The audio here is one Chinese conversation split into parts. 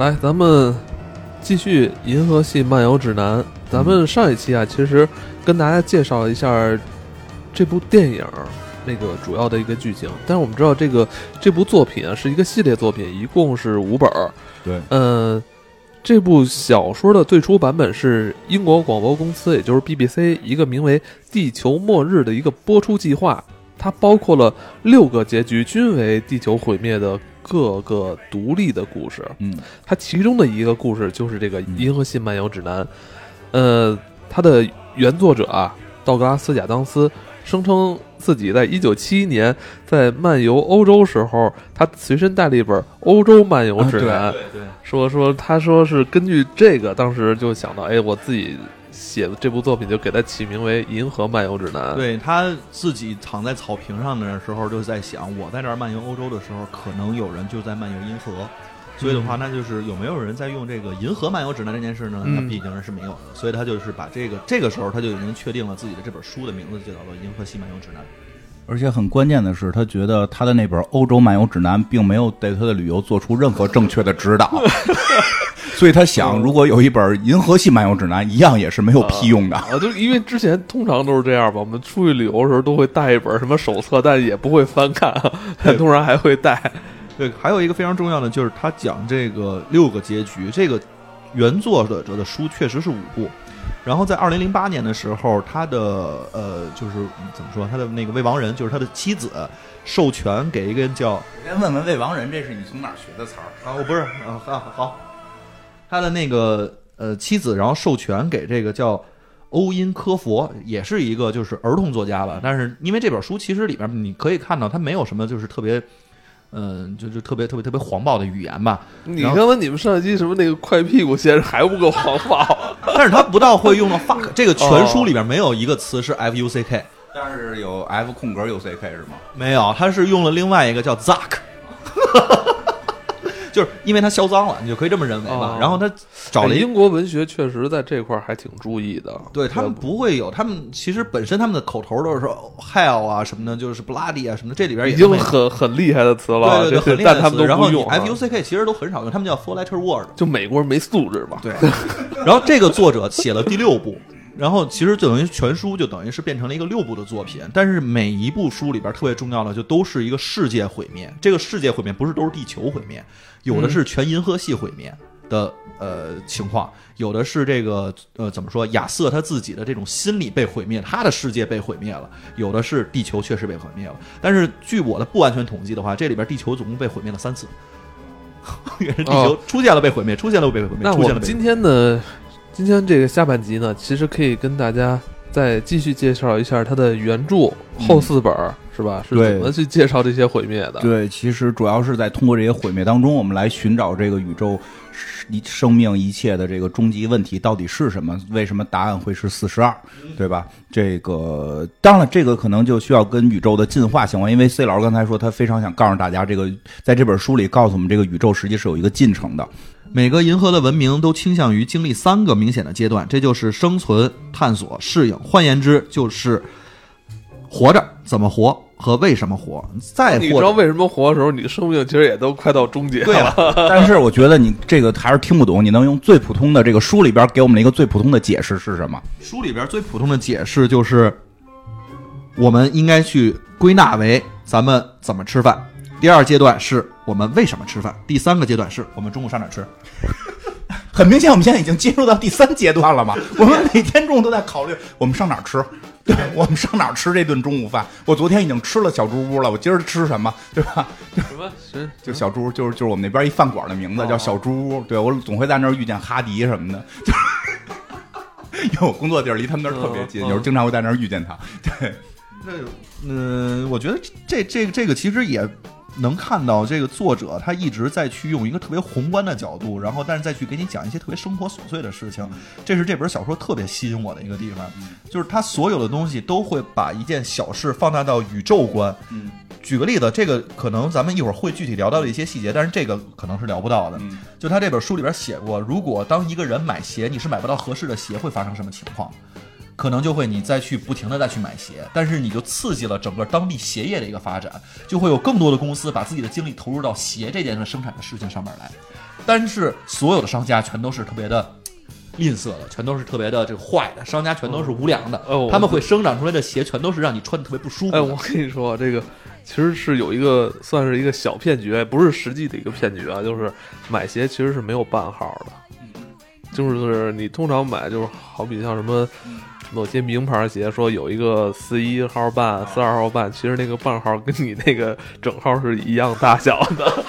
来，咱们继续《银河系漫游指南》。咱们上一期啊，其实跟大家介绍一下这部电影那个主要的一个剧情。但是我们知道，这个这部作品啊是一个系列作品，一共是五本儿。对，嗯，这部小说的最初版本是英国广播公司，也就是 BBC 一个名为《地球末日》的一个播出计划。它包括了六个结局，均为地球毁灭的各个独立的故事。嗯，它其中的一个故事就是这个《银河系漫游指南》。呃，它的原作者啊，道格拉斯·亚当斯声称自己在一九七一年在漫游欧洲时候，他随身带了一本《欧洲漫游指南》，说说他说是根据这个，当时就想到，哎，我自己写的这部作品就给他起名为《银河漫游指南》。对他自己躺在草坪上的时候，就在想，我在这儿漫游欧洲的时候，可能有人就在漫游银河。所以的话，那就是有没有人在用这个银河漫游指南这件事呢？嗯那毕竟是没有的。所以他就是把这个这个时候他就已经确定了自己的这本书的名字就叫做《银河系漫游指南》。而且很关键的是，他觉得他的那本《欧洲漫游指南》并没有对他的旅游做出任何正确的指导，所以他想，如果有一本《银河系漫游指南》，一样也是没有屁用的。啊，就因为之前通常都是这样吧，我们出去旅游的时候都会带一本什么手册，但也不会翻看，但通常还会带。对，还有一个非常重要的就是他讲这个六个结局，这个原作者的书确实是五部。然后在二零零八年的时候，他的呃，就是怎么说，他的那个未亡人，就是他的妻子，授权给一个人叫我先问问未亡人，这是你从哪儿学的词儿？啊，我不是啊，好好，他的那个呃妻子，然后授权给这个叫欧因科佛，也是一个就是儿童作家吧。但是因为这本书其实里边你可以看到，他没有什么就是特别，嗯、就是特别特别特别黄暴的语言吧。你刚才你们上一期什么那个快屁股先生还不够黄暴？但是他不到会用到 fuck，这个全书里边没有一个词是 f u c k，但是有 F 空格 U C K 是吗？没有，他是用了另外一个叫 zuck。就是因为他销赃了，你就可以这么认为吧。哦然后他找了一英国文学确实在这块儿还挺注意的。对他们不会有，他们其实本身他们的口头都是说 hell 啊什么的，就是 bloody 啊什么的，这里边已经很很厉害的词了，对对对，很厉害的但他们都词然后你不用啊。F U C K 其实都很少用，他们叫 four letter word。就美国人没素质嘛？对，然后这个作者写了第六部，然后其实就等于全书就等于是变成了一个六部的作品，但是每一部书里边特别重要的就都是一个世界毁灭，这个世界毁灭不是都是地球毁灭，有的是全银河系毁灭。的呃情况，有的是这个呃怎么说，亚瑟他自己的这种心理被毁灭，他的世界被毁灭了；有的是地球确实被毁灭了。但是据我的不完全统计的话，这里边地球总共被毁灭了三次，也是地球哦。出现了被毁灭，出现了被毁灭，那出现了被我们今天的今天这个下半集呢，其实可以跟大家再继续介绍一下它的原著后四本儿，是吧？是怎么去介绍这些毁灭的？对，其实主要是在通过这些毁灭当中，我们来寻找这个宇宙一生命一切的这个终极问题到底是什么？为什么答案会是四十二？对吧？这个当然了，这个可能就需要跟宇宙的进化相关，因为 C 老师刚才说他非常想告诉大家，这个在这本书里告诉我们，这个宇宙实际是有一个进程的。每个银河的文明都倾向于经历三个明显的阶段，这就是生存、探索、适应。换言之，就是活着、怎么活和为什么活。再你知道为什么活的时候，你的生命其实也都快到终结对了？了，但是我觉得你这个还是听不懂，你能用最普通的这个书里边给我们的一个最普通的解释是什么？书里边最普通的解释就是，我们应该去归纳为咱们怎么吃饭。第二阶段是我们为什么吃饭。第三个阶段是我们中午上哪吃。很明显，我们现在已经进入到第三阶段了嘛。我们每天中午都在考虑我们上哪儿吃，对，我们上哪儿吃这顿中午饭。我昨天已经吃了小猪屋了，我今儿吃什么，对吧？什么？谁？就小猪，就是就是我们那边一饭馆的名字叫小猪屋。对我总会在那儿遇见哈迪什么的，就是因为我工作地儿离他们那儿特别近，有时候经常会在那儿遇见他。对，那嗯，我觉得这这这个其实也能看到这个作者他一直在去用一个特别宏观的角度，然后但是再去给你讲一些特别生活琐碎的事情，这是这本小说特别吸引我的一个地方，就是他所有的东西都会把一件小事放大到宇宙观。嗯举个例子，这个可能咱们一会儿会具体聊到的一些细节，但是这个可能是聊不到的。嗯就他这本书里边写过，如果当一个人买鞋，你是买不到合适的鞋，会发生什么情况？可能就会你再去不停的再去买鞋，但是你就刺激了整个当地鞋业的一个发展，就会有更多的公司把自己的精力投入到鞋这件事生产的事情上面来。但是所有的商家全都是特别的吝啬的，全都是特别的这个坏的，商家全都是无良的，哦他们会生长出来的鞋全都是让你穿的特别不舒服的。哎，我跟你说，这个其实是有一个算是一个小骗局，不是实际的一个骗局啊，就是买鞋其实是没有半号的，就是你通常买就是好比像什么。某些名牌鞋说有一个四一号半、四二号半，其实那个半号跟你那个整号是一样大小的。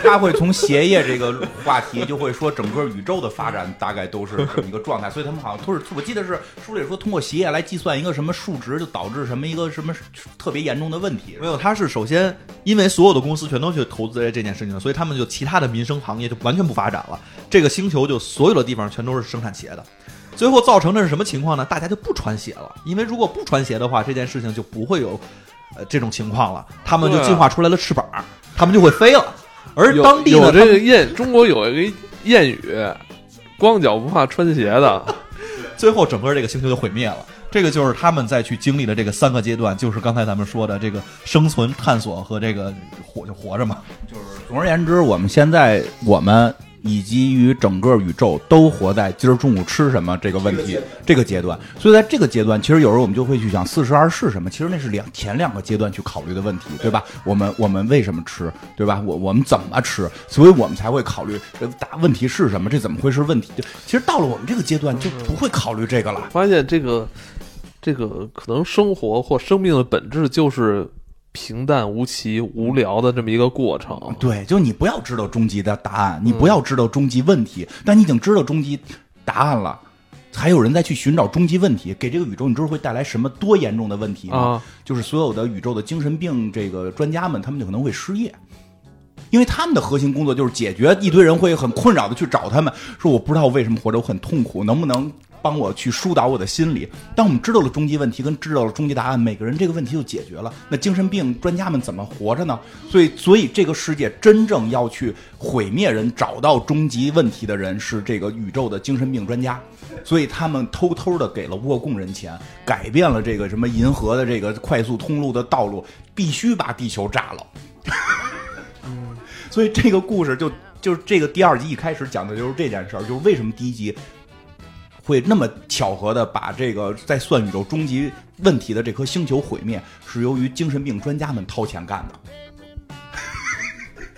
他会从鞋业这个话题就会说整个宇宙的发展大概都是这么一个状态，所以他们好像都是我记得是书里说通过鞋业来计算一个什么数值，就导致什么一个什么特别严重的问题。没有，他是首先因为所有的公司全都去投资在这件事情上，所以他们就其他的民生行业就完全不发展了。这个星球就所有的地方全都是生产鞋的，最后造成的是什么情况呢？大家就不穿鞋了，因为如果不穿鞋的话，这件事情就不会有呃这种情况了，他们就进化出来了翅膀，他们就会飞了。而当地呢，有这个谚，中国有一个谚语：“光脚不怕穿鞋的。最后整个这个星球就毁灭了。这个就是他们再去经历的这个三个阶段，就是刚才咱们说的这个生存、探索和这个活就活着嘛。就是总而言之，我们现在我们以及于整个宇宙都活在今儿中午吃什么这个问题这个阶段。所以在这个阶段，其实有时候我们就会去想四十二是什么？其实那是两前两个阶段去考虑的问题，对吧？我们我们为什么吃，对吧？我我们怎么吃？所以我们才会考虑这大问题是什么？这怎么会是问题？就其实到了我们这个阶段，就不会考虑这个了。发现这个这个可能生活或生命的本质就是平淡无奇、无聊的这么一个过程。对，就你不要知道终极的答案，你不要知道终极问题，但你已经知道终极答案了。还有人在去寻找终极问题，给这个宇宙，你知道会带来什么多严重的问题吗？啊就是所有的宇宙的精神病这个专家们，他们就可能会失业，因为他们的核心工作就是解决一堆人会很困扰的去找他们，说我不知道我为什么活着，我很痛苦，能不能帮我去疏导我的心理？当我们知道了终极问题跟知道了终极答案，每个人这个问题就解决了。那精神病专家们怎么活着呢？所以，所以这个世界真正要去毁灭人、找到终极问题的人是这个宇宙的精神病专家。所以他们偷偷的给了倭贡人钱，改变了这个什么银河的这个快速通路的道路，必须把地球炸了。所以这个故事就就是这个第二集一开始讲的就是这件事儿，就是为什么第一集会那么巧合的把这个在算宇宙终极问题的这颗星球毁灭，是由于精神病专家们掏钱干的。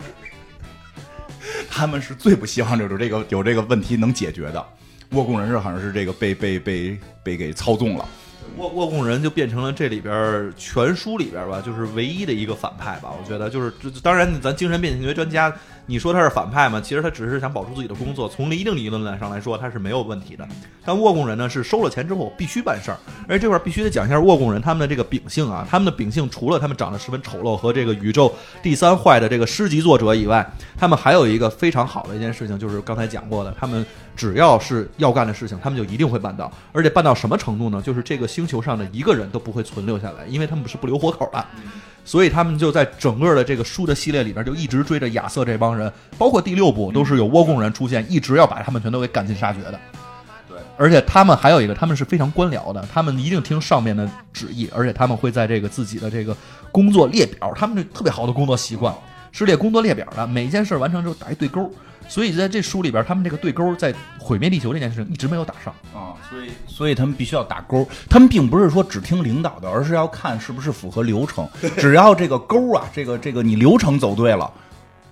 他们是最不希望有这个有这个问题能解决的。倭贡人是好像是这个被被被被给操纵了。倭倭贡人就变成了这里边全书里边吧，就是唯一的一个反派吧。我觉得就是，这当然咱精神病学专家，你说他是反派吗？其实他只是想保住自己的工作。从一定理论来上来说，他是没有问题的。但沃贡人呢，是收了钱之后必须办事儿，而这块儿必须得讲一下沃贡人他们的这个秉性啊。他们的秉性除了他们长得十分丑陋和这个宇宙第三坏的这个诗集作者以外，他们还有一个非常好的一件事情，就是刚才讲过的，他们只要是要干的事情，他们就一定会办到，而且办到什么程度呢？就是这个星球上的一个人都不会存留下来，因为他们是不留活口的。所以他们就在整个的这个书的系列里边，就一直追着亚瑟这帮人，包括第六部都是有倭贡人出现，一直要把他们全都给赶尽杀绝的。对，而且他们还有一个，他们是非常官僚的，他们一定听上面的旨意，而且他们会在这个自己的这个工作列表，他们这特别好的工作习惯是列工作列表的，每一件事完成之后打一对勾。所以在这书里边，他们这个对勾在毁灭地球这件事情一直没有打上。啊，所以所以他们必须要打勾，他们并不是说只听领导的，而是要看是不是符合流程。只要这个勾啊，这个这个你流程走对了，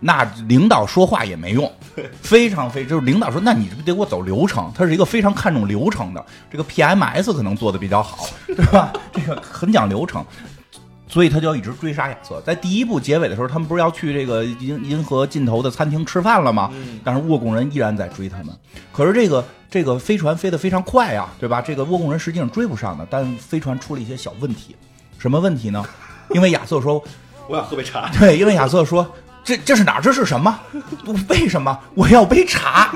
那领导说话也没用，非常非就是领导说，那你得给我走流程。他是一个非常看重流程的，这个 PMS 可能做的比较好，对吧？这个很讲流程。所以他就要一直追杀亚瑟。在第一部结尾的时候，他们不是要去这个银银河尽头的餐厅吃饭了吗？但是沃贡人依然在追他们。可是这个这个飞船飞得非常快啊，对吧？这个沃贡人实际上追不上的，但飞船出了一些小问题。什么问题呢？因为亚瑟说，我想喝杯茶。对，因为亚瑟说，这这是哪儿？这是什么？我为什么我要杯茶？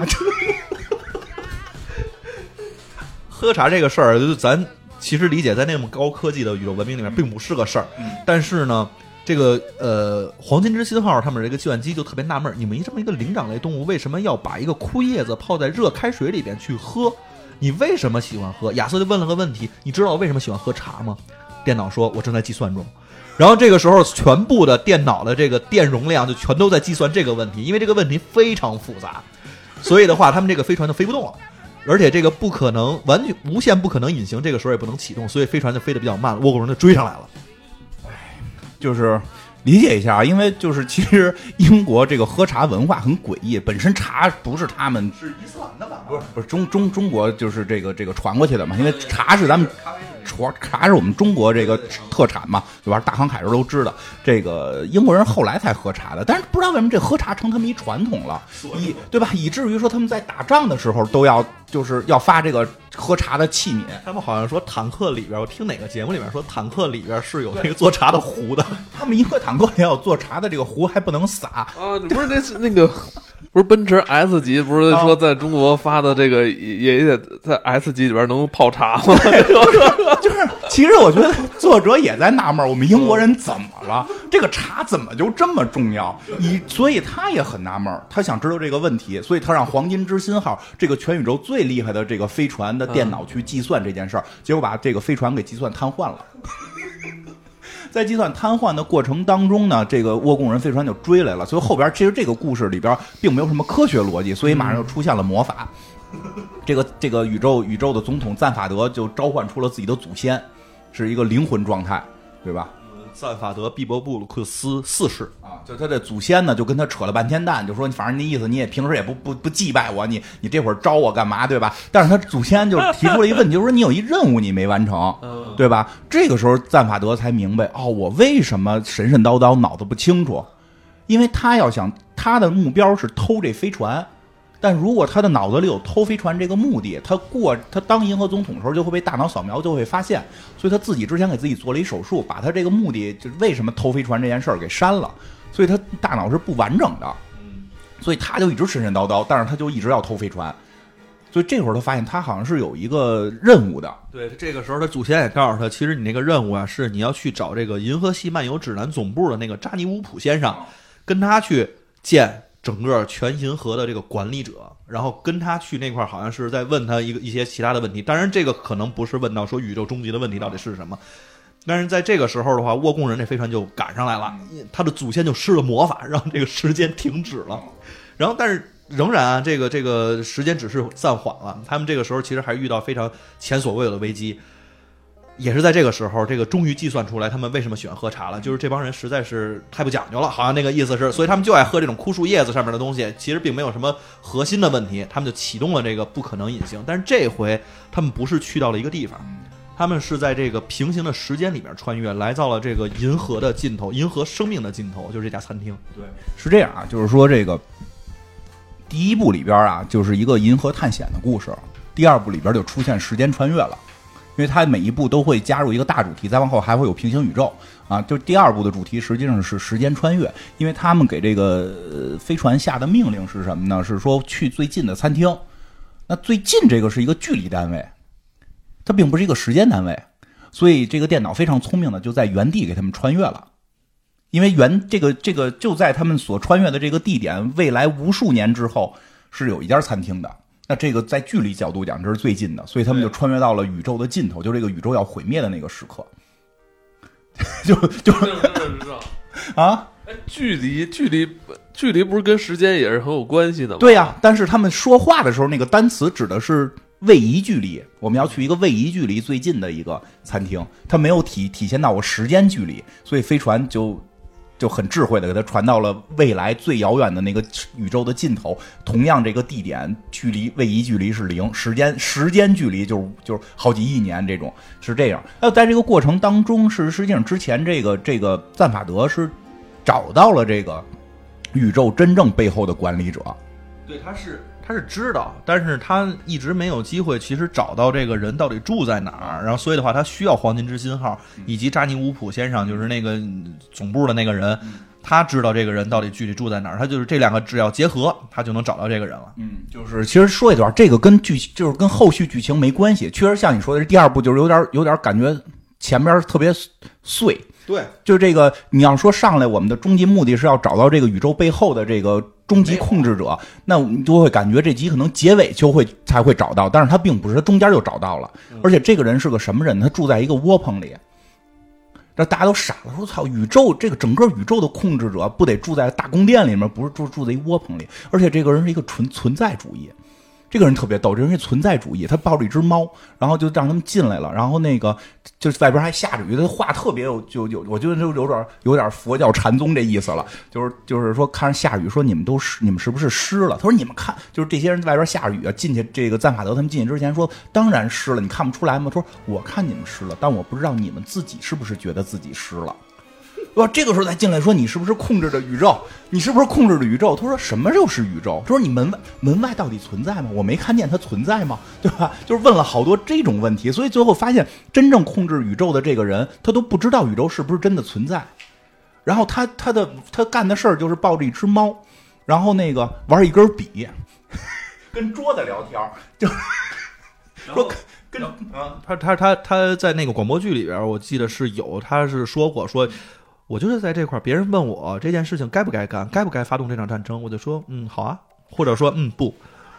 喝茶这个事儿，咱其实理解在那么高科技的宇宙文明里面，并不是个事儿。但是呢，这个呃黄金之心号他们这个计算机就特别纳闷儿，你们一这么一个灵长类动物，为什么要把一个枯叶子泡在热开水里边去喝？你为什么喜欢喝？亚瑟就问了个问题：你知道我为什么喜欢喝茶吗？电脑说：我正在计算中。然后这个时候，全部的电脑的这个电容量就全都在计算这个问题，因为这个问题非常复杂，所以的话，他们这个飞船就飞不动了。而且这个不可能完全无限不可能隐形，这个时候也不能启动，所以飞船就飞得比较慢，了，倭国人就追上来了。就是理解一下啊，因为就是其实英国这个喝茶文化很诡异，本身茶不是他们是伊斯兰的吧？不是不是中中中国就是这个这个传过去的嘛，因为茶是咱们茶茶是我们中国这个特产嘛，对吧？大航海时候都知道，这个英国人后来才喝茶的，但是不知道为什么这喝茶成他们一传统了，以对吧？以至于说他们在打仗的时候都要就是要发这个喝茶的器皿，他们好像说坦克里边，我听哪个节目里面说坦克里边是有那个做茶的壶的。他们一个坦克里要做茶的这个壶还不能洒，啊，不是那是那个，不是奔驰 S 级，不是说在中国发的这个也也得在 S 级里边能泡茶吗？就是其实我觉得作者也在纳闷，我们英国人怎么了？这个茶怎么就这么重要？以所以他也很纳闷，他想知道这个问题，所以他让黄金之心号这个全宇宙最厉害的这个飞船的电脑去计算这件事儿，结果把这个飞船给计算瘫痪了。在计算瘫痪的过程当中呢，这个沃贡人飞船就追来了，所以后边其实这个故事里边并没有什么科学逻辑，所以马上就出现了魔法。这个这个宇宙宇宙的总统赞法德就召唤出了自己的祖先，是一个灵魂状态，对吧？赞法德·毕伯布鲁克斯四世啊，就他的祖先呢，就跟他扯了半天蛋，就说你反正那意思，你也平时也不不不祭拜我，你你这会儿招我干嘛，对吧？但是他祖先就提出了一个问题，就是说你有一任务你没完成，对吧？这个时候赞法德才明白，哦，我为什么神神叨叨，脑子不清楚，因为他要想他的目标是偷这飞船。但如果他的脑子里有偷飞船这个目的，他过他当银河总统的时候就会被大脑扫描，就会发现，所以他自己之前给自己做了一手术，把他这个目的就是为什么偷飞船这件事儿给删了，所以他大脑是不完整的，所以他就一直神神叨叨，但是他就一直要偷飞船，所以这会儿他发现他好像是有一个任务的，对，这个时候他祖先也告诉他，其实你那个任务啊，是你要去找这个银河系漫游指南总部的那个扎尼乌普先生，跟他去见。整个全银河的这个管理者，然后跟他去那块儿，好像是在问他一个一些其他的问题。当然，这个可能不是问到说宇宙终极的问题到底是什么。但是在这个时候的话，沃贡人这飞船就赶上来了，他的祖先就施了魔法，让这个时间停止了。然后，但是仍然啊，这个这个时间只是暂缓了。他们这个时候其实还遇到非常前所未有的危机。也是在这个时候，这个终于计算出来他们为什么喜欢喝茶了。就是这帮人实在是太不讲究了，好像那个意思是，所以他们就爱喝这种枯树叶子上面的东西。其实并没有什么核心的问题，他们就启动了这个不可能隐形。但是这回他们不是去到了一个地方，他们是在这个平行的时间里面穿越，来到了这个银河的尽头，银河生命的尽头，就是这家餐厅。对，是这样啊，就是说这个第一部里边啊，就是一个银河探险的故事；第二部里边就出现时间穿越了。因为它每一步都会加入一个大主题，再往后还会有平行宇宙啊。就第二部的主题实际上是时间穿越，因为他们给这个飞船下的命令是什么呢？是说去最近的餐厅。那最近这个是一个距离单位，它并不是一个时间单位，所以这个电脑非常聪明的就在原地给他们穿越了。因为原这个这个就在他们所穿越的这个地点，未来无数年之后是有一家餐厅的。那这个在距离角度讲，这是最近的，所以他们就穿越到了宇宙的尽头，就这个宇宙要毁灭的那个时刻，就就 啊，距离距离距离不是跟时间也是很有关系的吗？对呀，但是他们说话的时候，那个单词指的是位移距离，我们要去一个位移距离最近的一个餐厅，它没有体体现到我时间距离，所以飞船就。就很智慧的给它传到了未来最遥远的那个宇宙的尽头，同样这个地点距离位移距离是零，时间时间距离就是就是好几亿年这种是这样。那在这个过程当中，是实际上之前这个这个赞法德是找到了这个宇宙真正背后的管理者，对，他是。他是知道，但是他一直没有机会，其实找到这个人到底住在哪儿。然后，所以的话，他需要黄金之心号以及扎尼乌普先生，就是那个总部的那个人，他知道这个人到底具体住在哪儿。他就是这两个只要结合，他就能找到这个人了。嗯，就是其实说一段，这个跟剧就是跟后续剧情没关系。确实像你说的，第二部就是有点有点感觉前边特别碎。对，就这个，你要说上来，我们的终极目的是要找到这个宇宙背后的这个终极控制者，那你就会感觉这集可能结尾就会才会找到，但是他并不是，他中间就找到了，而且这个人是个什么人？他住在一个窝棚里，这大家都傻了，说操，宇宙这个整个宇宙的控制者不得住在大宫殿里面，不是住住在一窝棚里，而且这个人是一个纯存在主义。这个人特别逗，这人是存在主义，他抱着一只猫，然后就让他们进来了，然后那个就是外边还下着雨，他话特别有就有，我觉得就有点有点佛教禅宗这意思了，就是就是说看着下雨，说你们都湿，你们是不是湿了？他说你们看，就是这些人在外边下着雨啊，进去这个赞法德他们进去之前说，当然湿了，你看不出来吗？他说我看你们湿了，但我不知道你们自己是不是觉得自己湿了。哇，这个时候再进来说你是不是控制着宇宙？你是不是控制着宇宙？他说什么就是宇宙？他说你门外门外到底存在吗？我没看见它存在吗？对吧？就是问了好多这种问题，所以最后发现真正控制宇宙的这个人，他都不知道宇宙是不是真的存在。然后他他的他干的事儿就是抱着一只猫，然后那个玩一根笔，跟桌子聊天儿，就说跟啊，他他他他在那个广播剧里边，我记得是有，他是说过说。我就是在这块儿，别人问我这件事情该不该干，该不该发动这场战争，我就说嗯好啊，或者说嗯不，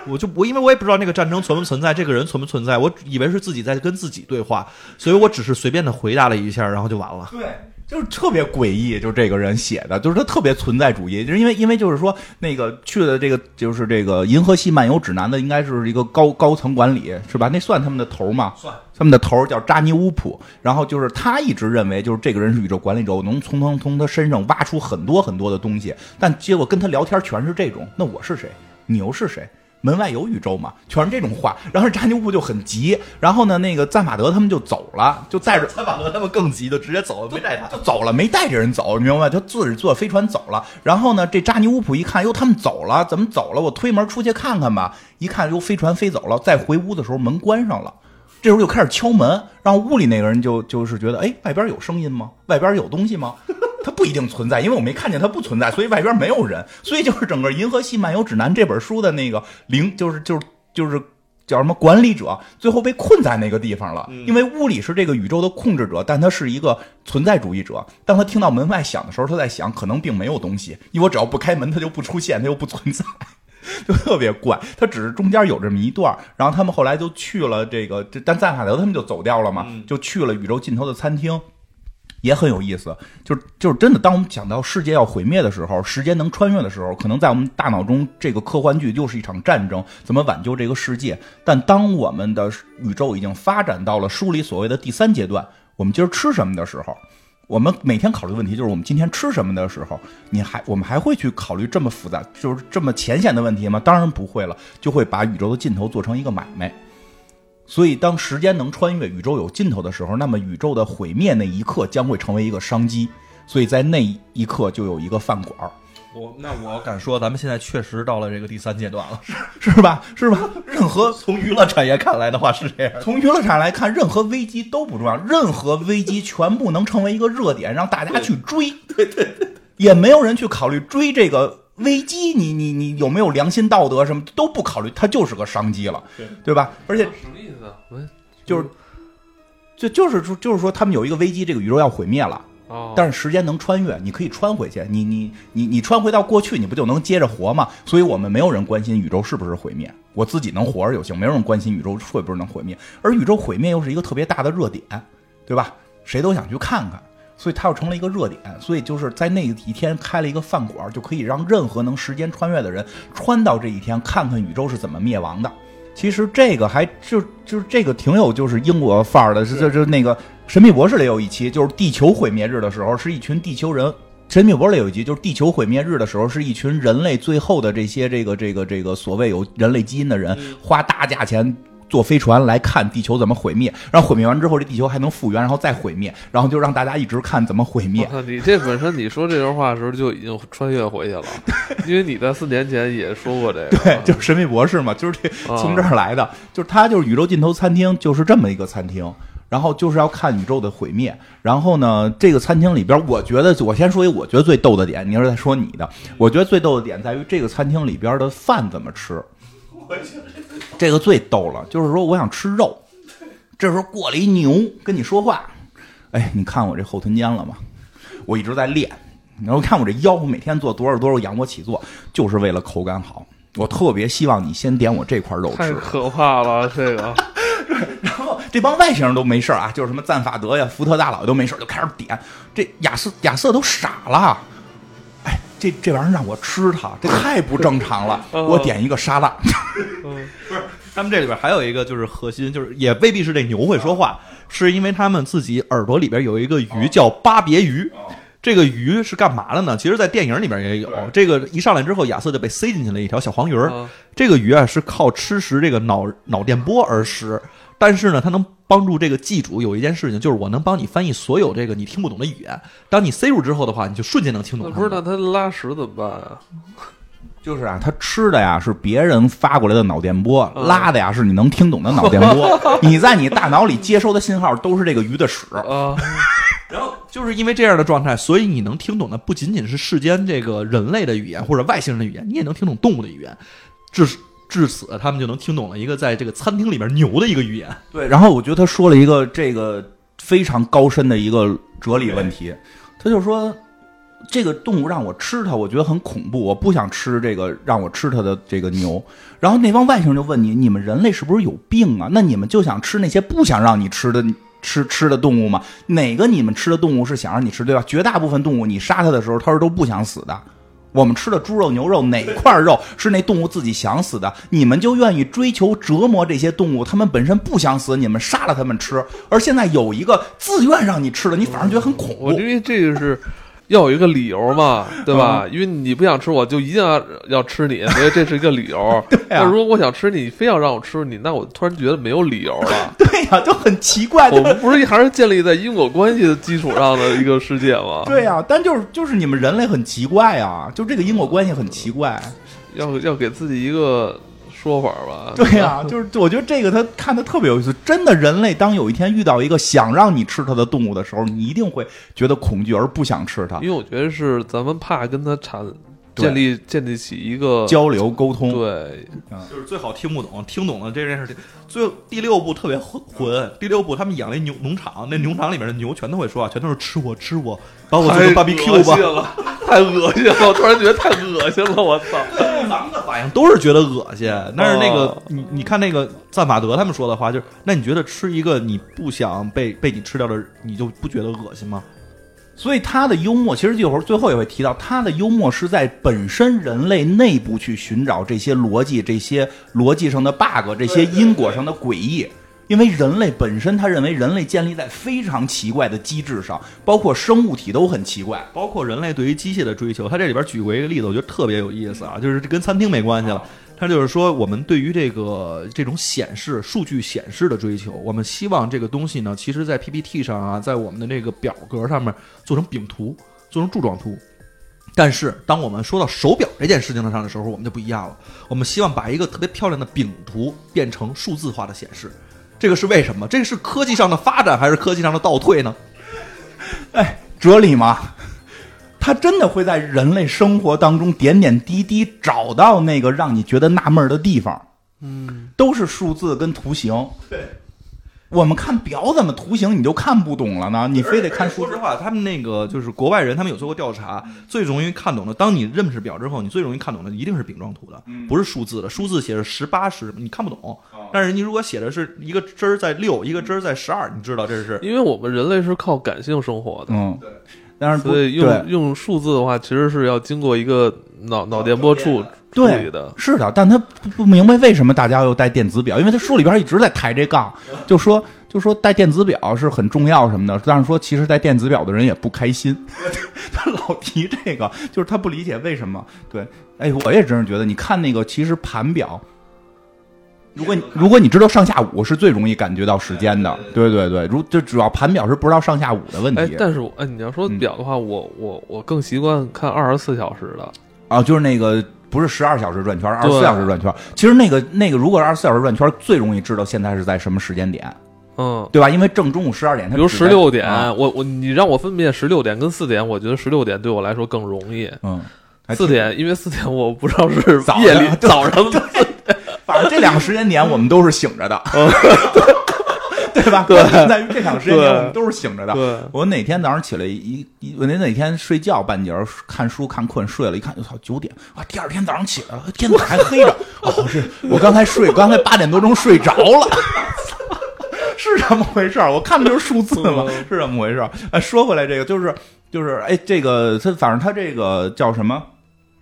我就我因为我也不知道那个战争存不存在，这个人存不存在，我以为是自己在跟自己对话，所以我只是随便的回答了一下，然后就完了。对。就是特别诡异，就是这个人写的，就是他特别存在主义，就是因为因为就是说那个去的这个就是这个《银河系漫游指南》的，应该是一个高高层管理是吧？那算他们的头吗？算他们的头叫扎尼乌普，然后就是他一直认为就是这个人是宇宙管理者，我能从从从他身上挖出很多很多的东西，但结果跟他聊天全是这种，那我是谁？你又是谁？门外有宇宙嘛？全是这种话，然后扎尼乌普就很急，然后呢，那个赞法德他们就走了，就带着赞法德他们更急，就直接走了，没带他，就走了，没带着人走，你明白吗？就自己坐飞船走了。然后呢，这扎尼乌普一看，哟，他们走了，怎么走了？我推门出去看看吧。一看，哟，飞船飞走了。再回屋的时候，门关上了。这时候就开始敲门，然后屋里那个人就就是觉得，哎，外边有声音吗？外边有东西吗？它不一定存在，因为我没看见它不存在，所以外边没有人。所以就是整个《银河系漫游指南》这本书的那个灵，就是就是就是叫什么管理者，最后被困在那个地方了。因为屋里是这个宇宙的控制者，但他是一个存在主义者。当他听到门外响的时候，他在想，可能并没有东西，因为我只要不开门，它就不出现，它又不存在，就特别怪。他只是中间有这么一段，然后他们后来就去了这个，但赞卡德他们就走掉了嘛，就去了宇宙尽头的餐厅。也很有意思，就是就是真的。当我们讲到世界要毁灭的时候，时间能穿越的时候，可能在我们大脑中，这个科幻剧又是一场战争，怎么挽救这个世界？但当我们的宇宙已经发展到了书里所谓的第三阶段，我们今儿吃什么的时候，我们每天考虑问题就是我们今天吃什么的时候，你还我们还会去考虑这么复杂，就是这么浅显的问题吗？当然不会了，就会把宇宙的尽头做成一个买卖。所以，当时间能穿越，宇宙有尽头的时候，那么宇宙的毁灭那一刻将会成为一个商机。所以在那一刻就有一个饭馆。我那我敢说，咱们现在确实到了这个第三阶段了，是 是吧？是吧？任何 从娱乐产业看来的话是这样。从娱乐产业来看，任何危机都不重要，任何危机全部能成为一个热点，让大家去追。对对对，也没有人去考虑追这个。危机，你你你有没有良心道德什么都不考虑，它就是个商机了，对对吧？而且什么意思？我就是，就就是说就是说他们有一个危机，这个宇宙要毁灭了，但是时间能穿越，你可以穿回去，你你你你穿回到过去，你不就能接着活吗？所以我们没有人关心宇宙是不是毁灭，我自己能活着就行，没有人关心宇宙会不会能毁灭，而宇宙毁灭又是一个特别大的热点，对吧？谁都想去看看。所以它又成了一个热点，所以就是在那一天开了一个饭馆，就可以让任何能时间穿越的人穿到这一天，看看宇宙是怎么灭亡的。其实这个还就就是这个挺有就是英国范儿的，就就那个《神秘博士》里有一期，就是地球毁灭日的时候，是一群地球人。《神秘博士》里有一集，就是地球毁灭日的时候，是一群人类最后的这些这个这个这个所谓有人类基因的人，花大价钱。坐飞船来看地球怎么毁灭，然后毁灭完之后，这地球还能复原，然后再毁灭，然后就让大家一直看怎么毁灭。你这本身你说这段话的时候就已经穿越回去了，因为你在四年前也说过这个。对，就是神秘博士嘛，就是这从这儿来的，就是他就是宇宙尽头餐厅，就是这么一个餐厅，然后就是要看宇宙的毁灭。然后呢，这个餐厅里边，我觉得我先说一我觉得最逗的点，你要是再说你的，我觉得最逗的点在于这个餐厅里边的饭怎么吃。这个最逗了，就是说我想吃肉，这时候过了一牛跟你说话，哎，你看我这后臀尖了吗？我一直在练。然后看我这腰，我每天做多少多少仰卧起坐，就是为了口感好。我特别希望你先点我这块肉吃。太可怕了，这个。这帮外星人都没事啊，就是什么赞法德呀、福特大佬都没事就开始点。这亚瑟亚瑟都傻了，哎，这这玩意儿让我吃它，这太不正常了。我点一个沙拉。不是，他们这里边还有一个就是核心，就是也未必是这牛会说话，是因为他们自己耳朵里边有一个鱼叫巴别鱼。这个鱼是干嘛的呢？其实，在电影里边也有。这个一上来之后，亚瑟就被塞进去了一条小黄鱼儿。这个鱼啊，是靠吃食这个脑脑电波而食。但是呢，它能帮助这个记主有一件事情，就是我能帮你翻译所有这个你听不懂的语言。当你塞入之后的话，你就瞬间能听懂。不是，那它拉屎怎么办啊？就是啊，他吃的呀是别人发过来的脑电波，拉的呀是你能听懂的脑电波。你在你大脑里接收的信号都是这个鱼的屎。然后就是因为这样的状态，所以你能听懂的不仅仅是世间这个人类的语言或者外星人的语言，你也能听懂动物的语言。至至此，他们就能听懂了一个在这个餐厅里边牛的一个语言。对，然后我觉得他说了一个这个非常高深的一个哲理问题，他就说这个动物让我吃它，我觉得很恐怖，我不想吃这个让我吃它的这个牛。然后那帮外星人就问你：你们人类是不是有病啊？那你们就想吃那些不想让你吃的？吃吃的动物吗？哪个你们吃的动物是想让你吃，对吧？绝大部分动物，你杀它的时候，它是都不想死的。我们吃的猪肉、牛肉，哪块肉是那动物自己想死的？你们就愿意追求折磨这些动物，它们本身不想死，你们杀了它们吃。而现在有一个自愿让你吃的，你反而觉得很恐怖。因为这个是。要有一个理由嘛，对吧？因为你不想吃，我就一定要要吃你，所以这是一个理由。对呀。如果我想吃你，非要让我吃你，那我突然觉得没有理由了。对呀，就很奇怪。我们不是还是建立在因果关系的基础上的一个世界吗？对呀，但就是就是你们人类很奇怪啊，就这个因果关系很奇怪，要要给自己一个。说法吧，对呀，就是我觉得这个他看的特别有意思。真的，人类当有一天遇到一个想让你吃它的动物的时候，你一定会觉得恐惧而不想吃它。因为我觉得是咱们怕跟它产建立建立起一个交流沟通。对，就是最好听不懂，听懂了这件事情。最后第六部特别混，第六部他们养了一牛农场，那农场里面的牛全都会说话，全都是吃我吃我，把我做成 BBQ 吧，太恶心了！我突然觉得太恶心了，我操！咱们的反应都是觉得恶心，但是那个你你看那个赞法德他们说的话，就是那你觉得吃一个你不想被被你吃掉的，你就不觉得恶心吗？所以他的幽默，其实这会儿最后也会提到，他的幽默是在本身人类内部去寻找这些逻辑、这些逻辑上的 bug、这些因果上的诡异。因为人类本身，他认为人类建立在非常奇怪的机制上，包括生物体都很奇怪，包括人类对于机械的追求。他这里边举过一个例子，我觉得特别有意思啊，就是跟餐厅没关系了。他就是说，我们对于这个这种显示数据显示的追求，我们希望这个东西呢，其实在 PPT 上啊，在我们的这个表格上面做成饼图，做成柱状图。但是，当我们说到手表这件事情上的时候，我们就不一样了。我们希望把一个特别漂亮的饼图变成数字化的显示。这个是为什么？这个是科技上的发展，还是科技上的倒退呢？哎，哲理嘛，他真的会在人类生活当中点点滴滴找到那个让你觉得纳闷的地方。嗯，都是数字跟图形。对。我们看表怎么图形你就看不懂了呢？你非得看。说实话，他们那个就是国外人，他们有做过调查，最容易看懂的，当你认识表之后，你最容易看懂的一定是饼状图的，不是数字的。数字写着十八十，你看不懂。但是你如果写的是一个针儿在六，一个针儿在十二，你知道这是。因为我们人类是靠感性生活的。嗯，对。但是所以用用数字的话，其实是要经过一个脑脑电波处。对的，是的，但他不不明白为什么大家要带电子表，因为他书里边一直在抬这杠，就说就说带电子表是很重要什么的，但是说其实带电子表的人也不开心，他老提这个，就是他不理解为什么。对，哎，我也真是觉得，你看那个其实盘表，如果你如果你知道上下午是最容易感觉到时间的，对对对，如就主要盘表是不知道上下午的问题。哎，但是哎，你要说表的话，我我我更习惯看二十四小时的啊，就是那个。不是十二小时转圈，二十四小时转圈。其实那个那个，如果二十四小时转圈，最容易知道现在是在什么时间点，嗯，对吧？因为正中午十二点，比如十六点，我我你让我分辨十六点跟四点，我觉得十六点对我来说更容易。嗯，四点，因为四点我不知道是夜里早上，反正这两个时间点我们都是醒着的。对 对吧？对关键在于这两个时间点我们都是醒着的。我哪天早上起来一一，我那哪天睡觉半截儿看书看困睡了，一看，我操九点啊！第二天早上起来了，天咋还黑着？哦，是我刚才睡，刚才八点多钟睡着了。是这么回事儿，我看的就是数字嘛，嗯是这么回事儿。哎，说回来，这个就是就是，哎，这个他反正他这个叫什么？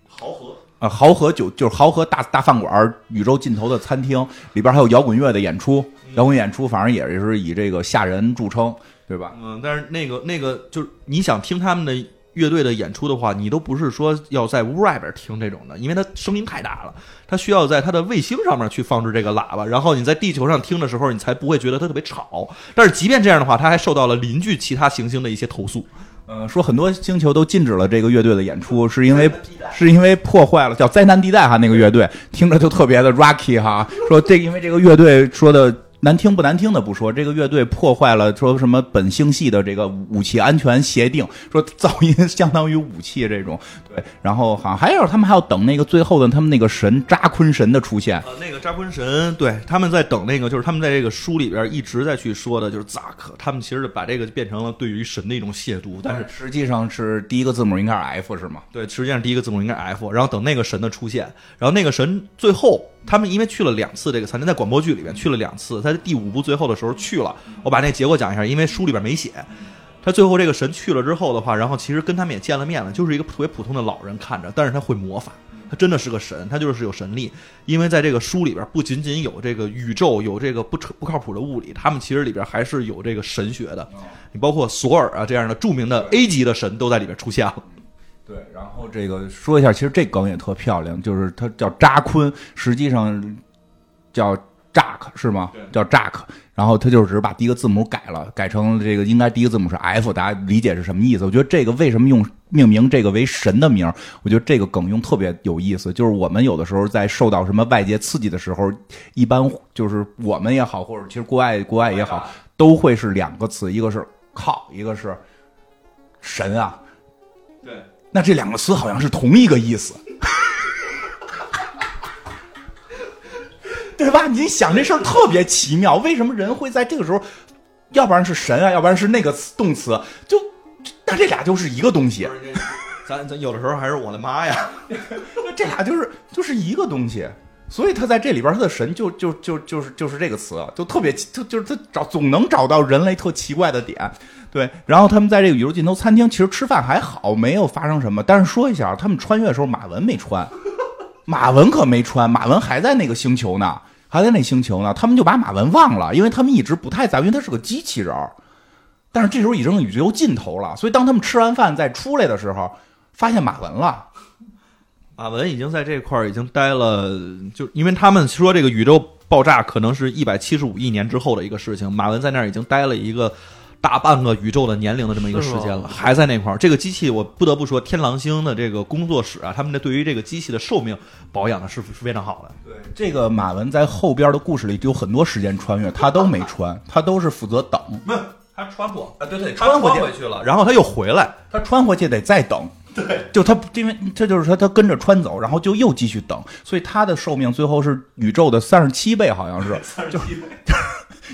豪河呃，豪河酒就是豪河大大饭馆儿，宇宙尽头的餐厅里边还有摇滚乐的演出，摇滚演出反正也是以这个吓人著称，对吧？嗯，但是那个那个就是你想听他们的乐队的演出的话，你都不是说要在屋外边听这种的，因为它声音太大了，它需要在它的卫星上面去放置这个喇叭，然后你在地球上听的时候，你才不会觉得它特别吵。但是即便这样的话，它还受到了邻居其他行星的一些投诉。呃，说很多星球都禁止了这个乐队的演出，是因为是因为破坏了叫灾难地带哈那个乐队，听着就特别的 rocky 哈。说这因为这个乐队说的难听不难听的不说，这个乐队破坏了说什么本星系的这个武器安全协定，说噪音相当于武器这种。对，然后好像还有他们还要等那个最后的他们那个神扎昆神的出现。呃，那个扎昆神，对，他们在等那个，就是他们在这个书里边一直在去说的，就是扎克，他们其实把这个变成了对于神的一种亵渎，但是实际上是第一个字母应该是 F 是吗？对，实际上第一个字母应该是 F，然后等那个神的出现，然后那个神最后他们因为去了两次这个餐厅，在广播剧里面去了两次，在第五部最后的时候去了，我把那结果讲一下，因为书里边没写。他最后这个神去了之后的话，然后其实跟他们也见了面了，就是一个特别普通的老人看着，但是他会魔法，他真的是个神，他就是有神力。因为在这个书里边，不仅仅有这个宇宙，有这个不扯不靠谱的物理，他们其实里边还是有这个神学的。你包括索尔啊这样的著名的 A 级的神都在里边出现了。对，然后这个说一下，其实这梗也特漂亮，就是他叫扎昆，实际上叫 Jack 是吗？叫 Jack，然后他就只是把第一个字母改了，改成这个应该第一个字母是 F，大家理解是什么意思？我觉得这个为什么用命名这个为神的名？我觉得这个梗用特别有意思，就是我们有的时候在受到什么外界刺激的时候，一般就是我们也好，或者其实国外国外也好，都会是两个词，一个是靠，一个是神啊。对。那这两个词好像是同一个意思，对吧？你想这事儿特别奇妙，为什么人会在这个时候，要不然是神啊，要不然是那个动词，就但这俩就是一个东西，咱咱有的时候还是我的妈呀！这俩就是就是一个东西。所以他在这里边，他的神就就就就是就是这个词，就特别就就是他找总能找到人类特奇怪的点，对。然后他们在这个宇宙尽头餐厅，其实吃饭还好，没有发生什么。但是说一下，他们穿越的时候，马文没穿，马文可没穿，马文还在那个星球呢，还在那星球呢。他们就把马文忘了，因为他们一直不太在乎，因为他是个机器人儿。但是这时候已经宇宙尽头了，所以当他们吃完饭再出来的时候，发现马文了。马文已经在这块儿已经待了，就因为他们说这个宇宙爆炸可能是一百七十五亿年之后的一个事情，马文在那儿已经待了一个大半个宇宙的年龄的这么一个时间了，还在那块儿。这个机器我不得不说，天狼星的这个工作室啊，他们的对于这个机器的寿命保养的是是非常好的。对，这个马文在后边的故事里就有很多时间穿越，他都没穿，他都是负责等。没有，他穿过啊，对对，穿回去，回去了，然后他又回来。他穿回去得再等。对，就他，因为这就是说他跟着穿走，然后就又继续等，所以他的寿命最后是宇宙的三十七倍，好像是。三十七倍。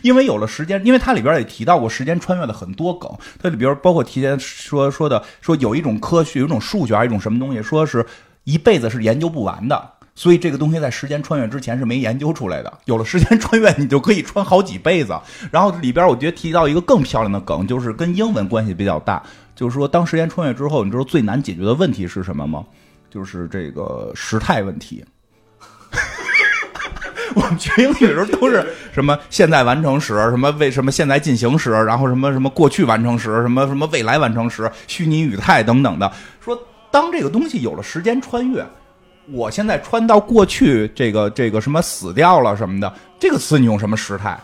因为有了时间，因为它里边也提到过时间穿越的很多梗，它里边包括提前说说的，说有一种科学，有一种数学，还一种什么东西，说是一辈子是研究不完的。所以这个东西在时间穿越之前是没研究出来的。有了时间穿越，你就可以穿好几辈子。然后里边我觉得提到一个更漂亮的梗，就是跟英文关系比较大，就是说当时间穿越之后，你知道最难解决的问题是什么吗？就是这个时态问题。我们学英语的时候都是什么现在完成时，什么为什么现在进行时，然后什么什么过去完成时，什么什么未来完成时，虚拟语态等等的。说当这个东西有了时间穿越。我现在穿到过去，这个这个什么死掉了什么的，这个词你用什么时态？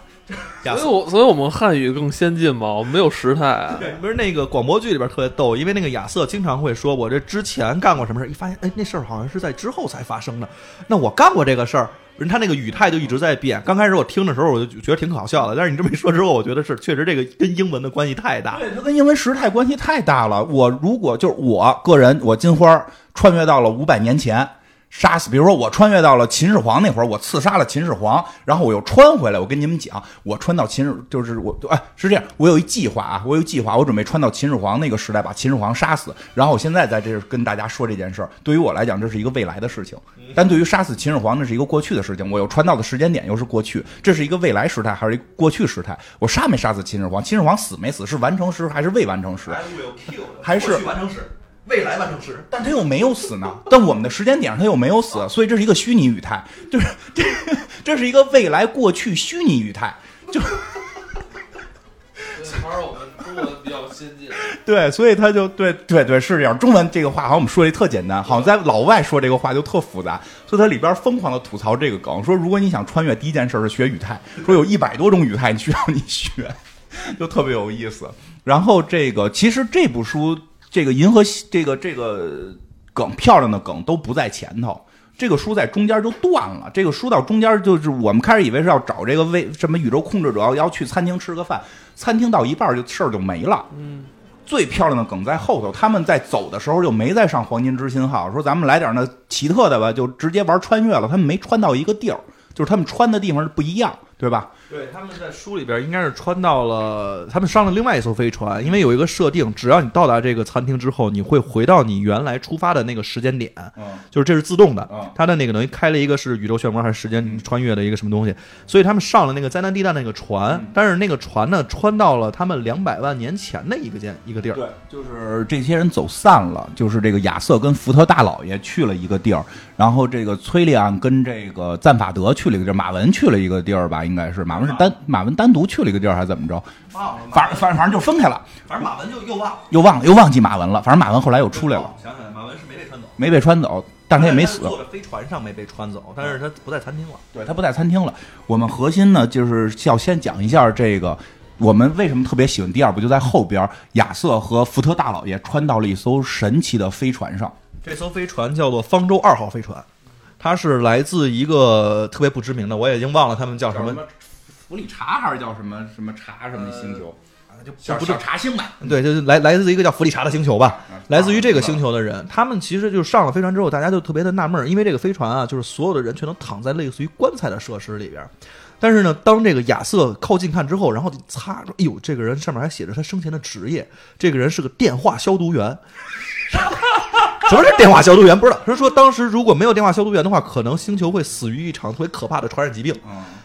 所以我所以我们汉语更先进嘛，我们没有时态啊。对，不是那个广播剧里边特别逗，因为那个亚瑟经常会说，我这之前干过什么事儿，一发现哎，那事儿好像是在之后才发生的。那我干过这个事儿，人他那个语态就一直在变。刚开始我听的时候，我就觉得挺搞笑的，但是你这么一说之后，我觉得是确实这个跟英文的关系太大。对，它跟英文时态关系太大了。我如果就是我个人，我金花穿越到了五百年前。杀死，比如说我穿越到了秦始皇那会儿，我刺杀了秦始皇，然后我又穿回来。我跟你们讲，我穿到秦始，就是我哎是这样，我有一计划啊，我有计划，我准备穿到秦始皇那个时代，把秦始皇杀死。然后我现在在这跟大家说这件事儿，对于我来讲，这是一个未来的事情；但对于杀死秦始皇，那是一个过去的事情。我又穿到的时间点又是过去，这是一个未来时态还是一个过去时态？我杀没杀死秦始皇？秦始皇死没死？是完成时还是未完成时？还是完成时？未来完成时，但他又没有死呢。但我们的时间点上他又没有死，所以这是一个虚拟语态，就是这 这是一个未来过去虚拟语态，就 还是我们中文比较先进。对，所以他就对对对是这样。中文这个话好像我们说的特简单，好像在老外说这个话就特复杂，所以它里边疯狂的吐槽这个梗，说如果你想穿越，第一件事是学语态，说有一百多种语态你需要你学，就特别有意思。然后这个其实这部书。这个银河系，这个这个梗漂亮的梗都不在前头，这个书在中间就断了。这个书到中间就是我们开始以为是要找这个为什么宇宙控制者要去餐厅吃个饭，餐厅到一半就事儿就没了。嗯，最漂亮的梗在后头，他们在走的时候就没再上黄金之星号，说咱们来点那奇特的吧，就直接玩穿越了。他们没穿到一个地儿，就是他们穿的地方是不一样，对吧？对，他们在书里边应该是穿到了，他们上了另外一艘飞船，因为有一个设定，只要你到达这个餐厅之后，你会回到你原来出发的那个时间点，嗯，就是这是自动的，嗯，它的那个等于开了一个是宇宙漩涡还是时间穿越的一个什么东西，所以他们上了那个灾难地带那个船，但是那个船呢穿到了他们两百万年前的一个间一个地儿，对，就是这些人走散了，就是这个亚瑟跟福特大老爷去了一个地儿，然后这个崔利安跟这个赞法德去了一个地儿，马文去了一个地儿吧，应该是马文是单马文单。独去了一个地儿还是怎么着？忘了，反正反正反正就分开了。反正马文就又忘了，又忘了，又忘记马文了。反正马文后来又出来了。想起来，马文是没被穿走，没被穿走，但他也没死。坐在飞船上没被穿走，但是他不在餐厅了。对他不在餐厅了。我们核心呢，就是要先讲一下这个，我们为什么特别喜欢第二部，就在后边，亚瑟和福特大老爷穿到了一艘神奇的飞船上。这艘飞船叫做方舟二号飞船，它是来自一个特别不知名的，我已经忘了他们叫什么。弗里查还是叫什么什么查什么星球啊？就叫不是查星吧？对，就是来来自一个叫弗里查的星球吧。来自于这个星球的人，他们其实就上了飞船之后，大家就特别的纳闷，因为这个飞船啊，就是所有的人全都躺在类似于棺材的设施里边。但是呢，当这个亚瑟靠近看之后，然后擦说：“哎呦，这个人上面还写着他生前的职业，这个人是个电话消毒员。”什么是电话消毒员？不知道。他说，当时如果没有电话消毒员的话，可能星球会死于一场特别可怕的传染疾病。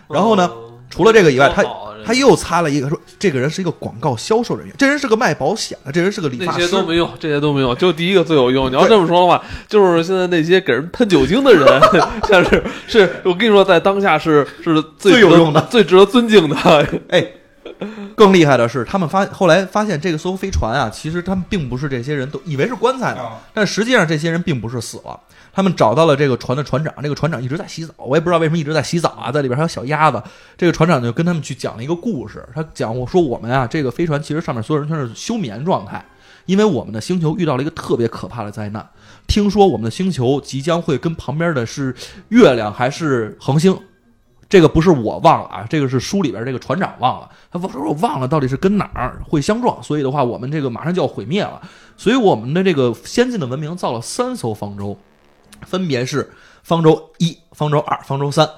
然后呢？除了这个以外，他他又擦了一个说，这个人是一个广告销售人员，这人是个卖保险的，这人是个理发师。这些都没用，这些都没用，就第一个最有用。你要这么说的话，就是现在那些给人喷酒精的人，像是是我跟你说，在当下是是最有用的、最值得尊敬的。哎，更厉害的是，他们发后来发现这个艘飞船啊，其实他们并不是这些人都以为是棺材呢，但实际上这些人并不是死了。他们找到了这个船的船长，这个船长一直在洗澡，我也不知道为什么一直在洗澡啊，在里边还有小鸭子。这个船长就跟他们去讲了一个故事，他讲我说我们啊，这个飞船其实上面所有人全是休眠状态，因为我们的星球遇到了一个特别可怕的灾难，听说我们的星球即将会跟旁边的是月亮还是恒星，这个不是我忘了啊，这个是书里边这个船长忘了，他说我忘了到底是跟哪儿会相撞，所以的话我们这个马上就要毁灭了，所以我们的这个先进的文明造了三艘方舟。分别是方舟一、方舟二、方舟三。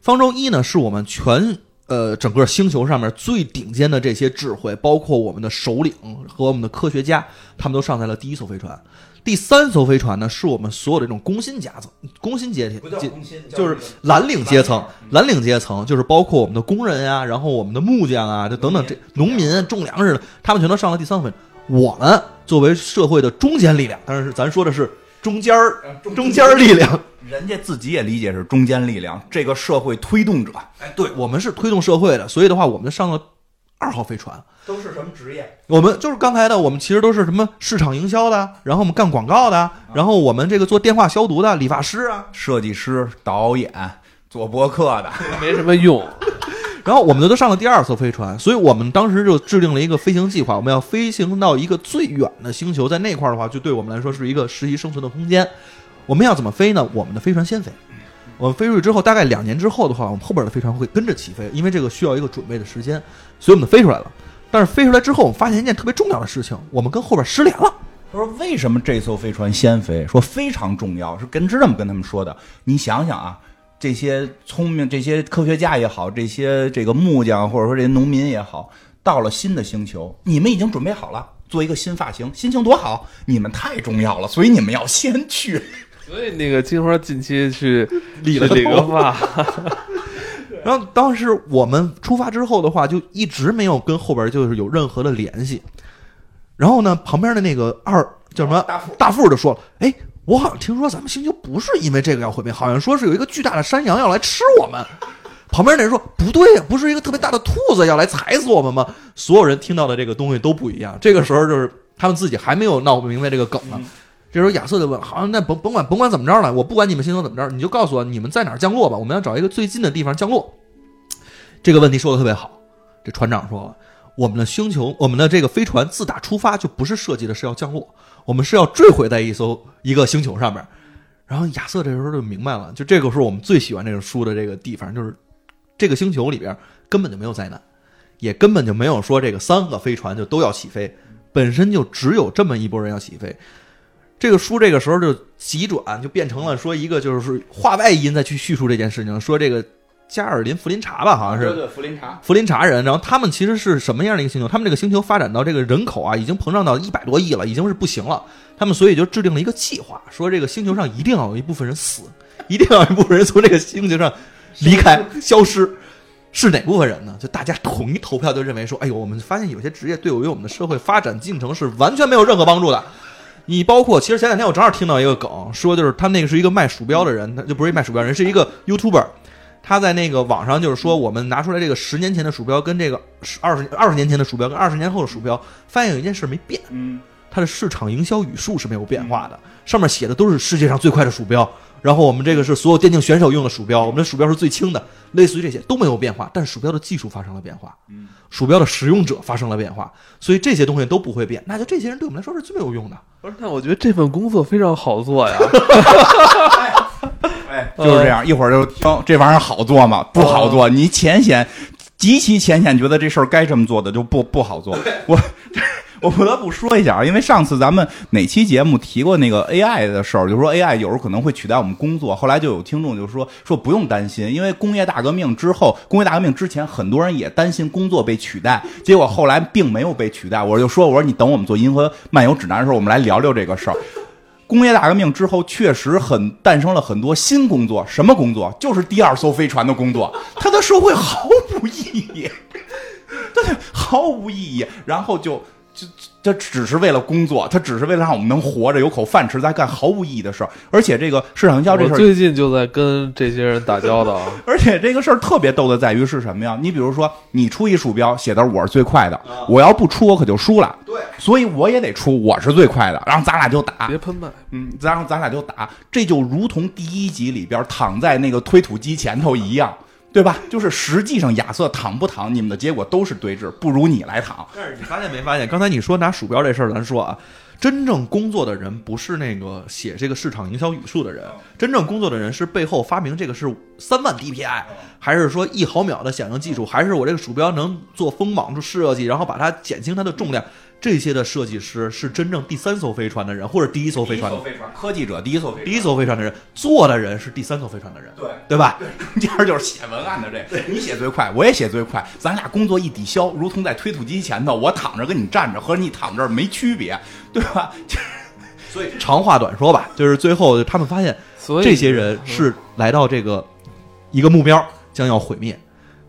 方舟一呢，是我们全呃整个星球上面最顶尖的这些智慧，包括我们的首领和我们的科学家，他们都上在了第一艘飞船。第三艘飞船呢，是我们所有的这种工薪阶层、工薪阶层，就是蓝领阶层。蓝领阶层就是包括我们的工人呀，然后我们的木匠啊，就等等这农民种粮食的，他们全都上了第三艘飞船。我们作为社会的中坚力量，但是咱说的是。中间儿，中间儿力量，人家自己也理解是中间力量，这个社会推动者。哎，对我们是推动社会的，所以的话，我们上了二号飞船。都是什么职业？我们就是刚才的，我们其实都是什么市场营销的，然后我们干广告的，然后我们这个做电话消毒的，理发师啊，设计师、导演、做博客的，没什么用。然后我们都上了第二艘飞船，所以我们当时就制定了一个飞行计划，我们要飞行到一个最远的星球，在那块儿的话，就对我们来说是一个实习生存的空间。我们要怎么飞呢？我们的飞船先飞，我们飞出去之后，大概两年之后的话，我们后边的飞船会跟着起飞，因为这个需要一个准备的时间，所以我们飞出来了。但是飞出来之后，我们发现一件特别重要的事情，我们跟后边失联了。他说为什么这艘飞船先飞？说非常重要，是跟是这么跟他们说的。你想想啊，这些聪明这些科学家也好，这些这个木匠或者说这些农民也好，到了新的星球，你们已经准备好了。做一个新发型，心情多好！你们太重要了，所以你们要先去。所以那个金花近期去理了这个发，然后当时我们出发之后的话，就一直没有跟后边就是有任何的联系。然后呢，旁边的那个二叫什么大富大富就说了：“哎，我好像听说咱们星球不是因为这个要毁灭，好像说是有一个巨大的山羊要来吃我们。”旁边那人说：“不对呀，不是一个特别大的兔子要来踩死我们吗？”所有人听到的这个东西都不一样。这个时候就是他们自己还没有闹不明白这个梗呢。这时候亚瑟就问：“好像那甭甭管甭管怎么着了，我不管你们星球怎么着，你就告诉我你们在哪儿降落吧。我们要找一个最近的地方降落。”这个问题说的特别好。这船长说：“我们的星球，我们的这个飞船自打出发就不是设计的是要降落，我们是要坠毁在一艘一个星球上面。”然后亚瑟这时候就明白了，就这个是我们最喜欢这个书的这个地方，就是。这个星球里边根本就没有灾难，也根本就没有说这个三个飞船就都要起飞，本身就只有这么一拨人要起飞。这个书这个时候就急转，就变成了说一个就是话外音再去叙述这件事情，说这个加尔林·福林查吧，好像是对弗林查，福林查人。然后他们其实是什么样的一个星球？他们这个星球发展到这个人口啊，已经膨胀到一百多亿了，已经是不行了。他们所以就制定了一个计划，说这个星球上一定要有一部分人死，一定要有一部分人从这个星球上。离开、消失，是哪部分人呢？就大家统一投票，就认为说，哎呦，我们发现有些职业对于我们的社会发展进程是完全没有任何帮助的。你包括，其实前两天我正好听到一个梗，说就是他那个是一个卖鼠标的人，他就不是卖鼠标人，是一个 YouTuber，他在那个网上就是说，我们拿出来这个十年前的鼠标跟这个二十二十年前的鼠标跟二十年后的鼠标，发现有一件事没变，嗯，它的市场营销语数是没有变化的，上面写的都是世界上最快的鼠标。然后我们这个是所有电竞选手用的鼠标，我们的鼠标是最轻的，类似于这些都没有变化，但是鼠标的技术发生了变化，鼠标的使用者发生了变化，所以这些东西都不会变。那就这些人对我们来说是最没有用的。不是，那我觉得这份工作非常好做呀。哎，就是这样，一会儿就听这玩意儿好做吗？不好做。你浅显，极其浅显，觉得这事儿该这么做的就不不好做。我。我不得不说一下啊，因为上次咱们哪期节目提过那个 AI 的事儿，就说 AI 有时候可能会取代我们工作。后来就有听众就说说不用担心，因为工业大革命之后，工业大革命之前，很多人也担心工作被取代，结果后来并没有被取代。我就说，我说你等我们做《银河漫游指南》的时候，我们来聊聊这个事儿。工业大革命之后，确实很诞生了很多新工作，什么工作？就是第二艘飞船的工作，它的社会毫无意义，对，毫无意义。然后就。这这只是为了工作，他只是为了让我们能活着，有口饭吃，在干毫无意义的事儿。而且这个市场营销这事儿，最近就在跟这些人打交道。而且这个事儿特别逗的在于是什么呀？你比如说，你出一鼠标，写的我是最快的，我要不出，我可就输了。对，所以我也得出，我是最快的，然后咱俩就打。别喷麦，嗯，然后咱俩就打，这就如同第一集里边躺在那个推土机前头一样。对吧？就是实际上亚瑟躺不躺，你们的结果都是对峙，不如你来躺。但是你发现没发现？刚才你说拿鼠标这事儿，咱说啊，真正工作的人不是那个写这个市场营销语数的人，真正工作的人是背后发明这个是三万 DPI，还是说一毫秒的响应技术，还是我这个鼠标能做锋芒设计，然后把它减轻它的重量。这些的设计师是真正第三艘飞船的人，或者第一艘飞船的科技者，第一艘第一艘飞船的人做的人是第三艘飞船的人，对。对吧？中间就是写文案的这，你写最快，我也写最快，咱俩工作一抵消，如同在推土机前头，我躺着跟你站着，和你躺这儿没区别，对吧？所以长话短说吧，就是最后他们发现，这些人是来到这个一个目标将要毁灭。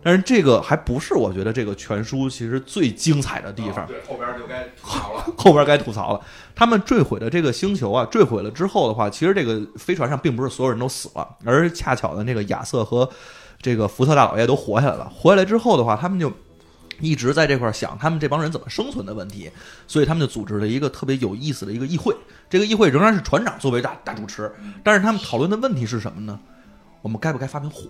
但是这个还不是我觉得这个全书其实最精彩的地方。对，后边就该吐槽了。后边该吐槽了。他们坠毁的这个星球啊，坠毁了之后的话，其实这个飞船上并不是所有人都死了，而恰巧的那个亚瑟和这个福特大老爷都活下来了。活下来之后的话，他们就一直在这块想他们这帮人怎么生存的问题，所以他们就组织了一个特别有意思的一个议会。这个议会仍然是船长作为大大主持，但是他们讨论的问题是什么呢？我们该不该发明火？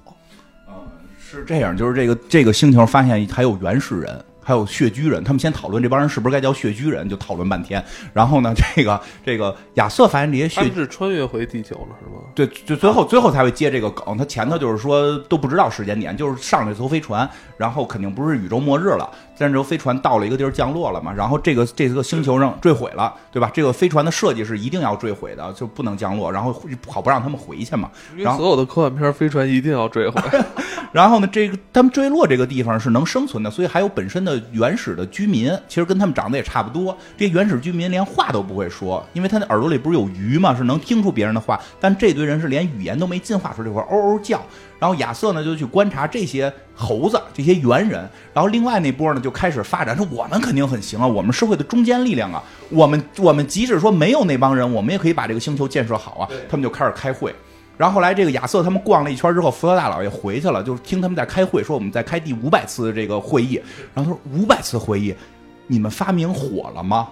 是这样，就是这个这个星球发现还有原始人，还有血居人。他们先讨论这帮人是不是该叫血居人，就讨论半天。然后呢，这个这个亚瑟发现这些血是穿越回地球了，是吗？对，就最后最后才会接这个梗。他前头就是说都不知道时间点，就是上这艘飞船，然后肯定不是宇宙末日了。自然之后飞船到了一个地儿降落了嘛，然后这个这个星球上坠毁了，对吧？这个飞船的设计是一定要坠毁的，就不能降落，然后好不让他们回去嘛。然后所有的科幻片飞船一定要坠毁。然后呢，这个他们坠落这个地方是能生存的，所以还有本身的原始的居民，其实跟他们长得也差不多。这些原始居民连话都不会说，因为他的耳朵里不是有鱼嘛，是能听出别人的话。但这堆人是连语言都没进化出这会儿嗷嗷叫。然后亚瑟呢就去观察这些猴子，这些猿人。然后另外那波呢就开始发展，说我们肯定很行啊，我们社会的中坚力量啊，我们我们即使说没有那帮人，我们也可以把这个星球建设好啊。他们就开始开会。然后后来这个亚瑟他们逛了一圈之后，福特大老爷回去了，就是听他们在开会，说我们在开第五百次这个会议。然后他说五百次会议，你们发明火了吗？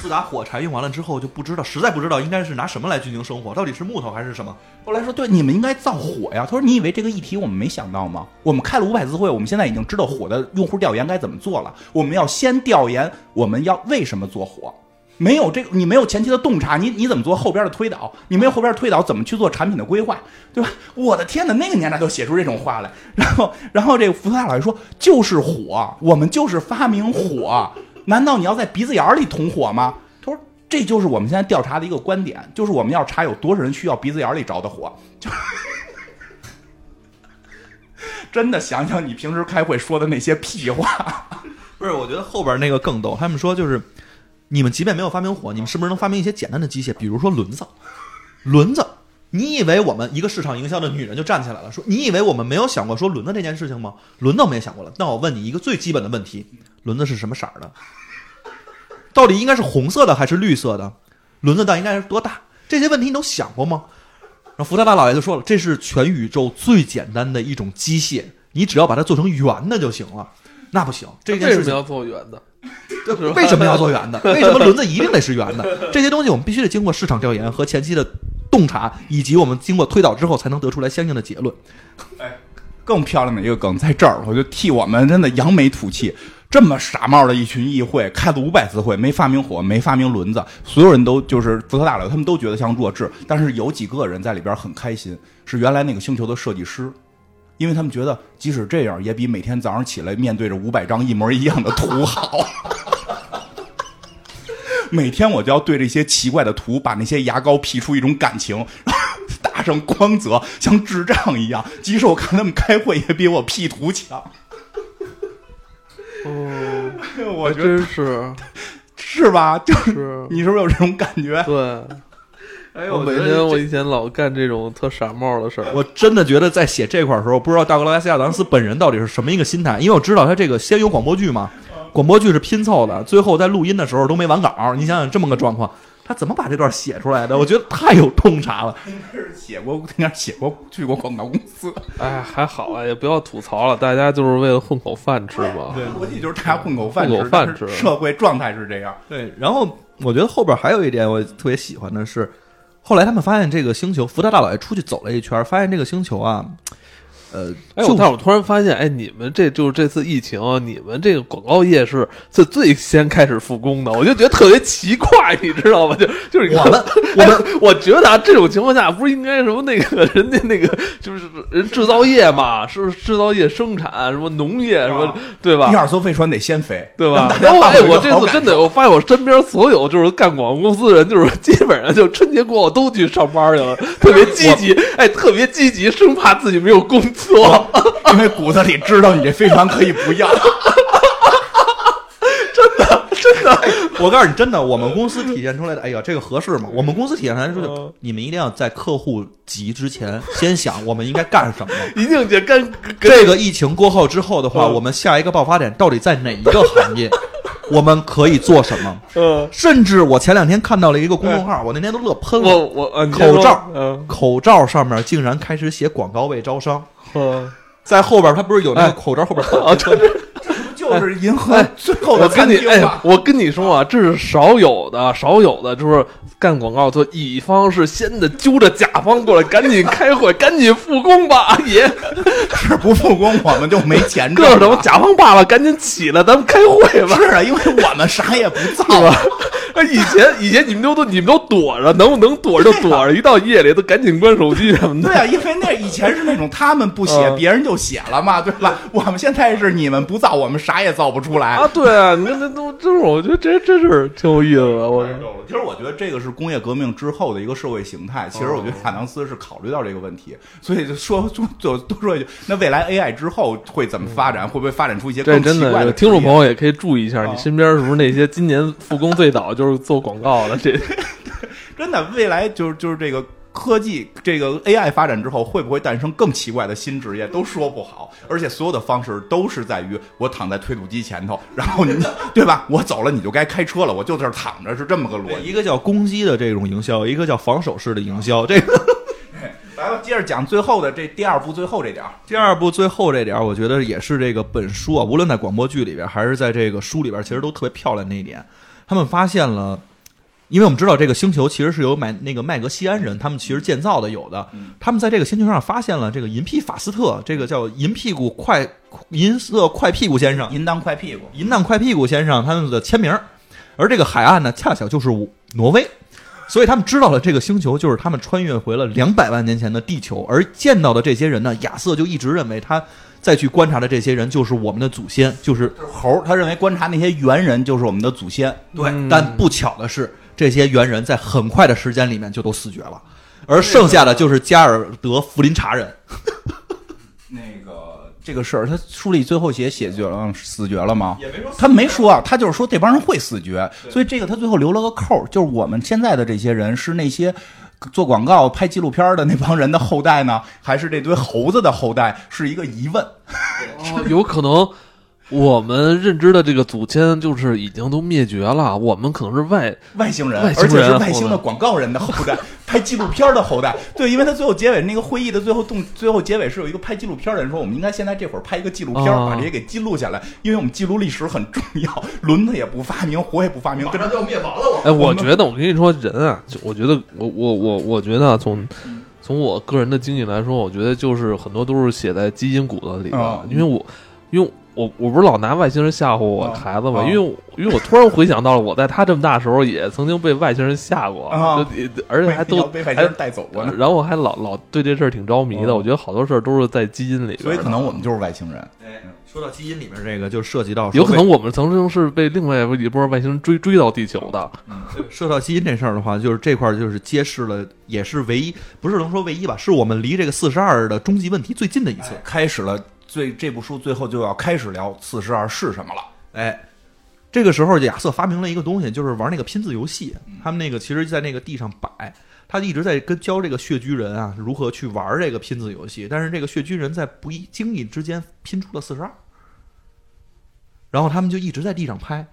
自打火柴用完了之后，就不知道，实在不知道应该是拿什么来进行生火，到底是木头还是什么？后来说对，你们应该造火呀。他说你以为这个议题我们没想到吗？我们开了五百次会，我们现在已经知道火的用户调研该怎么做了。我们要先调研我们要为什么做火。没有这个，你没有前期的洞察，你你怎么做后边的推导？你没有后边推导，怎么去做产品的规划，对吧？我的天哪，那个年代都写出这种话来，然后，然后这个福特大老爷说，就是火，我们就是发明火，难道你要在鼻子眼里捅火吗？他说，这就是我们现在调查的一个观点，就是我们要查有多少人需要鼻子眼里着的火，就 真的想想你平时开会说的那些屁话，不是，我觉得后边那个更逗。他们说就是，你们即便没有发明火，你们是不是能发明一些简单的机械，比如说轮子？轮子，你以为我们一个市场营销的女人就站起来了，说你以为我们没有想过说轮子这件事情吗？轮子我们也想过了。那我问你一个最基本的问题：轮子是什么色儿的？到底应该是红色的还是绿色的？轮子到底应该是多大？这些问题你都想过吗？然后福特大老爷就说了，这是全宇宙最简单的一种机械，你只要把它做成圆的就行了。那不行，这件事情要做圆的？为什么要做圆的？为什么轮子一定得是圆的？这些东西我们必须得经过市场调研和前期的洞察，以及我们经过推导之后，才能得出来相应的结论。哎更漂亮的一个梗在这儿，我就替我们真的扬眉吐气。这么傻帽的一群议会，开了五百次会，没发明火，没发明轮子，所有人都就是福特大佬，他们都觉得像弱智。但是有几个人在里边很开心，是原来那个星球的设计师，因为他们觉得即使这样，也比每天早上起来面对着五百张一模一样的图好。每天我就要对这些奇怪的图，把那些牙膏 P 出一种感情，打上光泽，像智障一样。即使我看他们开会，也比我 P 图强。哦，我觉得真是是吧？就是是，你是不是有这种感觉？对。哎我每天我以前老干这种特傻帽的事儿。我真的觉得在写这块儿的时候，不知道道格拉斯亚当斯本人到底是什么一个心态，因为我知道他这个先有广播剧嘛，广播剧是拼凑的，最后在录音的时候都没完稿。你想想这么个状况，他怎么把这段写出来的？我觉得太有洞察了。应该是写过，应该写过，去过广告公司。哎，还好啊，也不要吐槽了，大家就是为了混口饭吃嘛。对逻辑就是大家混口饭吃，混口饭吃社会状态是这样。对，然后我觉得后边还有一点我特别喜欢的是，后来他们发现这个星球，福特大老爷出去走了一圈，发现这个星球啊，呃，哎，但我突然发现，哎，你们这就是这次疫情，你们这个广告业是是最先开始复工的，我就觉得特别奇怪，你知道吗？就就是我们我们我觉得啊，这种情况下不是应该什么那个人家那个就是人制造业嘛，是制造业生产什么农业什么啊对吧第？二艘飞船得先飞，对吧？然后哎，我这次真的，我发现我身边所有就是干广告公司的人，就是基本上就春节过后都去上班去了，特别积极，哎，特别积极，生怕自己没有工作。因为骨子里知道你这飞船可以不要。真的，真的我告诉你，真的，我们公司体现出来的，哎呀，这个合适吗？我们公司体现出来的就是嗯，你们一定要在客户急之前，先想我们应该干什么。一定得跟跟这个疫情过后之后的话，嗯我们下一个爆发点到底在哪一个行业？我们可以做什么？嗯，甚至我前两天看到了一个公众号，我那天都乐喷了。我呃你先说。口罩嗯。口罩上面竟然开始写广告位招商，嗯，在后边他不是有那哎。个口罩后边 就是银河最后我的餐跟你哎。我跟你说啊，这是少有的，少有的，就是干广告，做乙方是先的揪着甲方过来，赶紧开会，赶紧复工吧，阿姨。是不复工我们就没钱挣各了。种甲方爸爸赶紧起来，咱们开会吧。是啊，因为我们啥也不造 啊？以前以前你们都都你们都躲着，能不能躲着就躲着，一到夜里都赶紧关手机什么的。对啊，因为那以前是那种他们不写，嗯别人就写了嘛，对吧？我们现在是你们不造，我们啥也造不出来。啊，对啊，你看那都就是，我觉得这真是挺有意思的。我其实我觉得这个是工业革命之后的一个社会形态。其实我觉得亚当斯是考虑到这个问题，所以就说就就多说一句，那未来 AI 之后会怎么发展？会不会发展出一些更奇，怪的听众朋友，友也可以注意一下，啊你身边是不是那些今年复工最早就是做广告的？这真的未来就是就是这个。科技这个 AI 发展之后，会不会诞生更奇怪的新职业，都说不好。而且所有的方式都是在于我躺在推土机前头，然后你 对吧？我走了，你就该开车了，我就在这儿躺着，是这么个逻辑。一个叫攻击的这种营销，一个叫防守式的营销。这个 来吧，接着讲最后的这第二部最后这点儿。第二部最后这点儿，我觉得也是这个本书啊，无论在广播剧里边还是在这个书里边，其实都特别漂亮那一点。他们发现了，因为我们知道这个星球其实是由麦那个麦格西安人他们其实建造的，有的。他们在这个星球上发现了这个银屁法斯特，这个叫银屁股快银色快屁股先生，淫荡快屁股，银荡快屁股先生他们的签名。儿，而这个海岸呢，恰巧就是挪威，所以他们知道了这个星球就是他们穿越回了两百万年前的地球，而见到的这些人呢，亚瑟就一直认为他再去观察的这些人就是我们的祖先，就是就是猴儿，他认为观察那些猿人就是我们的祖先。对。嗯。但不巧的是，这些猿人在很快的时间里面就都死绝了，而剩下的就是加尔德福林查人。那个这个事儿，他书里最后写写绝了，死绝了吗？也没说他没说啊，他就是说这帮人会死绝，所以这个他最后留了个扣儿，就是我们现在的这些人是那些做广告、拍纪录片的那帮人的后代呢，还是这堆猴子的后代，是一个疑问。哦。有可能我们认知的这个祖先就是已经都灭绝了，我们可能是外外星人，而且是外星的广告人的后代，拍纪录片的后代。对，因为他最后结尾那个会议的最后动，最后结尾是有一个拍纪录片的人说，我们应该现在这会儿拍一个纪录片，啊把这些给记录下来，因为我们记录历史很重要。轮子也不发明，火也不发明，跟就要灭亡了，我哎，我觉得我跟你说，人啊，我觉得我我我我觉得啊从从我个人的经历来说，我觉得就是很多都是写在基因骨子里的，啊因为我因为我我不是老拿外星人吓唬我啊孩子嘛，啊因为因为我突然回想到了我在他这么大时候也曾经被外星人吓过，啊就而且还都要被外星人带走过。然后我还老老对这事儿挺着迷的，嗯我觉得好多事儿都是在基因里边，所以可能我们就是外星人。哎，说到基因里面这个，就涉及到有可能我们曾经是被另外一波外星人追追到地球的，说到基因这事儿的话，就是这块儿就是揭示了，也是唯一，不是能说唯一吧，是我们离这个四十二的终极问题最近的一次。开始了，最这部书最后就要开始聊四十二是什么了。哎，这个时候亚瑟发明了一个东西，就是玩那个拼字游戏。他们那个其实，在那个地上摆，他一直在跟教这个血居人啊如何去玩这个拼字游戏。但是这个血居人在不意经意之间拼出了四十二，然后他们就一直在地上拍。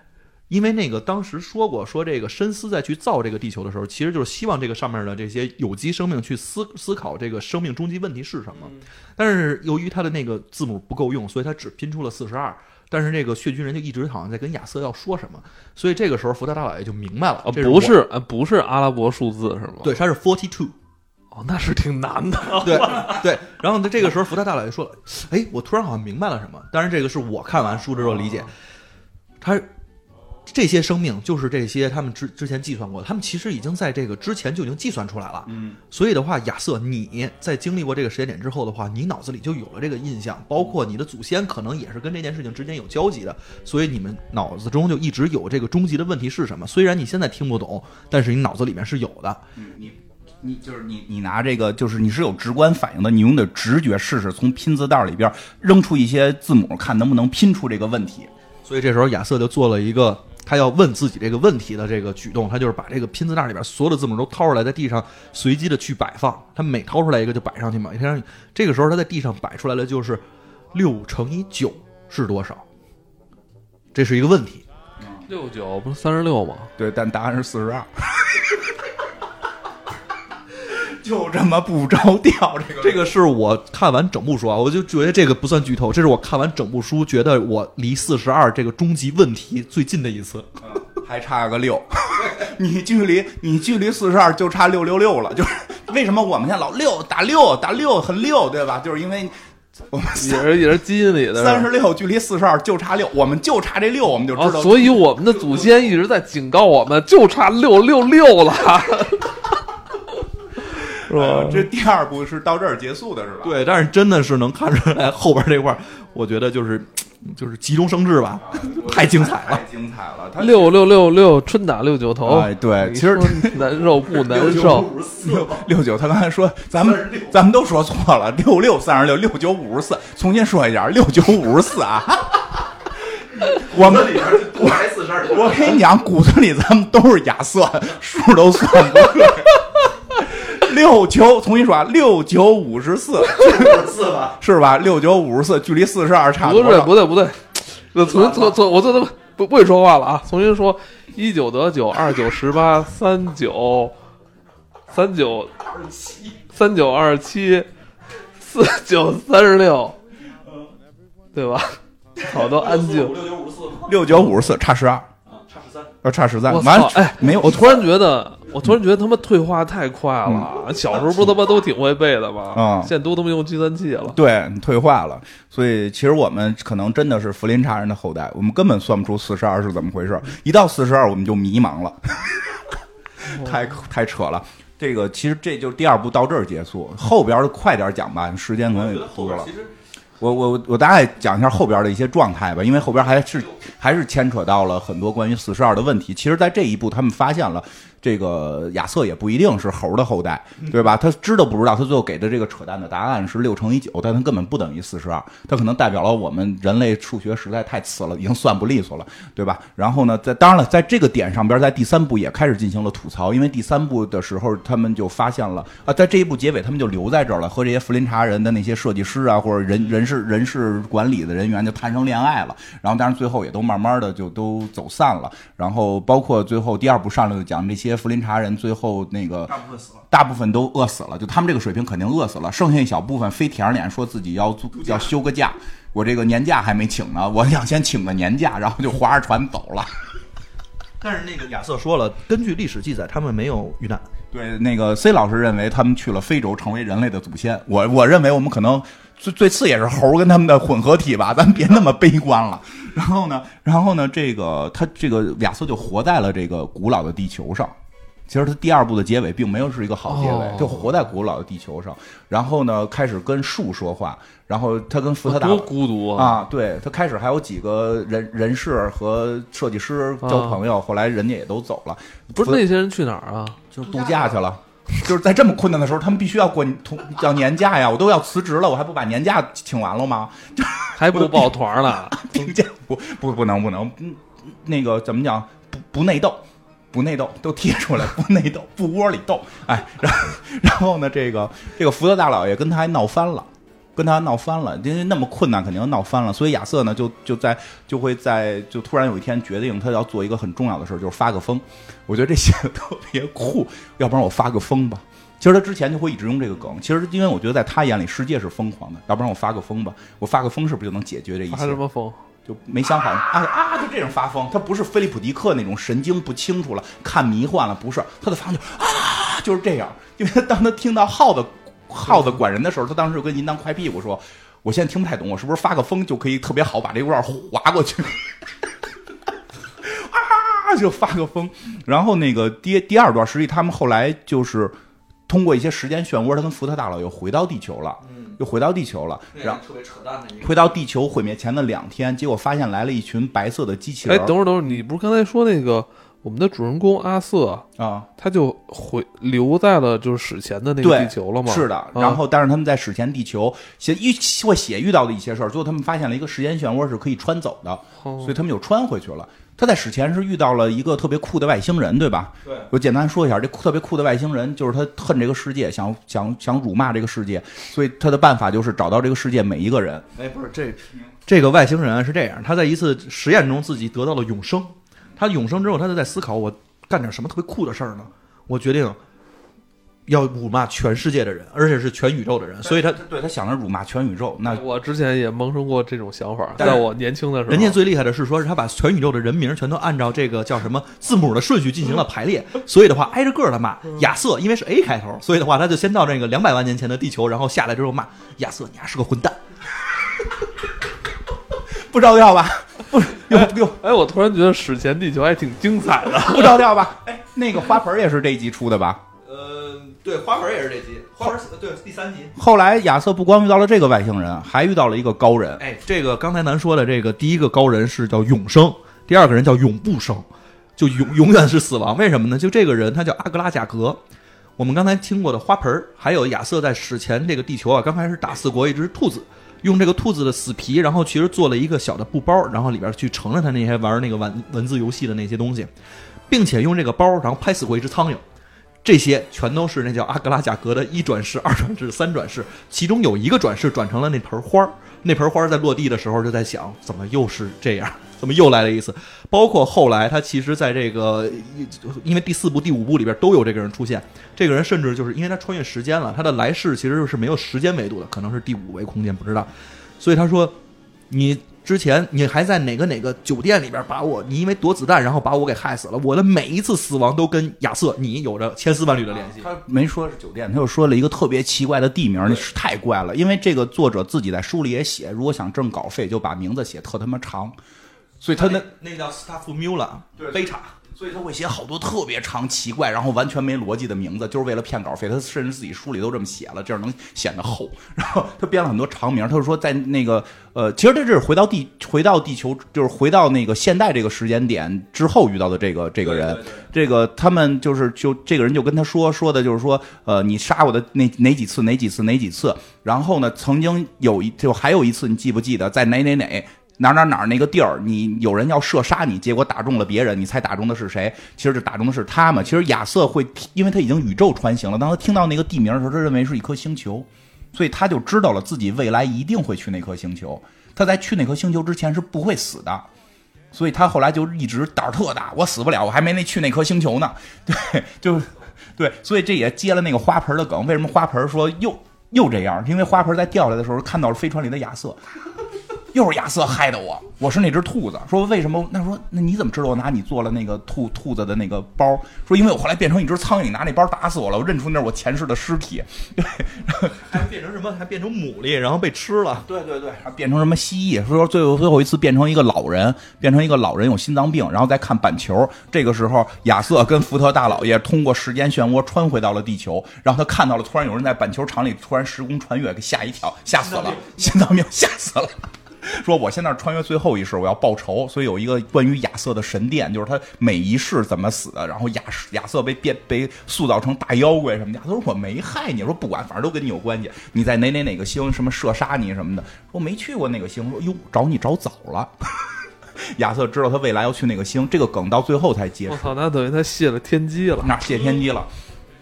因为那个当时说过，说这个深思在去造这个地球的时候，其实就是希望这个上面的这些有机生命去思思考这个生命终极问题是什么。但是由于他的那个字母不够用，所以他只拼出了四十二。但是这个血军人就一直好像在跟亚瑟要说什么，所以这个时候福特大老爷就明白了，啊，不是，呃，不是阿拉伯数字是吗？对，，他是 forty two，哦，那是挺难的。对对。然后呢，这个时候福特大老爷说了，哎，我突然好像明白了什么。当然，这个是我看完书之后理解，他这些生命就是这些他们之之前计算过的，他们其实已经在这个之前就已经计算出来了。嗯，所以的话，亚瑟，你在经历过这个时间点之后的话，你脑子里就有了这个印象，包括你的祖先可能也是跟这件事情之间有交集的，所以你们脑子中就一直有这个终极的问题是什么。虽然你现在听不懂，但是你脑子里面是有的。嗯你你就是你你拿这个，就是你是有直观反应的，你用的直觉试试，从拼字袋里边扔出一些字母，看能不能拼出这个问题。所以这时候亚瑟就做了一个他要问自己这个问题的这个举动，他就是把这个拼字袋里边所有的字母都掏出来，在地上随机的去摆放，他每掏出来一个就摆上去嘛。上去，这个时候他在地上摆出来的就是六乘以九是多少？这是一个问题。六九不是三十六吗？对，但答案是四十二。就这么不着调，这个这个是我看完整部书啊，我就觉得这个不算剧透，这是我看完整部书觉得我离四十二这个终极问题最近的一次。还差个六，你距离你距离四十二就差六六六了。就是为什么我们现在老六打六打六很六，对吧？就是因为我们也是也是基因里的三十六距离四十二就差六，我们就差这六，我们就啊知，道。所以我们的祖先一直在警告我们，就差六六六了，是吧呃？这第二部是到这儿结束的是吧？对，但是真的是能看出来后边这块儿，我觉得就是就是急中生智吧，太精彩了太。精彩了。他六六六六，春打六九头。哎对其实说难受不难受？六 六九，他刚才说咱们咱们都说错了，六六三十六，六九五十四，重新说一下，六九五十四啊。我们我还四十二我跟你讲，骨子里咱们都是亚瑟，数都算不对。六九，重新说啊，六九五十四，四吧。是吧？六九五十四，距离四十二差不对多少？不对不对，我重重重，我这都不不会说话了啊！重新说：一九得九，二九十八，三九三九二七三九二七，四九三十六，对吧？好多安静。六九五十四，六九五十四，差十二。要差十三。我完操！哎，没有，我突然觉得，我突然觉得他妈退化太快了。小时候不他妈都挺会背的吗？嗯现在都他妈用计算器了。对退化了，所以其实我们可能真的是福林查人的后代，我们根本算不出四十二是怎么回事。一到四十二，我们就迷茫了，太太扯了。这个其实这就是第二部到这儿结束，后边的快点讲吧，时间可能也多了。实我我我大概讲一下后边的一些状态吧，因为后边还是还是牵扯到了很多关于四十二的问题。其实，在这一步，他们发现了这个亚瑟也不一定是猴的后代，对吧？他知道不知道？他最后给的这个扯淡的答案是六乘以九，但他根本不等于四十二，他可能代表了我们人类数学实在太次了，已经算不利索了，对吧？然后呢，在当然了，在这个点上边，在第三部也开始进行了吐槽，因为第三部的时候，他们就发现了啊，在这一部结尾，他们就留在这儿了，和这些福林查人的那些设计师啊，或者人人事人事管理的人员就谈上恋爱了，然后当然最后也都慢慢的就都走散了，然后包括最后第二部上来就讲这些福林查人最后那个大部分死了。大部分都饿死了，就他们这个水平肯定饿死了，剩下一小部分非舔着脸说自己要租要休个假，我这个年假还没请呢，我想先请个年假，然后就划着船走了。但是那个亚瑟说了，根据历史记载，他们没有遇难。对，那个 C 老师认为他们去了非洲，成为人类的祖先。我我认为我们可能最最次也是猴跟他们的混合体吧，咱别那么悲观了。然后呢，然后呢，这个他这个亚瑟就活在了这个古老的地球上。其实他第二部的结尾并没有是一个好结尾，哦就活在古老的地球上。然后呢，开始跟树说话，然后他跟福特大多孤独啊！啊，对他开始还有几个人人士和设计师交朋友，后来人家也都走了，不是那些人去哪儿啊？就度假去了。就是在这么困难的时候，他们必须要过同要年假呀！我都要辞职了，我还不把年假请完了吗？还不抱团了？病假不不不能不能，嗯那个怎么讲？不不内斗，不内斗，都贴出来，不内斗，不窝里斗。哎，然后 然后呢，这个这个福特大老爷跟他还闹翻了。跟他闹翻了，因为那么困难，肯定闹翻了。所以亚瑟呢，就就在就会在就突然有一天决定，他要做一个很重要的事儿，就是发个疯。我觉得这写的特别酷，要不然我发个疯吧。其实他之前就会一直用这个梗。其实因为我觉得在他眼里，世界是疯狂的，要不然我发个疯吧。我发个疯是不是就能解决这一切？发什么疯？就没想好啊啊！就这种发疯，他不是菲利普迪克那种神经不清楚了，看迷幻了，不是他的发疯就啊，就是这样。因为他当他听到耗子耗子管人的时候，他当时就跟银当快屁股说：“我现在听不太懂，我是不是发个疯就可以特别好把这段划过去？” 啊，就发个疯。然后那个第第二段，实际他们后来就是通过一些时间漩涡，他跟福特大佬又回到地球了，又回到地球了，然后。特别扯淡的一个。回到地球毁灭前的两天，结果发现来了一群白色的机器人哎，人。等会儿等会儿，你不是刚才说那个我们的主人公阿瑟，啊，他就回留在了就是史前的那个对地球了吗？是的。啊然后，但是他们在史前地球写遇会写遇到的一些事儿，最后他们发现了一个时间漩涡是可以穿走的，哦所以他们又穿回去了。他在史前是遇到了一个特别酷的外星人，对吧？对我简单说一下，这特别酷的外星人就是他恨这个世界，想想想辱骂这个世界，所以他的办法就是找到这个世界每一个人。哎，不是这这个外星人啊是这样，他在一次实验中自己得到了永生，他永生之后，他就在思考我干点什么特别酷的事儿呢？我决定要辱骂全世界的人，而且是全宇宙的人，所以他对他想着辱骂全宇宙，那我之前也萌生过这种想法，在我年轻的时候，人家最厉害的是说，是他把全宇宙的人名全都按照这个叫什么字母的顺序进行了排列，所以的话挨着个的骂亚瑟，因为是 A 开头，所以的话他就先到那个两百万年前的地球，然后下来之后骂亚瑟，你还是个混蛋。不着调吧？不 又又哎，我突然觉得史前地球还挺精彩的。不着调吧？哎，那个花盆也是这一集出的吧？呃，对，花盆也是这集，花盆对第三集。后来亚瑟不光遇到了这个外星人，还遇到了一个高人。哎，这个刚才咱说的这个第一个高人是叫永生，第二个人叫永不生，就永永远是死亡。为什么呢？就这个人他叫阿格拉贾格。我们刚才听过的花盆儿，还有亚瑟在史前这个地球啊，刚开始打四国一只兔子，用这个兔子的死皮，然后其实做了一个小的布包，然后里边去盛了他那些玩那个文文字游戏的那些东西，并且用这个包，然后拍死过一只苍蝇。这些全都是那叫阿格拉贾格的一转世、二转世、三转世，其中有一个转世转成了那盆花儿。那盆花儿在落地的时候就在想，怎么又是这样？怎么又来了一次？包括后来他其实在这个，因为第四部、第五部里边都有这个人出现。这个人甚至就是因为他穿越时间了，他的来世其实是没有时间维度的，可能是第五维空间，不知道。所以他说，你之前你还在哪个哪个酒店里边把我，你因为躲子弹然后把我给害死了。我的每一次死亡都跟亚瑟你有着千丝万缕的联系。他没说是酒店，他又说了一个特别奇怪的地名，那是太怪了。因为这个作者自己在书里也写，如果想挣稿费，就把名字写特他妈长，所以他那那叫斯塔夫缪拉，杯茶。所以他会写好多特别长、奇怪，然后完全没逻辑的名字，就是为了骗稿费。他甚至自己书里都这么写了，这样能显得厚。然后他编了很多长名，他就说在那个呃，其实他这是回到地 回到地球，就是回到那个现代这个时间点之后遇到的这个这个人。这个他们就是就这个人就跟他说说的就是说呃，你杀我的那哪几次哪几次哪几次？然后呢，曾经有一就还有一次，你记不记得在哪哪哪？哪哪哪那个地儿，你有人要射杀你，结果打中了别人，你猜打中的是谁？其实这打中的是他嘛。其实亚瑟会，因为他已经宇宙穿行了，当他听到那个地名的时候，他认为是一颗星球，所以他就知道了自己未来一定会去那颗星球。他在去那颗星球之前是不会死的，所以他后来就一直胆儿特大，我死不了，我还没那去那颗星球呢。对，就对，所以这也接了那个花盆的梗。为什么花盆说又又这样？因为花盆在掉下来的时候看到了飞船里的亚瑟。又是亚瑟害的我，我是那只兔子。说为什么？那说那你怎么知道我拿你做了那个兔兔子的那个包？说因为我后来变成一只苍蝇，拿那包打死我了，我认出那是我前世的尸体。对，还变成什么？还变成牡蛎，然后被吃了。对对对，还变成什么蜥蜴？说最后最后一次变成一个老人，变成一个老人有心脏病，然后再看板球。这个时候，亚瑟跟福特大老爷通过时间漩涡穿回到了地球，然后他看到了突然有人在板球场里突然时空穿越，给吓一跳，吓死了，心脏病吓死了。说我现在穿越最后一世，我要报仇，所以有一个关于亚瑟的神殿，就是他每一世怎么死的，然后亚亚瑟被变被塑造成大妖怪什么的。他说我没害你，说不管，反正都跟你有关系。你在哪哪哪个星什么射杀你什么的，说没去过那个星，说哟找你找早了。亚瑟知道他未来要去那个星，这个梗到最后才结束。我操，那等于他泄了天机了，那泄天机了。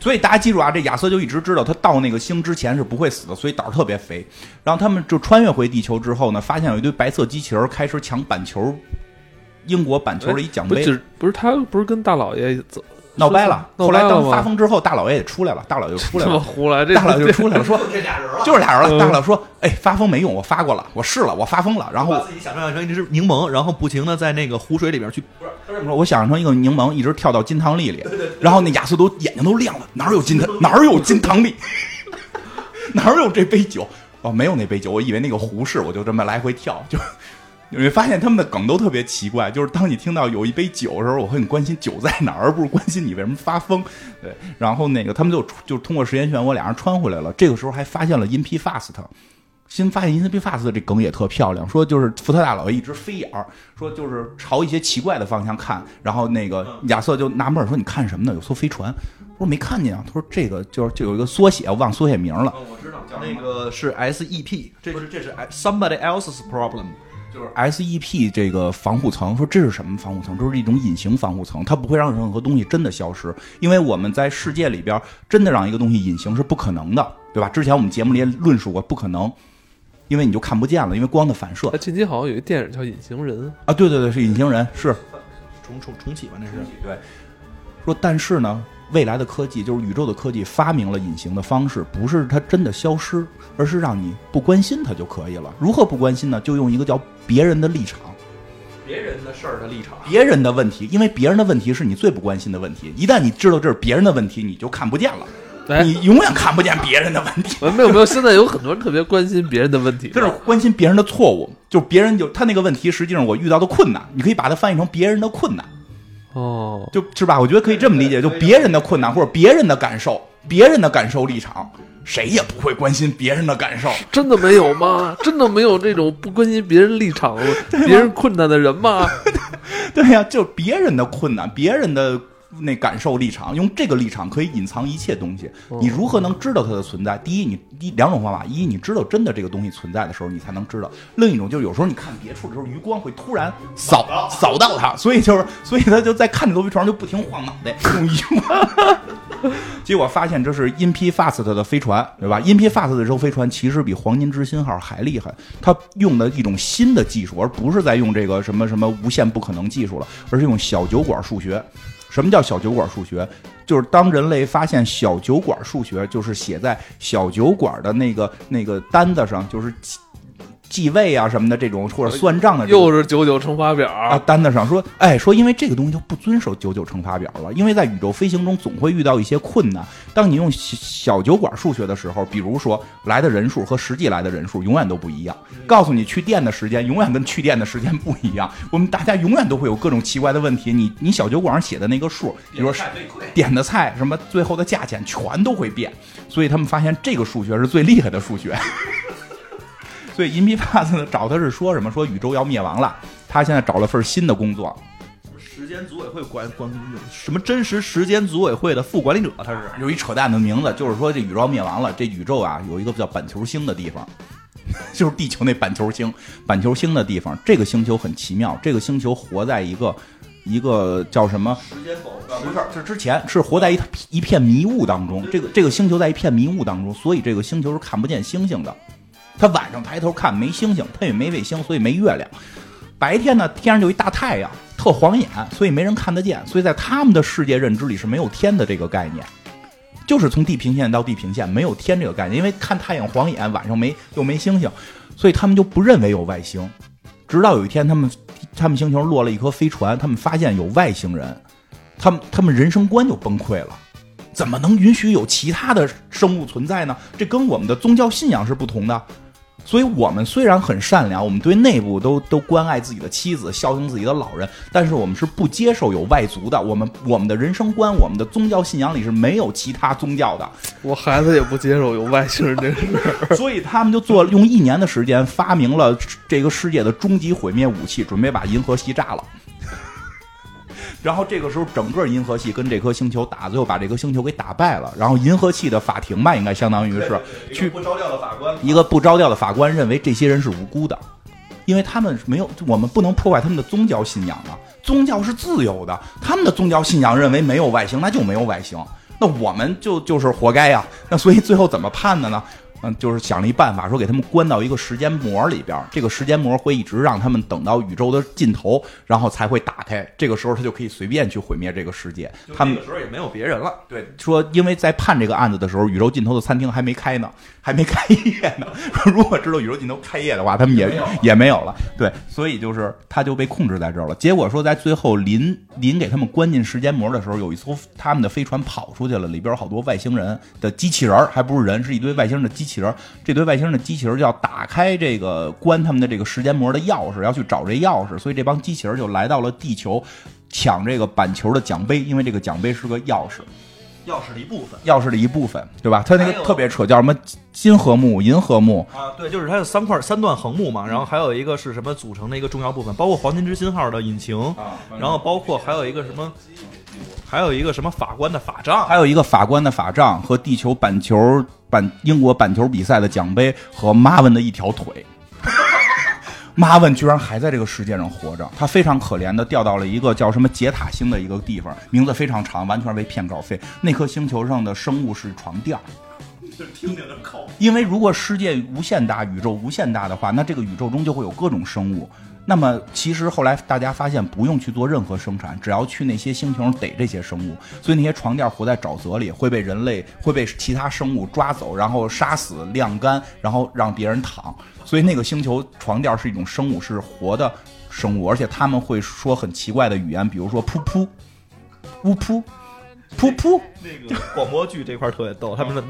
所以大家记住啊，这亚瑟就一直知道他到那个星之前是不会死的，所以胆儿特别肥。然后他们就穿越回地球之后呢，发现有一堆白色机器人开始抢板球，英国板球的一奖杯。不是不是他不是跟大老爷走闹掰了。后来当发疯疯之后，大老爷也出来了，大老爷出来了，胡来，这大老爷就出来了，说这俩人了，就是俩人了。大老说：“哎，发疯没用，我发过了，我试了，我发疯了。”然后自己想象成一只柠檬，然后不停的在那个湖水里边去。不是他这么说，我想象成一个柠檬，一直跳到金汤力里。然后那亚瑟都眼睛都亮了，哪有金汤？哪有金汤力？哪有这杯酒？哦，没有那杯酒，我以为那个壶是，我就这么来回跳，就。你会发现他们的梗都特别奇怪，就是当你听到有一杯酒的时候，我会很关心酒在哪儿，而不是关心你为什么发疯。对，然后那个他们就就通过时间漩涡俩人穿回来了。这个时候还发现了 In P fast，新发现 In P fast 的这梗也特漂亮，说就是福特大佬一直飞眼儿，说就是朝一些奇怪的方向看，然后那个亚瑟就纳闷说：“你看什么呢？有艘飞船。”我说：“没看见啊。”他说：“这个就是就有一个缩写，我忘缩写名了。”我知道，叫那个是 SEP，这是这是 somebody else's problem。就是 SEP 这个防护层，说这是什么防护层？这是一种隐形防护层，它不会让任何东西真的消失，因为我们在世界里边真的让一个东西隐形是不可能的，对吧？之前我们节目里也论述过，不可能，因为你就看不见了，因为光的反射。近期好像有一电影叫《隐形人》啊，对对对，是隐形人，是重重重启吧？那是对。说但是呢。未来的科技就是宇宙的科技，发明了隐形的方式，不是它真的消失，而是让你不关心它就可以了。如何不关心呢？就用一个叫别人的立场，别人的事儿的立场，别人的问题，因为别人的问题是你最不关心的问题。一旦你知道这是别人的问题，你就看不见了。哎你永远看不见别人的问题。没有没有，现在有很多人特别关心别人的问题，就是关心别人的错误，就是别人就他那个问题，实际上我遇到的困难，你可以把它翻译成别人的困难，哦，就是吧？我觉得可以这么理解，就别人的困难或者别人的感受，别人的感受立场，谁也不会关心别人的感受。真的没有吗？真的没有这种不关心别人立场、别人困难的人吗？对呀、就别人的困难，别人的那感受立场，用这个立场可以隐藏一切东西。你如何能知道它的存在？第一，你一两种方法：一，你知道真的这个东西存在的时候，你才能知道；另一种就是有时候你看别处的时候，余光会突然扫扫到它，所以就是所以他就在看着罗飞船就不停晃脑袋，用余光。结果发现这是 InP Fast 的飞船，对吧？InP Fast 的这艘飞船其实比黄金之心号还厉害，它用的一种新的技术，而不是在用这个什么什么无限不可能技术了，而是用小酒馆数学。什么叫小酒馆数学？就是当人类发现小酒馆数学，就是写在小酒馆的那个那个单子上，就是计计位啊什么的这种，或者算账的这种又是九九乘法表，啊，单子上说，哎，说因为这个东西就不遵守九九乘法表了，因为在宇宙飞行中总会遇到一些困难。当你用小小酒馆数学的时候，比如说来的人数和实际来的人数永远都不一样，告诉你去店的时间永远跟去店的时间不一样，我们大家永远都会有各种奇怪的问题。你你小酒馆上写的那个数，比如说点的菜什么最后的价钱全都会变，所以他们发现这个数学是最厉害的数学。所以银皮帕斯呢找他是说什么？说宇宙要灭亡了，他现在找了份新的工作，时间组委会管管什么真实时间组委会的副管理者，他是有一扯淡的名字，就是说这宇宙要灭亡了，这宇宙啊有一个叫板球星的地方，就是地球那板球星，板球星的地方，这个星球很奇妙，这个星球活在一个一个叫什么？时间否不是，是之前是活在一一片迷雾当中，这个这个星球在一片迷雾当中，所以这个星球是看不见星星的。他晚上抬头看没星星，他也没卫星，所以没月亮。白天呢，天上就一大太阳，特晃眼，所以没人看得见。所以在他们的世界认知里是没有天的这个概念，就是从地平线到地平线没有天这个概念，因为看太阳晃眼，晚上没又没星星，所以他们就不认为有外星。直到有一天，他们他们星球落了一颗飞船，他们发现有外星人，他们他们人生观就崩溃了。怎么能允许有其他的生物存在呢？这跟我们的宗教信仰是不同的。所以，我们虽然很善良，我们对内部都都关爱自己的妻子，孝敬自己的老人，但是我们是不接受有外族的。我们我们的人生观，我们的宗教信仰里是没有其他宗教的。我孩子也不接受有外星人这事儿。所以他们就做用一年的时间发明了这个世界的终极毁灭武器，准备把银河系炸了。然后这个时候，整个银河系跟这颗星球打，最后把这颗星球给打败了。然后银河系的法庭吧，应该相当于是去不着调的法官，一个不着调的法官认为这些人是无辜的，因为他们没有，我们不能破坏他们的宗教信仰啊。宗教是自由的，他们的宗教信仰认为没有外星，那就没有外星，那我们就就是活该呀。那所以最后怎么判的呢？嗯，就是想了一办法，说给他们关到一个时间膜里边，这个时间膜会一直让他们等到宇宙的尽头，然后才会打开。这个时候他就可以随便去毁灭这个世界。他们那个时候也没有别人了。对，说因为在判这个案子的时候，宇宙尽头的餐厅还没开呢，还没开业呢。说如果知道宇宙尽头开业的话，他们也也没有了。对，所以就是他就被控制在这儿了。结果说在最后临临给他们关进时间膜的时候，有一艘他们的飞船跑出去了，里边有好多外星人的机器人，还不是人，是一堆外星人的机器人。这堆外星人的机器人就要打开这个关他们的这个时间膜的钥匙，要去找这钥匙，所以这帮机器人就来到了地球。抢这个板球的奖杯，因为这个奖杯是个钥匙，钥匙的一部分钥匙的一部分，对吧？它那个特别扯，叫什么金和木、银和木，啊，对，就是它有三块三段横木嘛，然后还有一个是什么组成的一个重要部分，包括黄金之心号的引擎，啊然后包括还有一个什么，还有一个什么法官的法杖，还有一个法官的法杖和地球板球板英国板球比赛的奖杯和马文的一条腿。马文居然还在这个世界上活着，他非常可怜的掉到了一个叫什么杰塔星的一个地方，名字非常长，完全为骗稿费。那颗星球上的生物是床垫儿，听着口。因为如果世界无限大，宇宙无限大的话，那这个宇宙中就会有各种生物。那么其实后来大家发现，不用去做任何生产，只要去那些星球上逮这些生物。所以那些床垫活在沼泽里，会被人类会被其他生物抓走，然后杀死、晾干，然后让别人躺。所以那个星球床垫是一种生物，是活的生物，而且他们会说很奇怪的语言，比如说噗噗、呜噗。噗噗，那个广播剧这块儿特别逗，他们的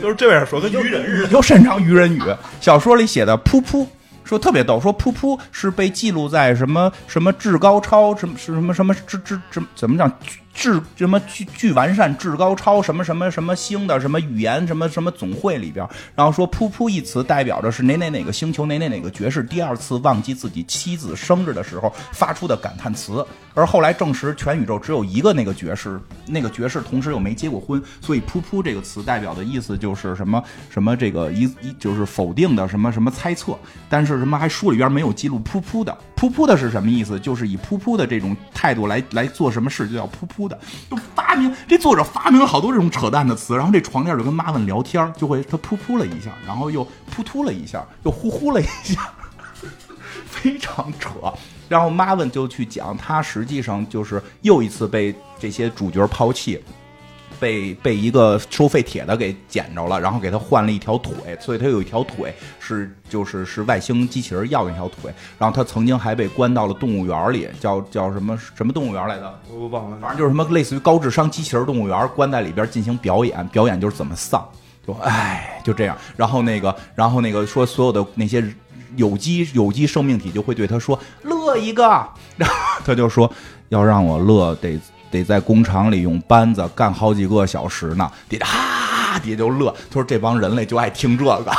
就是这样说，跟愚人似的。又擅长愚人语。小说里写的噗噗。说特别逗，说噗噗是被记录在什么什么至高超什么是什么什么至至至怎么讲至什么巨巨完善至高超什么什么什么星的什么语言什么什么总会里边，然后说噗噗一词代表着是哪哪哪个星球哪哪哪个爵士第二次忘记自己妻子生日的时候发出的感叹词，而后来证实全宇宙只有一个那个爵士，那个爵士同时又没结过婚，所以噗噗这个词代表的意思就是什么什么这个一一就是否定的什么什么猜测，但是什么还书里边没有记录噗噗的，噗噗的是什么意思？就是以噗噗的这种态度来来做什么事就叫噗噗的，就发明这作者发明了好多这种扯淡的词，然后这床垫就跟妈妈聊天，就会他噗噗了一下，然后又噗突了一下，又呼呼了一下，非常扯。然后妈问就去讲，他实际上就是又一次被这些主角抛弃。被被一个收废铁的给捡着了，然后给他换了一条腿，所以他有一条腿是就是是外星机器人要的那条腿。然后他曾经还被关到了动物园里，叫叫什么什么动物园来的？我忘了，反正就是什么类似于高智商机器人动物园，关在里边进行表演，表演就是怎么丧，就唉就这样。然后那个然后那个说所有的那些有机有机生命体就会对他说乐一个，然后他就说要让我乐得。得在工厂里用扳子干好几个小时呢，底下哈，底下就乐。他说这帮人类就爱听这个，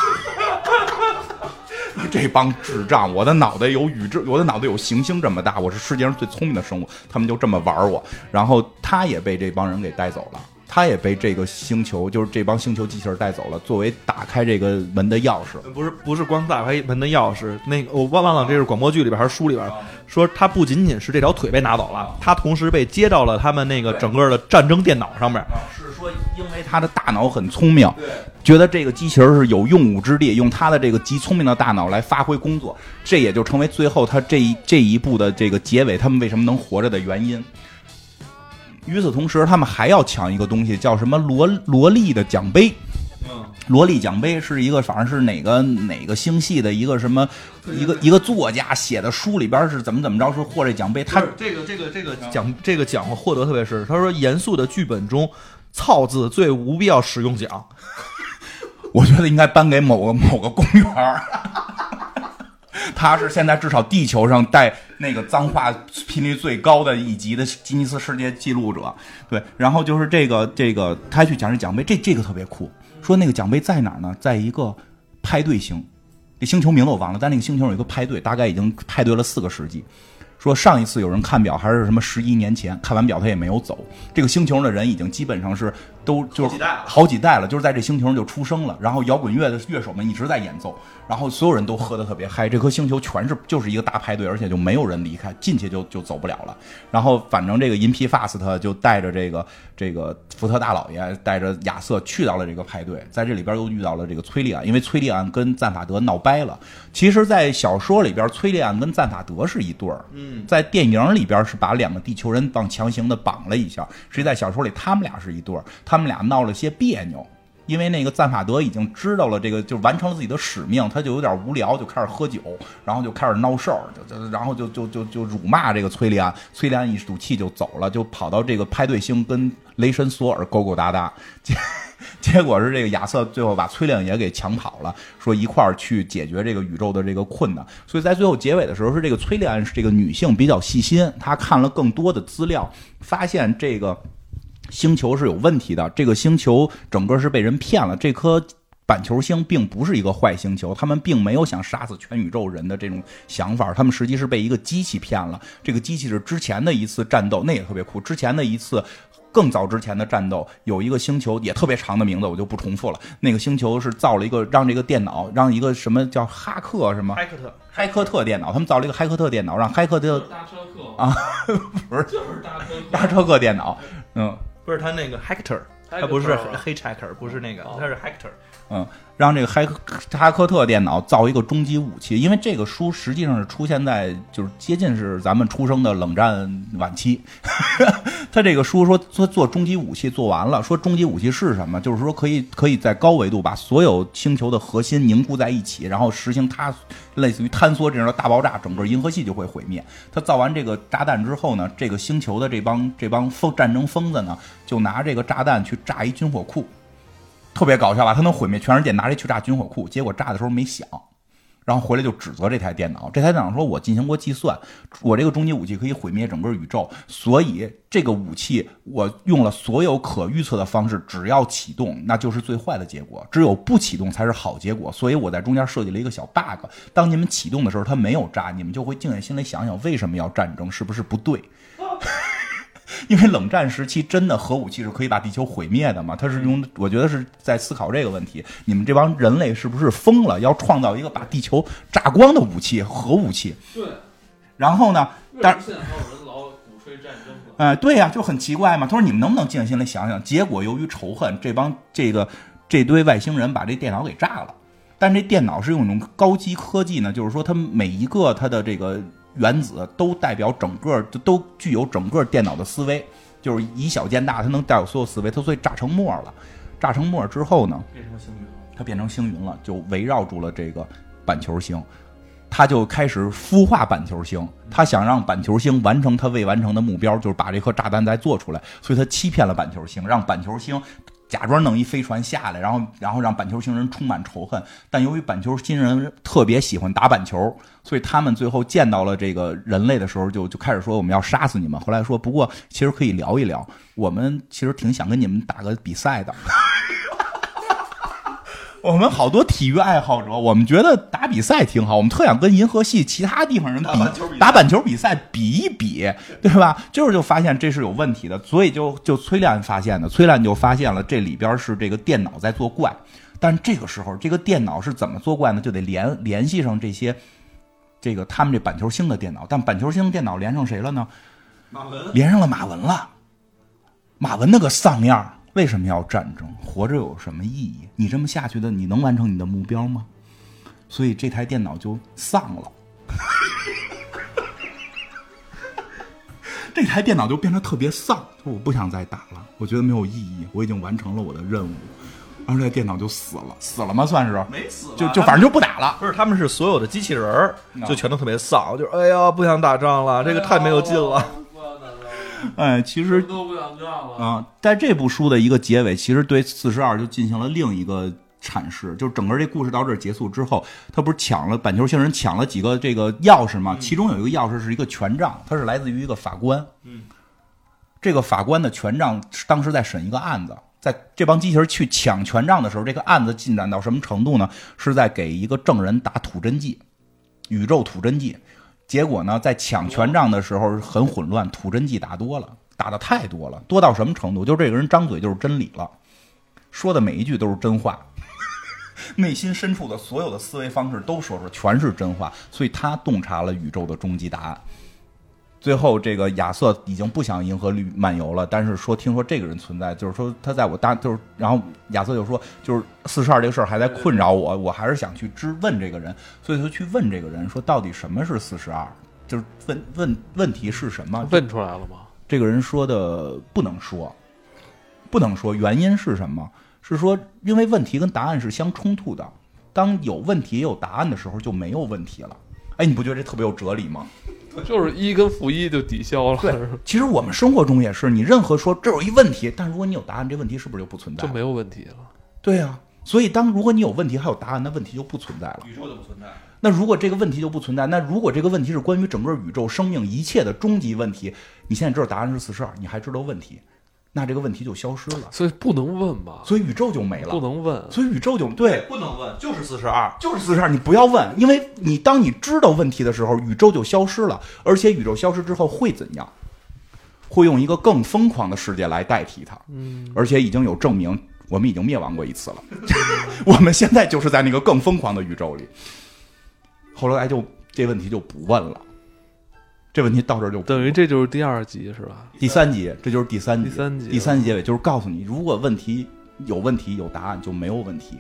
这帮智障，我的脑袋有宇宙，我的脑袋有行星这么大，我是世界上最聪明的生物，他们就这么玩我。然后他也被这帮人给带走了。他也被这个星球，就是这帮星球机器人带走了，作为打开这个门的钥匙。不是，不是光打开门的钥匙。那个我忘忘了，这是广播剧里边还是书里边说，他不仅仅是这条腿被拿走了，他同时被接到了他们那个整个的战争电脑上面。是说，因为他的大脑很聪明，觉得这个机器人是有用武之地，用他的这个极聪明的大脑来发挥工作，这也就成为最后他这一这一步的这个结尾，他们为什么能活着的原因。与此同时，他们还要抢一个东西，叫什么罗罗莉的奖杯。嗯，罗莉奖杯是一个，反正是哪个哪个星系的一个什么一个一个作家写的书里边是怎么怎么着，说获这奖杯。他这个这个这个奖这个奖获得特别是，他说严肃的剧本中，操字最无必要使用奖。我觉得应该颁给某个某个公园。他是现在至少地球上带那个脏话频率最高的一级的吉尼斯世界纪录者，对，然后就是这个这个他去讲这奖杯，这这个特别酷，说那个奖杯在哪儿呢？在一个派对星，这星球名字我忘了，但那个星球有一个派对，大概已经派对了四个世纪。说上一次有人看表还是什么十一年前，看完表他也没有走，这个星球的人已经基本上是。都就是好几代了，就是在这星球上就出生了。然后摇滚乐的乐手们一直在演奏，然后所有人都喝得特别嗨。这颗星球全是就是一个大派对，而且就没有人离开，进去就就走不了了。然后反正这个银皮法斯特就带着这个这个福特大老爷，带着亚瑟去到了这个派对，在这里边又遇到了这个崔利安，因为崔利安跟赞法德闹掰了。其实，在小说里边，崔利安跟赞法德是一对儿。嗯，在电影里边是把两个地球人往强行的绑了一下，实际在小说里他们俩是一对儿。他他们俩闹了些别扭，因为那个赞法德已经知道了这个，就完成了自己的使命，他就有点无聊，就开始喝酒，然后就开始闹事儿，就就然后就就就就辱骂这个崔利安，崔利安一赌气就走了，就跑到这个派对星跟雷神索尔勾勾搭搭，结结果是这个亚瑟最后把崔亮也给抢跑了，说一块儿去解决这个宇宙的这个困难，所以在最后结尾的时候，是这个崔利安是这个女性比较细心，她看了更多的资料，发现这个。星球是有问题的，这个星球整个是被人骗了。这颗板球星并不是一个坏星球，他们并没有想杀死全宇宙人的这种想法，他们实际是被一个机器骗了。这个机器是之前的一次战斗，那也特别酷。之前的一次更早之前的战斗，有一个星球也特别长的名字，我就不重复了。那个星球是造了一个让这个电脑，让一个什么叫哈克什么？哈克特，嗨克特电脑，他们造了一个嗨克特电脑，让嗨克特大车客啊，不是就是大车大车客电脑，嗯。不是他那个 Hector，他不是 Hitchhiker，不是那个，他是 Hector。嗯，让这个海哈克特电脑造一个终极武器，因为这个书实际上是出现在就是接近是咱们出生的冷战晚期。他这个书说做做终极武器做完了，说终极武器是什么？就是说可以可以在高维度把所有星球的核心凝固在一起，然后实行它类似于坍缩这样的大爆炸，整个银河系就会毁灭。他造完这个炸弹之后呢，这个星球的这帮这帮疯战争疯子呢，就拿这个炸弹去炸一军火库。特别搞笑吧？他能毁灭全世界，拿这去炸军火库，结果炸的时候没响，然后回来就指责这台电脑。这台电脑说：“我进行过计算，我这个终极武器可以毁灭整个宇宙，所以这个武器我用了所有可预测的方式，只要启动，那就是最坏的结果；只有不启动才是好结果。所以我在中间设计了一个小 bug，当你们启动的时候，它没有炸，你们就会静下心来想想，为什么要战争？是不是不对？” 因为冷战时期真的核武器是可以把地球毁灭的嘛？他是用，我觉得是在思考这个问题。你们这帮人类是不是疯了？要创造一个把地球炸光的武器，核武器？对。然后呢？但是现在还有人老鼓吹战争呢。哎，对呀，就很奇怪嘛。他说：“你们能不能静下心来想想？”结果由于仇恨，这帮这个这堆外星人把这电脑给炸了。但这电脑是用一种高级科技呢，就是说它每一个它的这个。原子都代表整个，都具有整个电脑的思维，就是以小见大，它能带有所有思维，它所以炸成沫了。炸成沫之后呢，变成星云了。它变成星云了，就围绕住了这个板球星，它就开始孵化板球星。他想让板球星完成它未完成的目标，就是把这颗炸弹再做出来，所以他欺骗了板球星，让板球星。假装弄一飞船下来，然后然后让板球星人充满仇恨。但由于板球星人特别喜欢打板球，所以他们最后见到了这个人类的时候，就就开始说我们要杀死你们。后来说不过其实可以聊一聊，我们其实挺想跟你们打个比赛的。我们好多体育爱好者，我们觉得打比赛挺好，我们特想跟银河系其他地方人 比打板球比赛比一比，对吧？就是就发现这是有问题的，所以就就崔亮发现的，崔亮就发现了这里边是这个电脑在作怪。但这个时候，这个电脑是怎么作怪呢？就得联联系上这些这个他们这板球星的电脑，但板球星电脑连上谁了呢？马文连上了马文了。马文那个丧样。为什么要战争？活着有什么意义？你这么下去的，你能完成你的目标吗？所以这台电脑就丧了，这台电脑就变得特别丧。我不想再打了，我觉得没有意义，我已经完成了我的任务。然后这电脑就死了，死了吗？算是没死，就就反正就不打了。不是，他们是所有的机器人儿，就全都特别丧，就是哎呀，不想打仗了，这个太没有劲了。哎，其实都不想干了啊！在这部书的一个结尾，其实对四十二就进行了另一个阐释，就是整个这故事到这儿结束之后，他不是抢了板球星人抢了几个这个钥匙吗？其中有一个钥匙是一个权杖，它是来自于一个法官。嗯，这个法官的权杖当时在审一个案子，在这帮机器人去抢权杖的时候，这个案子进展到什么程度呢？是在给一个证人打土真剂，宇宙土真剂。结果呢，在抢权杖的时候很混乱，吐真迹打多了，打的太多了，多到什么程度？就这个人张嘴就是真理了，说的每一句都是真话，内心深处的所有的思维方式都说出全是真话，所以他洞察了宇宙的终极答案。最后，这个亚瑟已经不想银河绿漫游了，但是说听说这个人存在，就是说他在我大就是，然后亚瑟就说，就是四十二这个事儿还在困扰我，我还是想去质问这个人，所以他去问这个人说，到底什么是四十二？就是问问问题是什么？问出来了吗？这个人说的不能说，不能说，原因是什么？是说因为问题跟答案是相冲突的，当有问题也有答案的时候，就没有问题了。哎，你不觉得这特别有哲理吗？就是一跟负一就抵消了。对，其实我们生活中也是，你任何说这有一问题，但如果你有答案，这问题是不是就不存在？就没有问题了。对呀，所以当如果你有问题还有答案，那问题就不存在了。宇宙就不存在。那如果这个问题就不存在，那如果这个问题是关于整个宇宙生命一切的终极问题，你现在知道答案是四十二，你还知道问题？那这个问题就消失了，所以不能问吧？所以宇宙就没了，不能问，所以宇宙就对，不能问，就是四十二，就是四十二，你不要问，因为你当你知道问题的时候，宇宙就消失了，而且宇宙消失之后会怎样？会用一个更疯狂的世界来代替它，嗯，而且已经有证明，我们已经灭亡过一次了，我们现在就是在那个更疯狂的宇宙里。后来就这问题就不问了。这问题到这儿就等于这就是第二集是吧？第三集，这就是第三集。第三集，第三集结尾就是告诉你，如果问题有问题有答案就没有问题。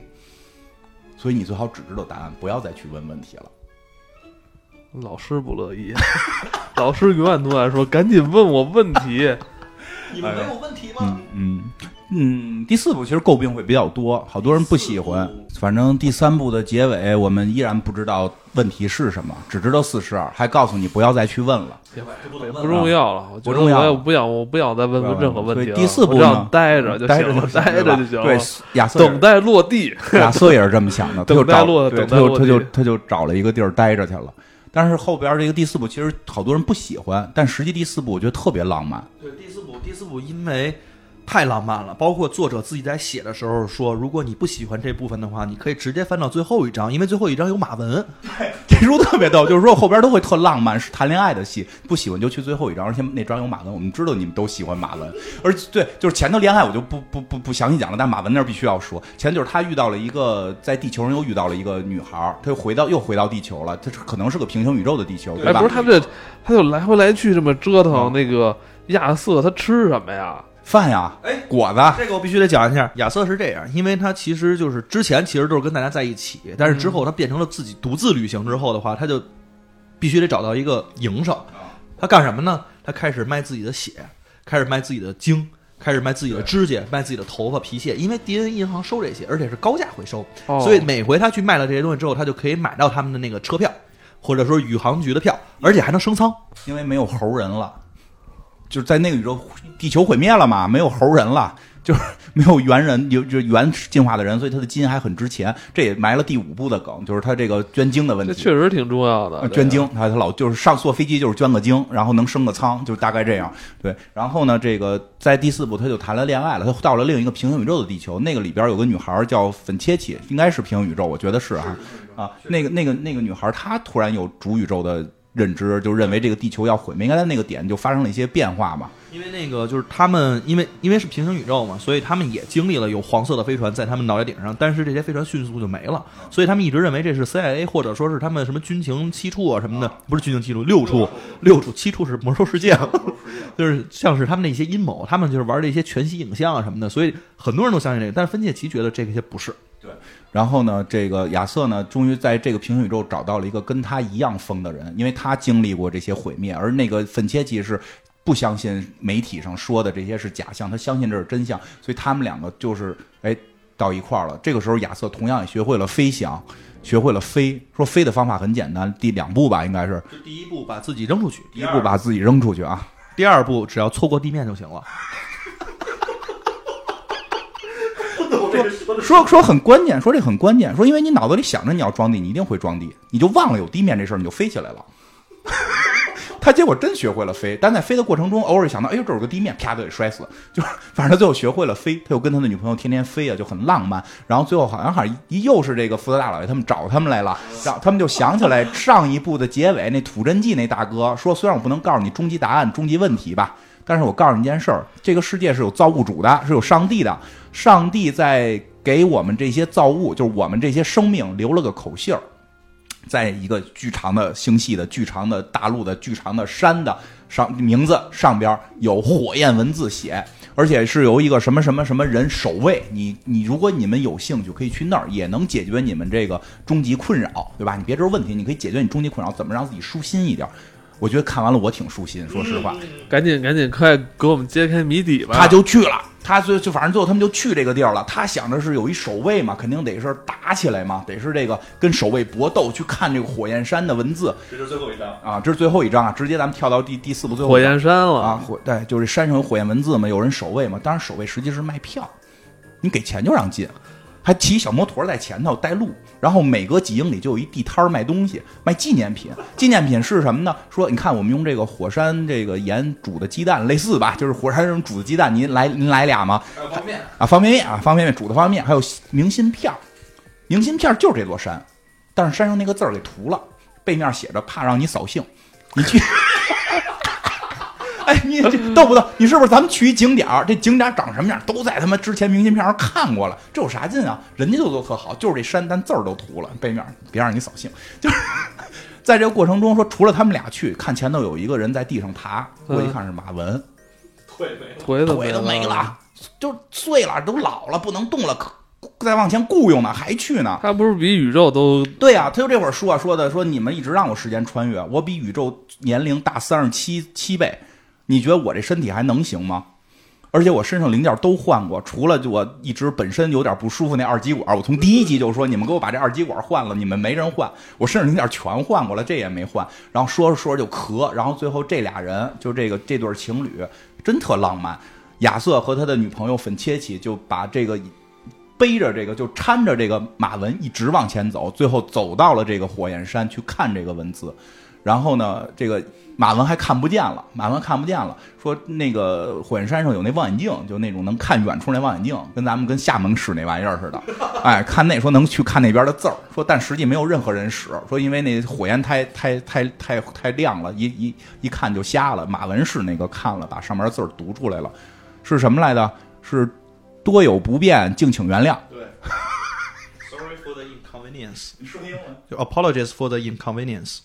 所以你最好只知道答案，不要再去问问题了。老师不乐意，老师永远都在说：“赶紧问我问题。你们没有问题吗？嗯嗯嗯，第四部其实诟病会比较多，好多人不喜欢。反正第三部的结尾，我们依然不知道问题是什么，只知道四十二，还告诉你不要再去问了。”也不重要了，不重要我也不想，我不想再问问任何问题了。第四部我只要呢待着就待行了，着就 待着就行了。对，亚瑟也等待落地。亚瑟也是这么想的，他就 等待找对落等待落他就他就他就找了一个地儿待着去了。但是后边这个第四部其实好多人不喜欢，但实际第四部我觉得特别浪漫。对，第四部，第四部因为太浪漫了，包括作者自己在写的时候说，如果你不喜欢这部分的话，你可以直接翻到最后一章，因为最后一章有马文。对这书特别逗，就是说后边都会特浪漫，是谈恋爱的戏，不喜欢就去最后一章，而且那章有马文，我们知道你们都喜欢马文，而对，就是前头恋爱我就不不不不详细讲了，但马文那儿必须要说，前就是他遇到了一个在地球上又遇到了一个女孩儿，他又回到又回到地球了，他可能是个平行宇宙的地球，对哎，吧？不是他这，他就来回来去这么折腾嗯那个亚瑟，他吃什么呀？饭呀，哎果子，这个我必须得讲一下，亚瑟是这样，因为他其实就是之前其实都是跟大家在一起，但是之后他变成了自己独自旅行之后的话，他就必须得找到一个营生。他干什么呢？他开始卖自己的血，开始卖自己的精，开始卖自己的指甲，卖自己的头发、皮屑，因为 DNA 银行收这些，而且是高价回收，哦所以每回他去卖了这些东西之后，他就可以买到他们的那个车票，或者说宇航局的票，而且还能升舱。因为没有猴人了，就是在那个宇宙，地球毁灭了嘛，没有猴人了，就是没有猿人，有就猿进化的人，所以他的基因还很值钱。这也埋了第五部的梗，就是他这个捐精的问这题。确实挺重要的呃。捐精，他他老就是上坐飞机就是捐个精，然后能升个舱，就是大概这样。对，然后呢，这个在第四部他就谈了恋爱了，他到了另一个平行宇宙的地球，那个里边有个女孩叫粉切切，应该是平行宇宙，我觉得是啊啊，那个那个那个女孩她突然有主宇宙的认知，就认为这个地球要毁灭，应该在那个点就发生了一些变化嘛。因为那个就是他们，因为因为是平行宇宙嘛，所以他们也经历了有黄色的飞船在他们脑袋顶上，但是这些飞船迅速就没了，所以他们一直认为这是 CIA 或者说是他们什么军情七处啊什么的，不是军情七处，六处，六处，七处是魔兽世界了，就是像是他们的一些阴谋，他们就是玩这些全息影像啊什么的，所以很多人都相信这个，但是分界奇觉得这些不是。然后呢，这个亚瑟呢，终于在这个平行宇宙找到了一个跟他一样疯的人，因为他经历过这些毁灭，而那个粉切奇是不相信媒体上说的这些是假象，他相信这是真相，所以他们两个就是哎到一块儿了。这个时候，亚瑟同样也学会了飞翔，学会了飞。说飞的方法很简单，第两步吧，应该是第一步把自己扔出去，第一步把自己扔出去啊。第二步只要错过地面就行了。说说很关键，说这很关键，说因为你脑子里想着你要装地，你一定会装地，你就忘了有地面这事儿，你就飞起来了。他结果真学会了飞，但在飞的过程中，偶尔想到，哎呦，这有个地面，啪就给摔死。就是 反正他最后学会了飞，他又跟他的女朋友天天飞啊，就很浪漫。然后最后好像好像一又是这个福特大老爷他们找他们来了，然后他们就想起来上一部的结尾，那土真纪那大哥说，虽然我不能告诉你终极答案、终极问题吧，但是我告诉你一件事儿，这个世界是有造物主的，是有上帝的，上帝在给我们这些造物，就是我们这些生命留了个口信儿。在一个巨长的星系的、巨长的大陆的、巨长的山的上名字上边有火焰文字写，而且是由一个什么什么什么人守卫。你你如果你们有兴趣，可以去那儿，也能解决你们这个终极困扰，对吧？你别知道问题，你可以解决你终极困扰，怎么让自己舒心一点？我觉得看完了我挺舒心，说实话。赶紧赶紧快给我们揭开谜底吧！他就去了，他最就反正最后他们就去这个地儿了。他想着是有一守卫嘛，肯定得是打起来嘛，得是这个跟守卫搏斗，去看这个火焰山的文字这就是最后一章。啊。这是最后一章啊，直接咱们跳到第第四部最后火焰山了啊，火对，就是山上有火焰文字嘛，有人守卫嘛。当然守卫实际是卖票，你给钱就让进。还骑小摩托在前头带路，然后每隔几英里就有一地摊儿卖东西，卖纪念品。纪念品是什么呢？说你看我们用这个火山这个盐煮的鸡蛋，类似吧，就是火山上煮的鸡蛋，您来您来俩吗？还有方便面，啊，方便面啊，方便面煮的方便面，还有明信片儿明信片儿就是这座山，但是山上那个字儿给涂了，背面写着怕让你扫兴，你去。哎，你这逗不逗？你是不是咱们去一景点儿？这景点儿长什么样，都在他妈之前明信片上看过了，这有啥劲啊？人家就做特好，就是这山，但字儿都涂了，背面别让你扫兴。就是在这个过程中说，除了他们俩去，看前头有一个人在地上爬，过去一看是马文，腿没了。腿腿都没了，就碎了，都老了，不能动了，可再往前雇佣呢，还去呢。他不是比宇宙都对呀、他就这会儿说啊说的说你们一直让我时间穿越，我比宇宙年龄大三十七七倍，你觉得我这身体还能行吗？而且我身上零件都换过，除了就我一直本身有点不舒服那二极管，我从第一集就说你们给我把这二极管换了，你们没人换，我身上零件全换过了，这也没换。然后说着说着就咳，然后最后这俩人就这个这对情侣真特浪漫，亚瑟和他的女朋友粉切奇就把这个背着这个就搀着这个马文一直往前走，最后走到了这个火焰山去看这个文字。然后呢，这个马文还看不见了，马文看不见了，说那个火焰山上有那望远镜，就那种能看远处那望远镜，跟咱们跟厦门使那玩意儿似的。哎，看那说能去看那边的字儿，说但实际没有任何人使，说因为那火焰太太太太太亮了，一一一看就瞎了。马文是那个看了，把上面的字儿读出来了，是什么来的？是多有不便，敬请原谅。对，Sorry for the inconvenience，你说英文。就 Apologies for the inconvenience。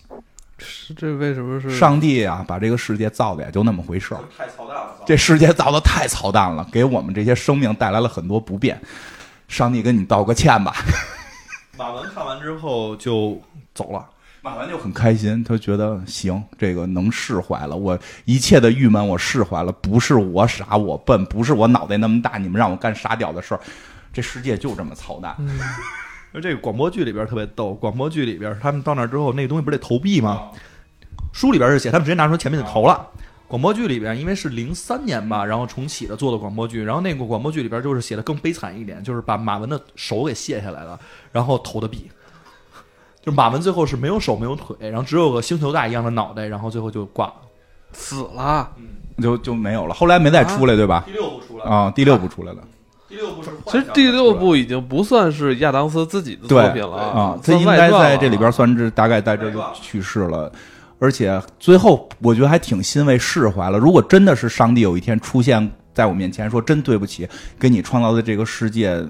是这为什么是上帝啊，把这个世界造的也就那么回事儿。太操蛋了，这世界造的太操蛋了，给我们这些生命带来了很多不便。上帝跟你道个歉吧。马文看完之后就走了。马文就很开心，他觉得行，这个能释怀了，我一切的郁闷我释怀了，不是我傻我笨，不是我脑袋那么大，你们让我干傻屌的事儿，这世界就这么操蛋。而这个广播剧里边特别逗，广播剧里边他们到那儿之后，那个东西不是得投币吗？书里边是写他们直接拿出前面就投了。广播剧里边，因为是零三年吧，然后重启的做的广播剧，然后那个广播剧里边就是写的更悲惨一点，就是把马文的手给卸下来了，然后投的币。就是马文最后是没有手没有腿，然后只有个星球大一样的脑袋，然后最后就挂了。死了？就就没有了，后来没再出来，对吧？第六部出来啊，第六部出来了，第六部是其实第六部已经不算是亚当斯自己的作品了啊，他应该在这里边算是大概在这就去世了。而且最后，我觉得还挺欣慰释怀了。如果真的是上帝有一天出现在我面前，说真对不起，给你创造的这个世界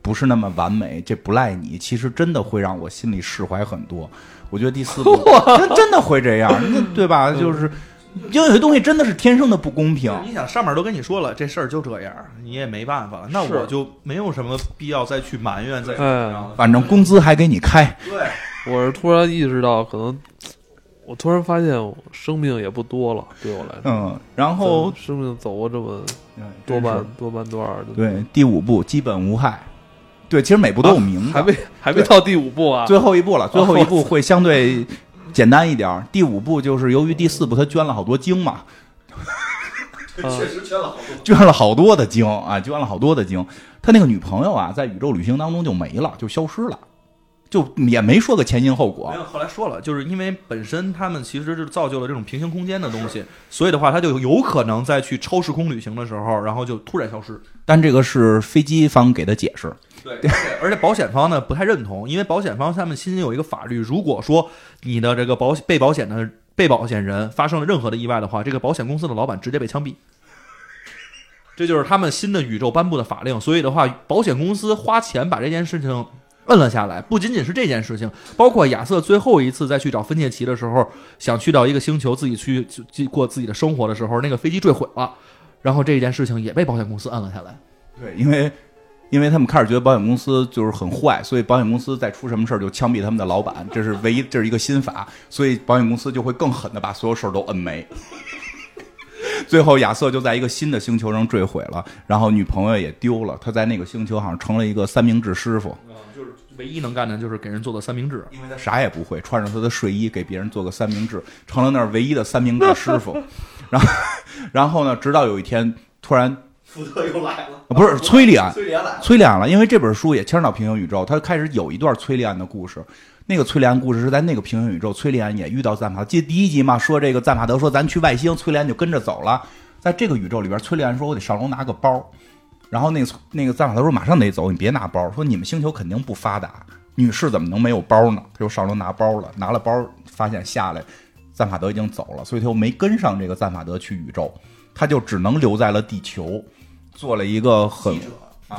不是那么完美，这不赖你，其实真的会让我心里释怀很多。我觉得第四部 真真的会这样，那对吧？就是因为有些东西真的是天生的不公平。你想上面都跟你说了，这事儿就这样，你也没办法了，那我就没有什么必要再去埋怨，再去。反正工资还给你开，对，我是突然意识到，可能我突然发现我生命也不多了，对我来说，嗯，然后生命走过这么多半多半段儿，对，第五部基本无害。对，其实每部都有名字，还没还没到第五部啊，最后一部了，最后一部会相对简单一点儿。第五部就是由于第四部他捐了好多精嘛，确实捐了好多。捐了好多的精啊，捐了好多的精。他那个女朋友啊，在宇宙旅行当中就没了，就消失了，就也没说个前因后果没。有，后来说了，就是因为本身他们其实是造就了这种平行空间的东西，所以的话，他就有可能在去超时空旅行的时候，然后就突然消失。但这个是飞机方给的解释，对，而且保险方呢不太认同，因为保险方他们新有一个法律，如果说你的这个保被保险的被保险人发生了任何的意外的话，这个保险公司的老板直接被枪毙。这就是他们新的宇宙颁布的法令，所以的话，保险公司花钱把这件事情摁了下来。不仅仅是这件事情，包括亚瑟最后一次再去找芬切奇的时候，想去到一个星球自己去去过自己的生活的时候，那个飞机坠毁了，然后这件事情也被保险公司摁了下来。对，因为因为他们开始觉得保险公司就是很坏，所以保险公司再出什么事儿就枪毙他们的老板，这是唯一，这是一个新法，所以保险公司就会更狠的把所有事儿都摁没。最后，亚瑟就在一个新的星球上坠毁了，然后女朋友也丢了，他在那个星球好像成了一个三明治师傅，就是唯一能干的就是给人做的三明治。因为他啥也不会，穿上他的睡衣给别人做个三明治，成了那儿唯一的三明治师傅。然后，然后呢，直到有一天突然福特又来了，不是崔利安，崔莲来了。崔利安了，因为这本书也牵扯到平行宇宙，他开始有一段崔利安的故事。那个崔利安故事是在那个平行宇宙，崔利安也遇到赞法，记得第一集嘛，说这个赞法德说咱去外星，崔利安就跟着走了。在这个宇宙里边，崔利安说我得上楼拿个包，然后那个那个赞法德说马上得走，你别拿包，说你们星球肯定不发达，女士怎么能没有包呢？他就上楼拿包了，拿了包发现下来赞法德已经走了，所以他又没跟上这个赞法德去宇宙，他就只能留在了地球，做了一个很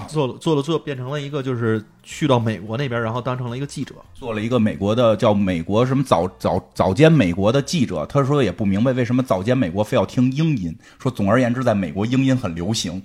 做了做了做，变成了一个就是去到美国那边，然后当成了一个记者。做了一个美国的叫美国什么早早早间美国的记者，他说也不明白为什么早间美国非要听英音，说总而言之，在美国英音很流行。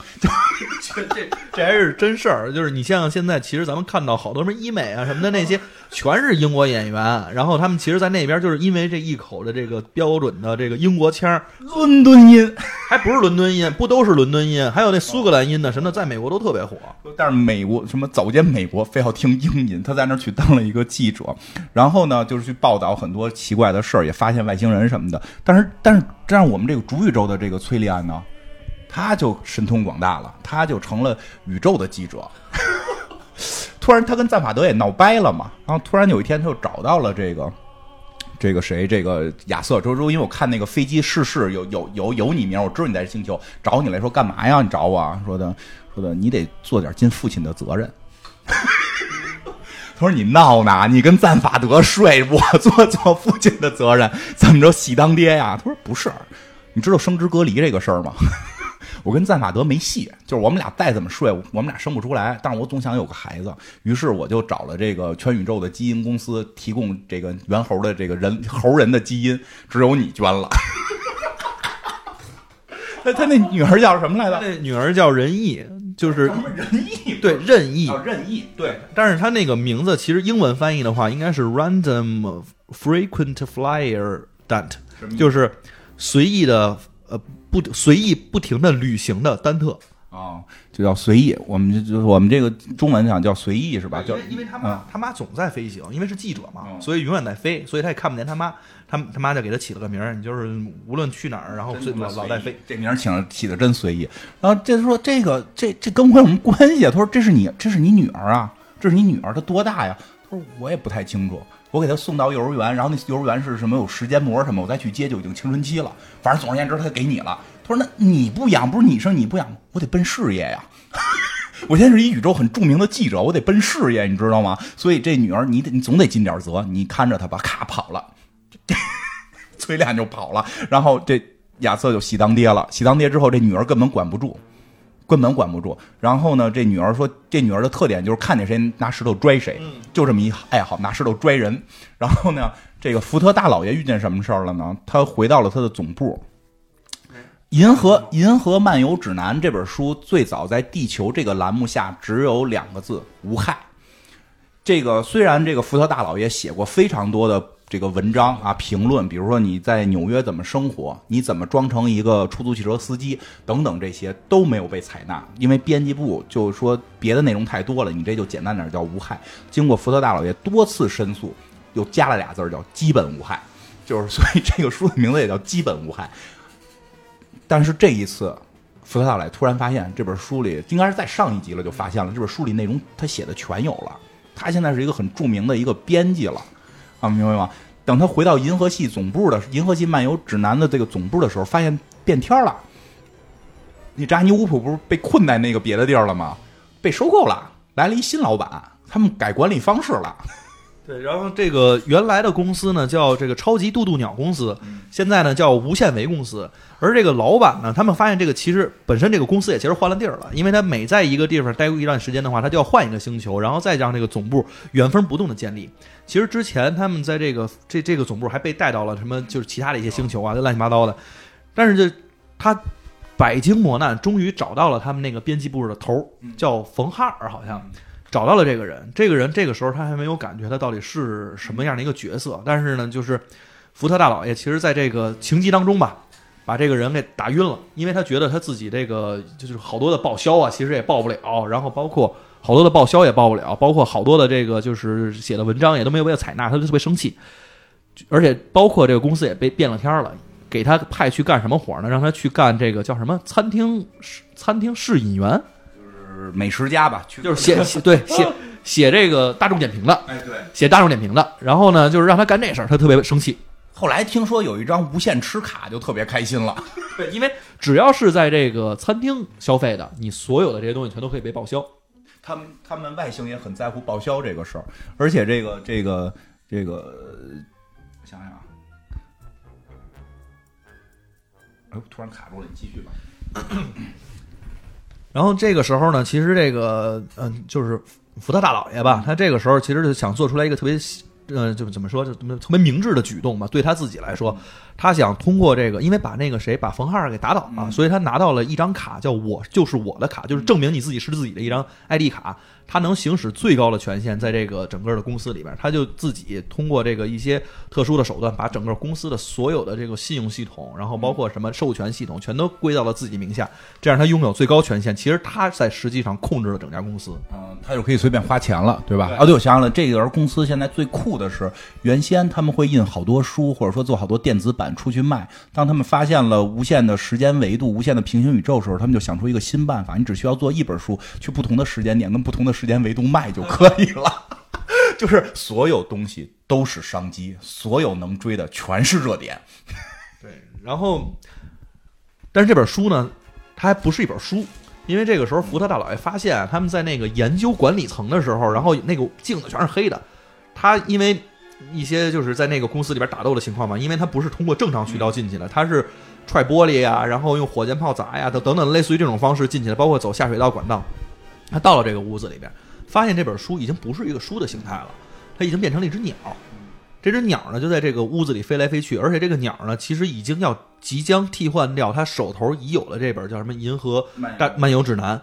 这这这还是真事儿。就是你像现在，其实咱们看到好多什么医美啊什么的那些，全是英国演员。然后他们其实，在那边就是因为这一口的这个标准的这个英国腔儿，伦敦音。还不是伦敦音，不都是伦敦音，还有那苏格兰音的什么的，在美国都特别火。但是美国什么早间美国，非要听英音。他在那儿去当了一个记者，然后呢，就是去报道很多奇怪的事儿，也发现外星人什么的。但是，但是这样我们这个主宇宙的这个崔利安呢，他就神通广大了，他就成了宇宙的记者。突然，他跟赞法德也闹掰了嘛，然后突然有一天，他就找到了这个。这个谁？这个亚瑟周周，因为我看那个飞机逝世有有有有你名，我知道你在星球，找你来说干嘛呀？你找我说的说的，你得做点尽父亲的责任。他说你闹呢？你跟赞法德睡，我做做父亲的责任，怎么着喜当爹呀？他说不是，你知道生殖隔离这个事儿吗？我跟赞法德没戏，就是我们俩再怎么睡，我们俩生不出来。但是我总想有个孩子，于是我就找了这个全宇宙的基因公司，提供这个猿猴的这个人猴人的基因，只有你捐了。他他那女儿叫什么来着？那女儿叫仁义，就是仁义，对任意任意，对。但是他那个名字其实英文翻译的话，应该是 Random Frequent Flyer Dant，就是随意的。呃，不随意不停的旅行的丹特啊，就叫随意。我们就是我们这个中文讲叫随意是吧？叫因为他妈他妈总在飞行，因为是记者嘛，所以永远在飞，所以他也看不见他妈。他他妈就给他起了个名儿，你就是无论去哪儿，然后老老在飞。这名儿起起的真随意。然后这说这个这这跟我有什么关系？他说这是你这是你女儿啊，这是你女儿，她多大呀？他说我也不太清楚。我给他送到幼儿园，然后那幼儿园是什么有时间膜什么，我再去接就已经青春期了。反正总而言之，他给你了。他说：“那你不养，不是你生你不养吗，我得奔事业呀。我现在是一宇宙很著名的记者，我得奔事业，你知道吗？所以这女儿，你得你总得尽点责，你看着她吧。咔跑了，崔亮就跑了，然后这亚瑟就喜当爹了。喜当爹之后，这女儿根本管不住。”根本管不住。然后呢，这女儿说，这女儿的特点就是看见谁拿石头拽谁，就这么一爱好，拿石头拽人。然后呢，这个福特大老爷遇见什么事儿了呢？他回到了他的总部。《银河银河漫游指南》这本书最早在地球这个栏目下只有两个字：无害。这个虽然这个福特大老爷写过非常多的。这个文章啊，评论，比如说你在纽约怎么生活，你怎么装成一个出租汽车司机等等，这些都没有被采纳，因为编辑部就说别的内容太多了，你这就简单点叫无害。经过福特大老爷多次申诉，又加了俩字叫基本无害，就是所以这个书的名字也叫基本无害。但是这一次，福特大来突然发现这本书里应该是在上一集了，就发现了这本书里内容他写的全有了，他现在是一个很著名的一个编辑了。啊，明白吗？等他回到银河系总部的《银河系漫游指南》的这个总部的时候，发现变天了。你扎尼乌普不是被困在那个别的地儿了吗？被收购了，来了一新老板，他们改管理方式了。对，然后这个原来的公司呢叫这个超级渡渡鸟公司，现在呢叫无限维公司。而这个老板呢，他们发现这个其实本身这个公司也其实换了地儿了，因为他每在一个地方待过一段时间的话，他就要换一个星球，然后再让这个总部原封不动的建立。其实之前他们在这个这这个总部还被带到了什么就是其他的一些星球啊，就乱七八糟的。但是这他百经磨难，终于找到了他们那个编辑部的头，叫冯哈尔，好像。找到了这个人，这个人这个时候他还没有感觉他到底是什么样的一个角色，但是呢，就是福特大老爷，其实在这个情急当中吧，把这个人给打晕了，因为他觉得他自己这个就是好多的报销啊，其实也报不了，然后包括好多的报销也报不了，包括好多的这个就是写的文章也都没有被采纳，他就特别生气，而且包括这个公司也被变了天了，给他派去干什么活呢？让他去干这个叫什么？餐厅餐厅试饮员。美食家吧，就是写写对写 写这个大众点评的，哎对，写大众点评的。然后呢，就是让他干这事儿，他特别生气。后来听说有一张无限吃卡，就特别开心了。对，因为只要是在这个餐厅消费的，你所有的这些东西全都可以被报销。他们他们外星也很在乎报销这个事儿，而且这个这个这个，想想，哎，突然卡住了，你继续吧。然后这个时候呢，其实这个嗯，就是福特大老爷吧，他这个时候其实就想做出来一个特别呃，就怎么说，就特别明智的举动吧。对他自己来说，他想通过这个，因为把那个谁把冯哈尔给打倒了，嗯所以他拿到了一张卡，叫我就是我的卡，就是证明你自己是自己的一张 ID 卡。他能行使最高的权限，在这个整个的公司里边，他就自己通过这个一些特殊的手段，把整个公司的所有的这个信用系统，然后包括什么授权系统，全都归到了自己名下，这样他拥有最高权限。其实他在实际上控制了整家公司。嗯，他就可以随便花钱了，对吧？对啊，对，我想想了，这个公司现在最酷的是，原先他们会印好多书，或者说做好多电子版出去卖。当他们发现了无限的时间维度、无限的平行宇宙的时候，他们就想出一个新办法，你只需要做一本书，去不同的时间点跟不同的时间维度卖就可以了。就是所有东西都是商机，所有能追的全是热点。对，然后，但是这本书呢，它还不是一本书，因为这个时候福特大老爷发现他们在那个研究管理层的时候，然后那个镜子全是黑的。他因为一些就是在那个公司里边打斗的情况嘛，因为他不是通过正常渠道进去的，他是踹玻璃呀，然后用火箭炮砸呀，等等等类似于这种方式进去的，包括走下水道管道。他到了这个屋子里边，发现这本书已经不是一个书的形态了，它已经变成了一只鸟。这只鸟呢，就在这个屋子里飞来飞去，而且这个鸟呢，其实已经要即将替换掉他手头已有的这本叫什么《银河漫漫游指南》，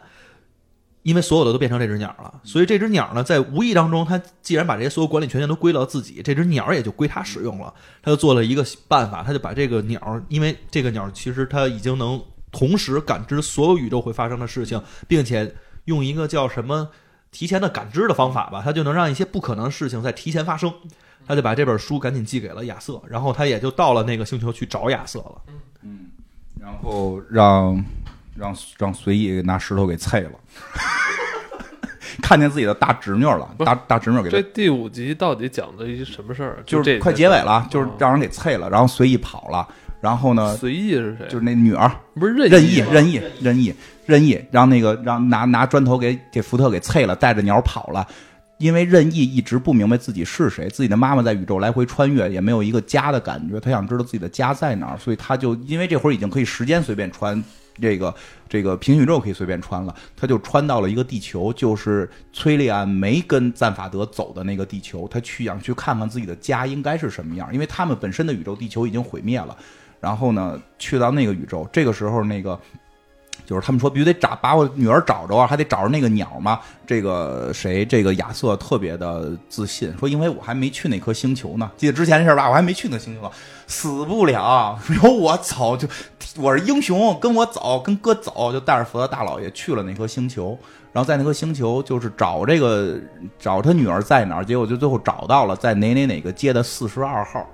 因为所有的都变成这只鸟了，所以这只鸟呢，在无意当中，它既然把这些所有管理权限都归到自己，这只鸟也就归它使用了。他就做了一个办法，他就把这个鸟，因为这个鸟其实它已经能同时感知所有宇宙会发生的事情，并且用一个叫什么提前的感知的方法吧，它就能让一些不可能的事情在提前发生。他就把这本书赶紧寄给了亚瑟，然后他也就到了那个星球去找亚瑟了。嗯然后让让让随意拿石头给啐了，看见自己的大侄女了，大大侄女给他这第五集到底讲的一什么事儿？就是快结尾了，就是哦让人给啐了，然后随意跑了，然后呢，随意是谁？就是那女儿不是任意任意任意任意，让那个让拿拿砖头给给福特给啐了，带着鸟跑了。因为任意一直不明白自己是谁，自己的妈妈在宇宙来回穿越，也没有一个家的感觉，他想知道自己的家在哪儿，所以他就因为这会儿已经可以时间随便穿，这个这个平行宇宙可以随便穿了，他就穿到了一个地球，就是崔利安没跟赞法德走的那个地球，他去想去看看自己的家应该是什么样，因为他们本身的宇宙地球已经毁灭了，然后呢去到那个宇宙，这个时候那个。就是他们说必须得找把我女儿找着啊，还得找着那个鸟嘛。这个谁，这个亚瑟特别的自信，说因为我还没去那颗星球呢。记得之前的事儿吧？我还没去那星球，死不了，有我走就我是英雄，跟我走，跟哥走，就带着福特大老爷去了那颗星球。然后在那颗星球就是找这个找他女儿在哪儿，结果就最后找到了，在哪哪哪个街的四十二号，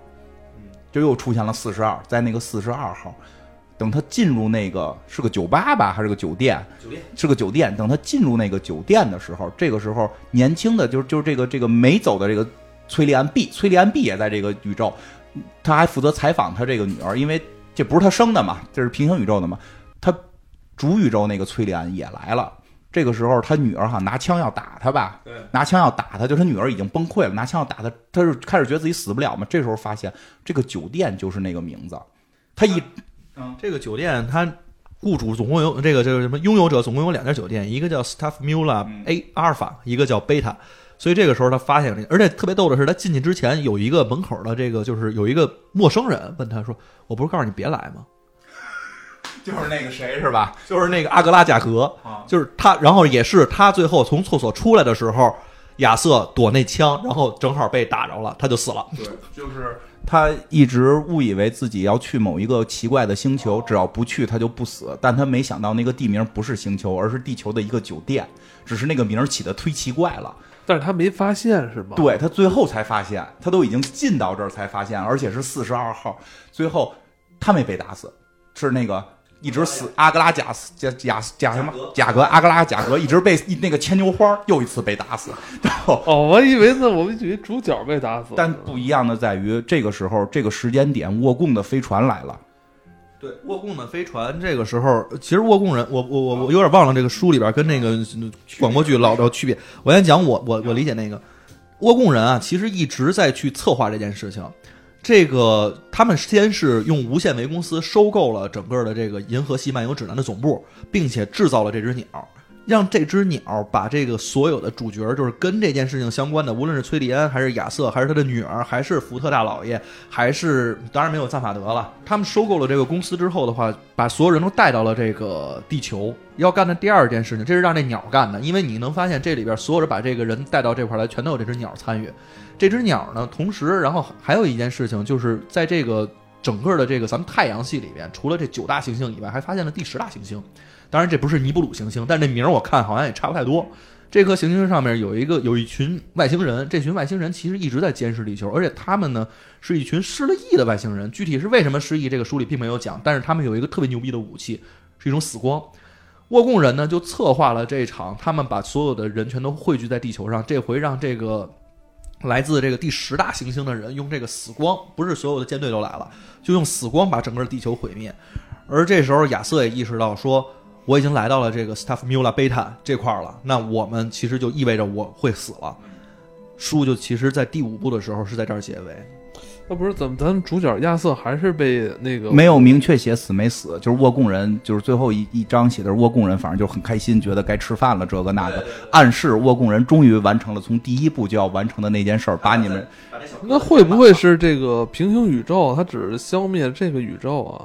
就又出现了四十二，在那个四十二号。等他进入那个是个酒吧吧，还是个酒店？酒店是个酒店。等他进入那个酒店的时候，这个时候年轻的就是就是这个这个没走的这个崔利安 B，崔利安 B 也在这个宇宙，他还负责采访他这个女儿，因为这不是他生的嘛，这是平行宇宙的嘛。他主宇宙那个崔利安也来了。这个时候，他女儿哈拿枪要打他吧？对，拿枪要打他，就他女儿已经崩溃了，拿枪要打他，他是开始觉得自己死不了嘛。这时候发现这个酒店就是那个名字，他一这个酒店它雇主总共有这个这个什么拥有者总共有两家酒店，一个叫 Staff Mula 嗯 A 阿尔法，一个叫贝塔。所以这个时候他发现了，而且特别逗的是，他进去之前有一个门口的这个就是有一个陌生人问他说：“我不是告诉你别来吗就是那个谁是吧？？”就是那个阿格拉贾格，啊，就是他，然后也是他最后从厕所出来的时候，亚瑟躲那枪，然后正好被打着了，他就死了。对，就是他一直误以为自己要去某一个奇怪的星球，只要不去他就不死。但他没想到那个地名不是星球，而是地球的一个酒店，只是那个名儿起的忒奇怪了。但是他没发现是吗？对他最后才发现，他都已经进到这儿才发现，而且是四十二号。最后他没被打死，是那个一直死阿格拉贾斯贾贾贾什么贾格阿格拉贾格一直被那个牵牛花又一次被打死，然后。哦，我以为是，我们以为主角被打死，但不一样的在于，这个时候这个时间点，沃贡的飞船来了。对，沃贡的飞船这个时候，其实沃贡人，我我我我有点忘了这个书里边跟那个广播剧老的区别。我先讲我我我理解那个沃贡人啊，其实一直在去策划这件事情。这个他们先是用无限维公司收购了整个的这个《银河系漫游指南》的总部，并且制造了这只鸟。让这只鸟把这个所有的主角，就是跟这件事情相关的，无论是崔利安，还是亚瑟，还是他的女儿，还是福特大老爷，还是当然没有赞法德了。他们收购了这个公司之后的话，把所有人都带到了这个地球。要干的第二件事情，这是让这鸟干的，因为你能发现这里边所有人把这个人带到这块来，全都有这只鸟参与。这只鸟呢，同时，然后还有一件事情，就是在这个整个的这个咱们太阳系里边，除了这九大行星以外，还发现了第十大行星。当然，这不是尼布鲁行星，但这名儿我看好像也差不太多。这颗行星上面有一个有一群外星人，这群外星人其实一直在监视地球，而且他们呢是一群失了忆的外星人。具体是为什么失忆，这个书里并没有讲，但是他们有一个特别牛逼的武器，是一种死光。沃贡人呢就策划了这场，他们把所有的人全都汇聚在地球上，这回让这个来自这个第十大行星的人用这个死光，不是所有的舰队都来了，就用死光把整个地球毁灭。而这时候亚瑟也意识到说。我已经来到了这个 Staff Mula Beta 这块儿了，那我们其实就意味着我会死了。书就其实，在第五部的时候是在这儿结尾。那不是怎么？咱们主角亚瑟还是被那个没有明确写死没死，就是沃贡人，就是最后一一章写的是沃贡人，反正就很开心，觉得该吃饭了，这个那个，暗示沃贡人终于完成了从第一步就要完成的那件事儿，把你们。那会不会是这个平行宇宙？它只是消灭这个宇宙啊？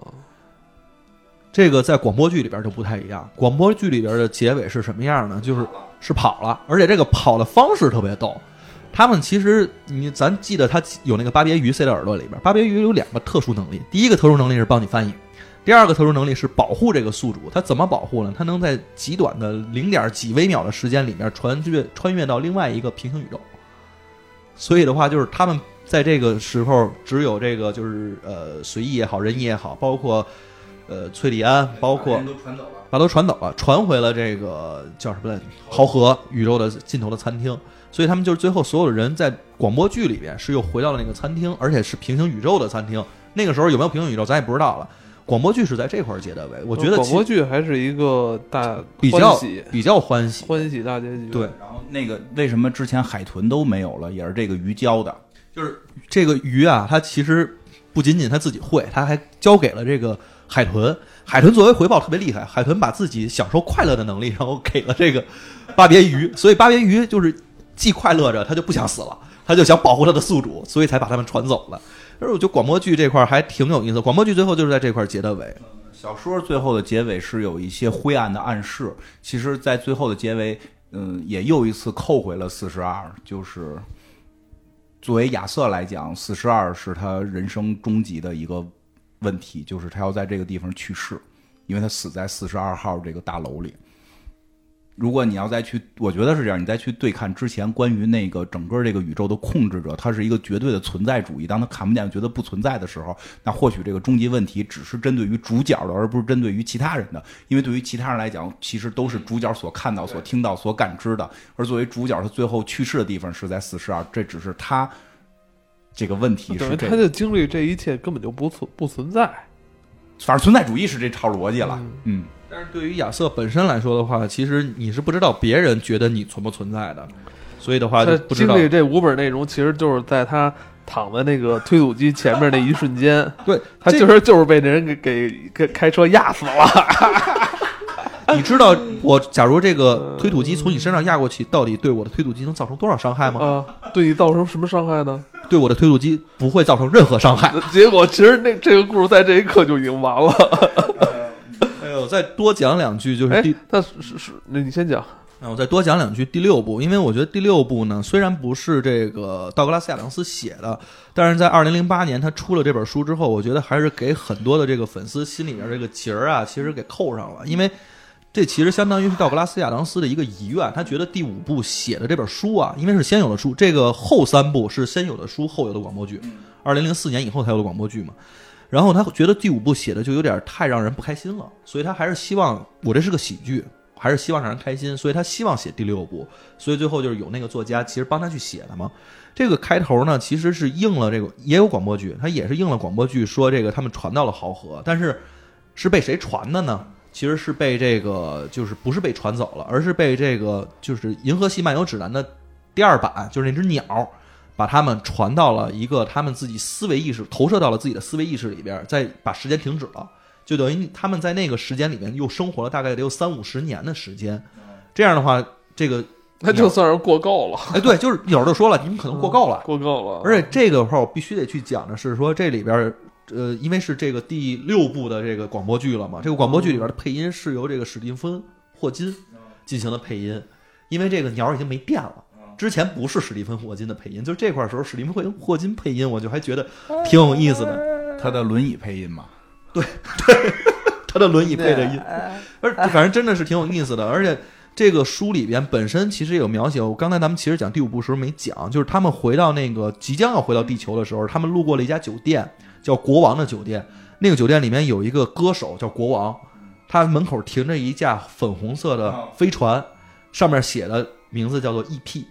这个在广播剧里边就不太一样。广播剧里边的结尾是什么样呢？就是是跑了，而且这个跑的方式特别逗。他们其实你咱记得他有那个巴别鱼塞到耳朵里边。巴别鱼有两个特殊能力，第一个特殊能力是帮你翻译，第二个特殊能力是保护这个宿主。他怎么保护呢？他能在极短的零点几微秒的时间里面穿越穿越到另外一个平行宇宙。所以的话，就是他们在这个时候只有这个就是呃随意也好，仁义也好，包括。呃，崔利安包括把都传走了，传回了这个叫什么来？豪河宇宙的尽头的餐厅。所以他们就是最后所有的人在广播剧里边是又回到了那个餐厅，而且是平行宇宙的餐厅。那个时候有没有平行宇宙，咱也不知道了。广播剧是在这块儿结的尾，我觉得广播剧还是一个大比较比较欢喜欢喜大结局。对，然后那个为什么之前海豚都没有了，也是这个鱼教的，就是这个鱼啊，它其实不仅仅它自己会，它还教给了这个。海豚，海豚作为回报特别厉害。海豚把自己享受快乐的能力，然后给了这个巴别鱼，所以巴别鱼就是既快乐着，他就不想死了，他就想保护他的宿主，所以才把他们传走了。而我觉得广播剧这块还挺有意思，广播剧最后就是在这块结的尾。小说最后的结尾是有一些灰暗的暗示，其实，在最后的结尾，嗯，也又一次扣回了四十二，就是作为亚瑟来讲，四十二是他人生终极的一个。问题就是他要在这个地方去世，因为他死在四十二号这个大楼里。如果你要再去，我觉得是这样，你再去对看之前关于那个整个这个宇宙的控制者，他是一个绝对的存在主义。当他看不见、觉得不存在的时候，那或许这个终极问题只是针对于主角的，而不是针对于其他人的。因为对于其他人来讲，其实都是主角所看到、所听到、所感知的。而作为主角，他最后去世的地方是在四十二，这只是他。这个问题是，他的经历这一切根本就不存不存在，反正存在主义是这套逻辑了。嗯，但是对于亚瑟本身来说的话，其实你是不知道别人觉得你存不存在的，所以的话，他经历这五本内容，其实就是在他躺在那个推土机前面那一瞬间，对他就是就是被那人给给给开车压死了。你知道我假如这个推土机从你身上压过去，到底对我的推土机能造成多少伤害吗？啊，对你造成什么伤害呢？对我的推土机不会造成任何伤害。结果其实那这个故事在这一刻就已经完了。哎呦，再多讲两句就是第，那是是那你先讲。那我再多讲两句第六部，因为我觉得第六部呢，虽然不是这个道格拉斯亚当斯写的，但是在二零零八年他出了这本书之后，我觉得还是给很多的这个粉丝心里面这个结儿啊，其实给扣上了，因为。这其实相当于是道格拉斯亚当斯的一个遗愿，他觉得第五部写的这本书啊，因为是先有的书，这个后三部是先有的书后有的广播剧，二零零四年以后才有的广播剧嘛。然后他觉得第五部写的就有点太让人不开心了，所以他还是希望我这是个喜剧，还是希望让人开心，所以他希望写第六部，所以最后就是有那个作家其实帮他去写的嘛。这个开头呢，其实是应了这个也有广播剧，他也是应了广播剧说这个他们传到了豪河，但是是被谁传的呢？其实是被这个，就是不是被传走了，而是被这个，就是《银河系漫游指南》的第二版，就是那只鸟，把他们传到了一个他们自己思维意识，投射到了自己的思维意识里边，再把时间停止了，就等于他们在那个时间里面又生活了大概得有三五十年的时间，这样的话，这个那就算是过够了，哎，对，就是有人就说了，你们可能过够了。过够了。而且这个话我必须得去讲的是说，这里边儿呃，因为是这个第六部的这个广播剧了嘛，这个广播剧里边的配音是由这个史蒂芬霍金进行的配音，因为这个鸟儿已经没电了。之前不是史蒂芬霍金的配音，就是这块儿时候史蒂芬霍霍金配音，我就还觉得挺有意思的。他的轮椅配音嘛，对对 他的轮椅配的音，而反正真的是挺有意思的。而且这个书里边本身其实也有描写，我刚才咱们其实讲第五部时候没讲，就是他们回到那个即将要回到地球的时候，他们路过了一家酒店，叫国王的酒店。那个酒店里面有一个歌手叫国王，他门口停着一架粉红色的飞船，上面写的名字叫做 E.P。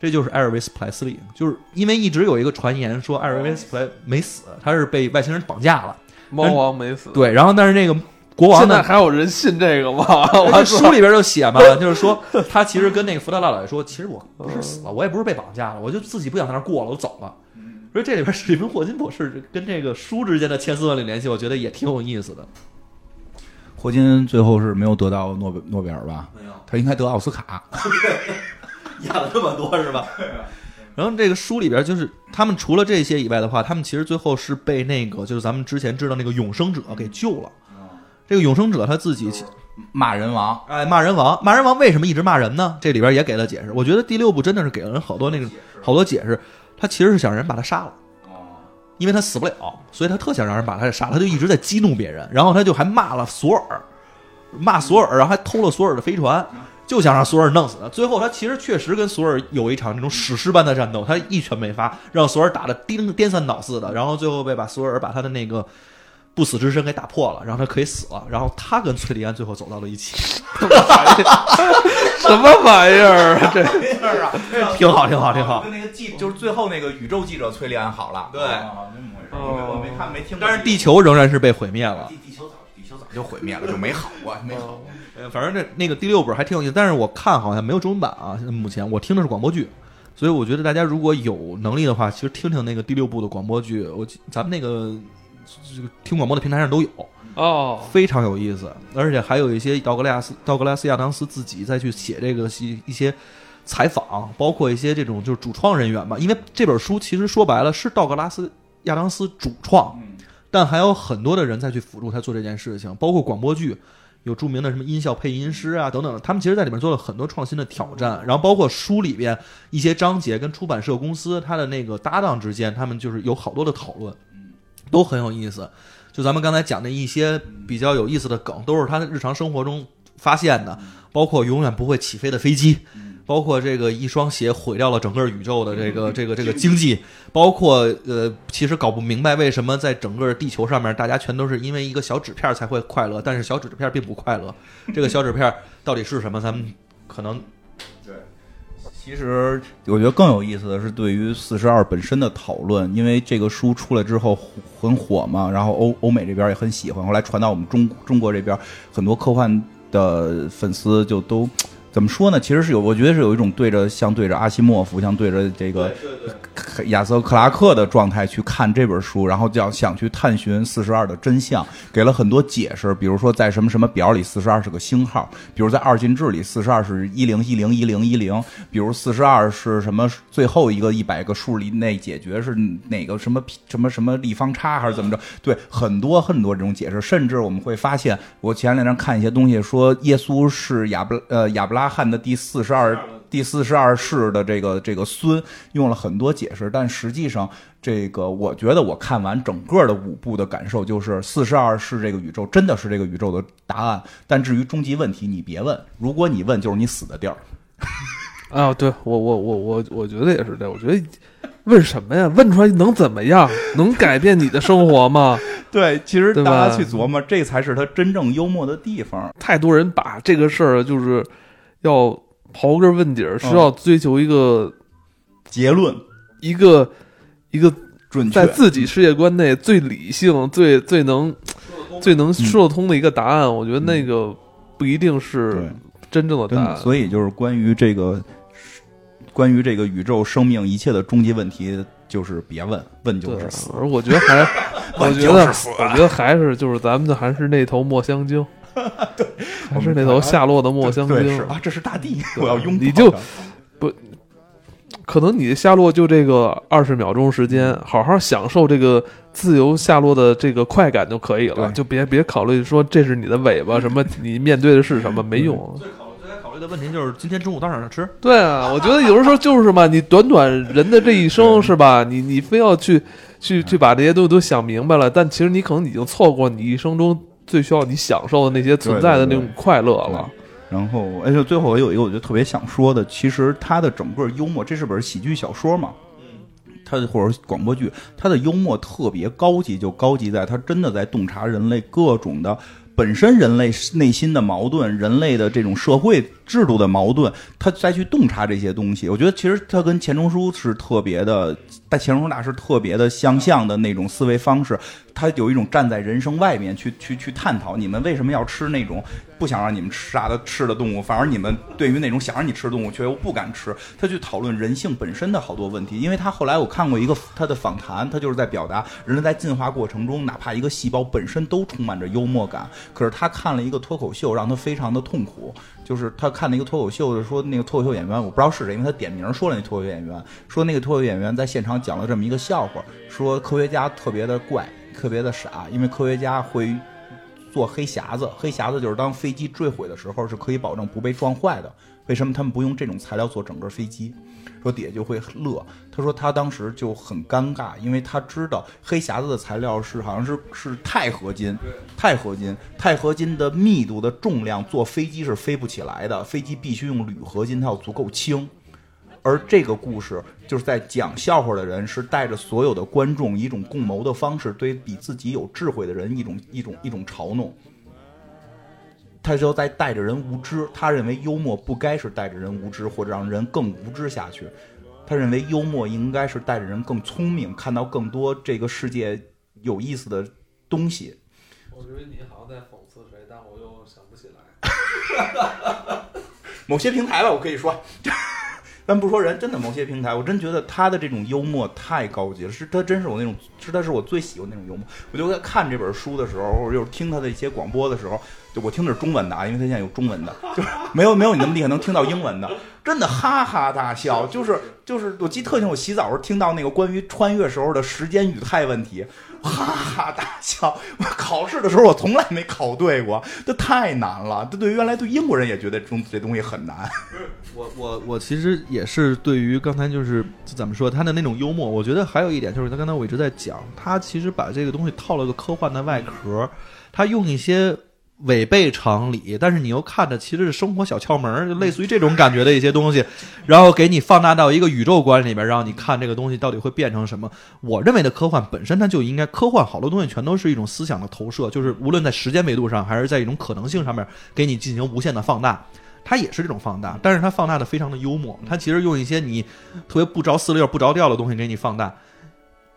这就是艾尔维斯·普莱斯利，就是因为一直有一个传言说艾尔维斯·普莱没死，他是被外星人绑架了。猫王没死，对，然后但是那个国王现在，还有人信这个吗？这 我书里边就写嘛，就是说他其实跟那个福特大老爷说，其实我不是死了，我也不是被绑架了，我就自己不想在那儿过了，我走了。所以这里边史蒂芬霍金博士跟这个书之间的千丝万缕联系，我觉得也挺有意思的。霍金最后是没有得到诺贝诺贝尔吧？没有他应该得奥斯卡。演了这么多是吧？然后这个书里边就是他们除了这些以外的话，他们其实最后是被那个就是咱们之前知道那个永生者给救了。这个永生者他自己骂人王，哎骂人王，骂人王为什么一直骂人呢？这里边也给了解释。我觉得第六部真的是给了人好多那个好多解释。他其实是想让人把他杀了。因为他死不了，所以他特想让人把他给杀了，他就一直在激怒别人，然后他就还骂了索尔，骂索尔，然后还偷了索尔的飞船，就想让索尔弄死他。最后他其实确实跟索尔有一场那种史诗般的战斗，他一拳没发，让索尔打的颠颠三倒四的，然后最后被把索尔把他的那个不死之身给打破了，然后他可以死了，然后他跟崔利安最后走到了一起，什么玩意儿啊？这 挺好，挺好，挺好。跟那个记就是最后那个宇宙记者崔利安好了。对啊这么回事。我没看没听。但是地球仍然是被毁灭了。地地球早地球早就毁灭了，就没好过，没好过。呃，反正这那个第六本还挺有意思，但是我看好像没有中文版啊。目前我听的是广播剧，所以我觉得大家如果有能力的话，其实听听那个第六部的广播剧，我咱们那个这个听广播的平台上都有，哦，非常有意思，而且还有一些道格拉斯道格拉斯亚当斯自己再去写这个一一些采访，包括一些这种就是主创人员吧，因为这本书其实说白了是道格拉斯亚当斯主创，但还有很多的人再去辅助他做这件事情，包括广播剧。有著名的什么音效配音师啊等等，他们其实在里面做了很多创新的挑战，然后包括书里边一些章节跟出版社公司他的那个搭档之间，他们就是有好多的讨论，都很有意思。就咱们刚才讲的一些比较有意思的梗，都是他日常生活中发现的，包括永远不会起飞的飞机，包括这个一双鞋毁掉了整个宇宙的这个这个这个经济，包括呃，其实搞不明白为什么在整个地球上面，大家全都是因为一个小纸片才会快乐，但是小纸片并不快乐。这个小纸片到底是什么？咱们可能对其实我觉得更有意思的是对于四十二本身的讨论，因为这个书出来之后很火嘛，然后欧欧美这边也很喜欢，后来传到我们中中国这边，很多科幻的粉丝就都怎么说呢？其实是有，我觉得是有一种对着像对着阿西莫夫，像对着这个亚瑟克拉克的状态去看这本书，然后就要想去探寻四十二的真相，给了很多解释，比如说在什么什么表里四十二是个星号，比如在二进制里四十二是一零一零一零一零，比如四十二是什么最后一个一百个数里内解决是哪个什么什么什么立方差还是怎么着？对，很多很多这种解释，甚至我们会发现，我前两天看一些东西说耶稣是亚伯呃亚伯拉罕的第四十二。第四十二世的这个这个孙用了很多解释，但实际上，这个我觉得我看完整个的五部的感受就是，四十二世这个宇宙真的是这个宇宙的答案，但至于终极问题你别问，如果你问就是你死的地儿。啊，对我我我我我觉得也是这样，我觉得问什么呀？问出来能怎么样？能改变你的生活吗？对，其实大家去琢磨，这才是他真正幽默的地方。太多人把这个事儿就是要刨根问底儿，是嗯要追求一个、结论一个一个准确在，自己世界观内最理性、最最能最能说得通的一个答案。我觉得那个不一定是真正的答案。所以就是关于这个，关于这个宇宙生命一切的终极问题，就是别问，问就对是死。，而我觉得还，我觉得我觉得还是就是咱们的还是那头墨香 精。还是那头下落的墨香对，鲸是。啊，这是大地，我要拥抱你就不可能你下落就这个二十秒钟时间，好好享受这个自由下落的这个快感就可以了，就别别考虑说这是你的尾巴，什么 你面对的是什么，没用。最考最该考虑的问题就是今天中午到哪儿吃？对啊，我觉得有的时候就是嘛，你短短人的这一生是吧？你你非要去去去把这些东西都想明白了，但其实你可能已经错过你一生中最需要你享受的那些存在的那种快乐了。然后，而且最后我有一个我就特别想说的，其实他的整个幽默，这是本喜剧小说嘛，他的或者广播剧，他的幽默特别高级，就高级在他真的在洞察人类各种的本身人类内心的矛盾，人类的这种社会制度的矛盾，他再去洞察这些东西。我觉得其实他跟钱钟书是特别的，但钱钟书大师特别的相像的那种思维方式，他有一种站在人生外面去去去探讨你们为什么要吃那种不想让你们吃杀的吃的动物，反而你们对于那种想让你吃的动物却又不敢吃，他去讨论人性本身的好多问题。因为他后来我看过一个他的访谈，他就是在表达人类在进化过程中，哪怕一个细胞本身都充满着幽默感，可是他看了一个脱口秀，让他非常的痛苦。就是他看了一个脱口秀的，说那个脱口秀演员我不知道是谁，因为他点名说了那脱口秀演员，说那个脱口秀演员在现场讲了这么一个笑话，说科学家特别的怪，特别的傻，因为科学家会做黑匣子，黑匣子就是当飞机坠毁的时候是可以保证不被撞坏的。为什么他们不用这种材料做整个飞机？说底下就会乐。他说他当时就很尴尬，因为他知道黑匣子的材料是好像是是钛合金，钛合金，钛合金的密度的重量坐飞机是飞不起来的，飞机必须用铝合金，它要足够轻。而这个故事就是在讲笑话的人是带着所有的观众以一种共谋的方式，对比自己有智慧的人一种一种一种嘲弄。他就在带着人无知，他认为幽默不该是带着人无知，或者让人更无知下去。他认为幽默应该是带着人更聪明，看到更多这个世界有意思的东西。我觉得你好像在讽刺谁，但我又想不起来。某些平台吧，我可以说，但不说人，真的某些平台，我真觉得他的这种幽默太高级了，是他真是我那种，是他是我最喜欢那种幽默。我就在看这本书的时候，或者就是听他的一些广播的时候，就我听的是中文的啊，因为他现在有中文的，就是没有没有你那么厉害能听到英文的，真的哈哈大笑，就是就是我记得特清，我洗澡时候听到那个关于穿越时候的时间语态问题。哈哈大笑！我考试的时候我从来没考对过，这太难了。这对于原来对英国人也觉得这这东西很难。我我我其实也是对于刚才就是怎么说他的那种幽默，我觉得还有一点就是他刚才我一直在讲，他其实把这个东西套了个科幻的外壳，他用一些违背常理，但是你又看着其实是生活小窍门，就类似于这种感觉的一些东西，然后给你放大到一个宇宙观里边，让你看这个东西到底会变成什么。我认为的科幻本身它就应该，科幻好多东西全都是一种思想的投射，就是无论在时间维度上，还是在一种可能性上面，给你进行无限的放大。它也是这种放大，但是它放大的非常的幽默，它其实用一些你特别不着四六、不着调的东西给你放大，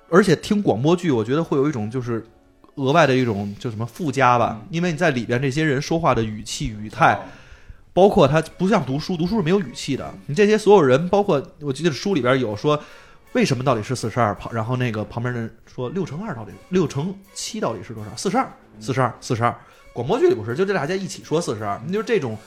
而且听广播剧，我觉得会有一种就是额外的一种就什么附加吧，因为你在里边这些人说话的语气语态，包括他不像读书，读书是没有语气的，你这些所有人，包括我记得书里边有说为什么到底是四十二，然后那个旁边人说六乘二到底六乘七到底是多少？四十二，四十二，四十二。广播剧里不是，就这大家一起说四十二，就是这种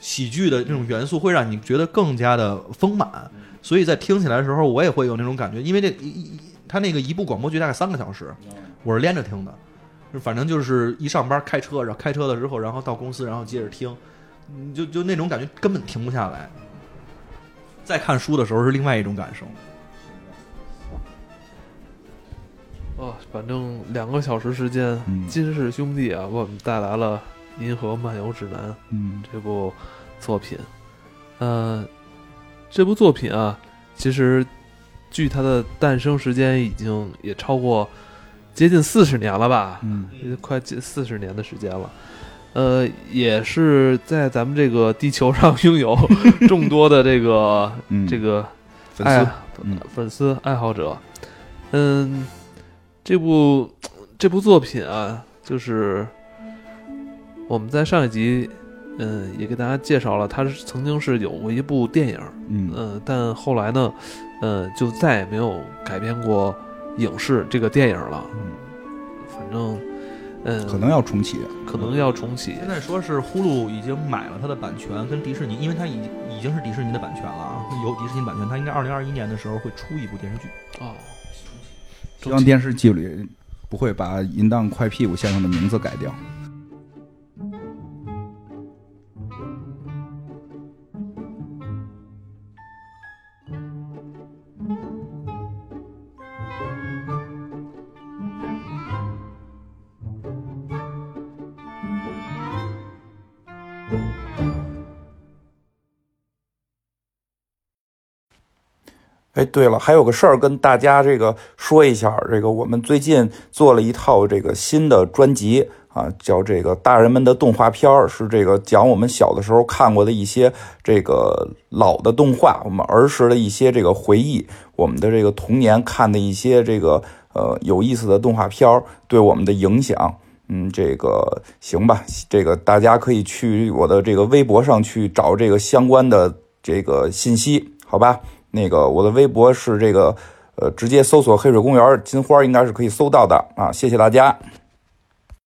喜剧的这种元素会让你觉得更加的丰满，所以在听起来的时候，我也会有那种感觉，因为这一一他那个一部广播剧大概三个小时，我是连着听的，反正就是一上班开车，然后开车了之后，然后到公司，然后接着听，嗯就就那种感觉根本停不下来。再看书的时候是另外一种感受。哦，反正两个小时时间，嗯金氏兄弟啊，为我们带来了《银河漫游指南》嗯这部作品。呃，这部作品啊，其实距它的诞生时间已经也超过接近四十年了吧，嗯也快近四十年的时间了。呃，也是在咱们这个地球上拥有众多的这个 嗯，这个粉丝，嗯粉丝爱好者。嗯，这部这部作品啊，就是我们在上一集，嗯，也给大家介绍了，他是曾经是有过一部电影，嗯嗯，但后来呢，呃，就再也没有改编过影视这个电影了。嗯反正，嗯，可能要重启。可能要重启。现在说是呼噜已经买了它的版权，跟迪士尼，因为它已经已经是迪士尼的版权了啊，有迪士尼版权，它应该二零二一年的时候会出一部电视剧。哦，希望电视剧里不会把淫荡快屁股先生的名字改掉。哎，对了，还有个事儿跟大家这个说一下，这个我们最近做了一套这个新的专辑啊，叫这个大人们的动画片儿，是这个讲我们小的时候看过的一些这个老的动画，我们儿时的一些这个回忆，我们的这个童年看的一些这个呃有意思的动画片儿对我们的影响。嗯，这个行吧，这个大家可以去我的这个微博上去找这个相关的这个信息，好吧？那个我的微博是这个，呃，直接搜索“黑水公园金花”，应该是可以搜到的啊。谢谢大家。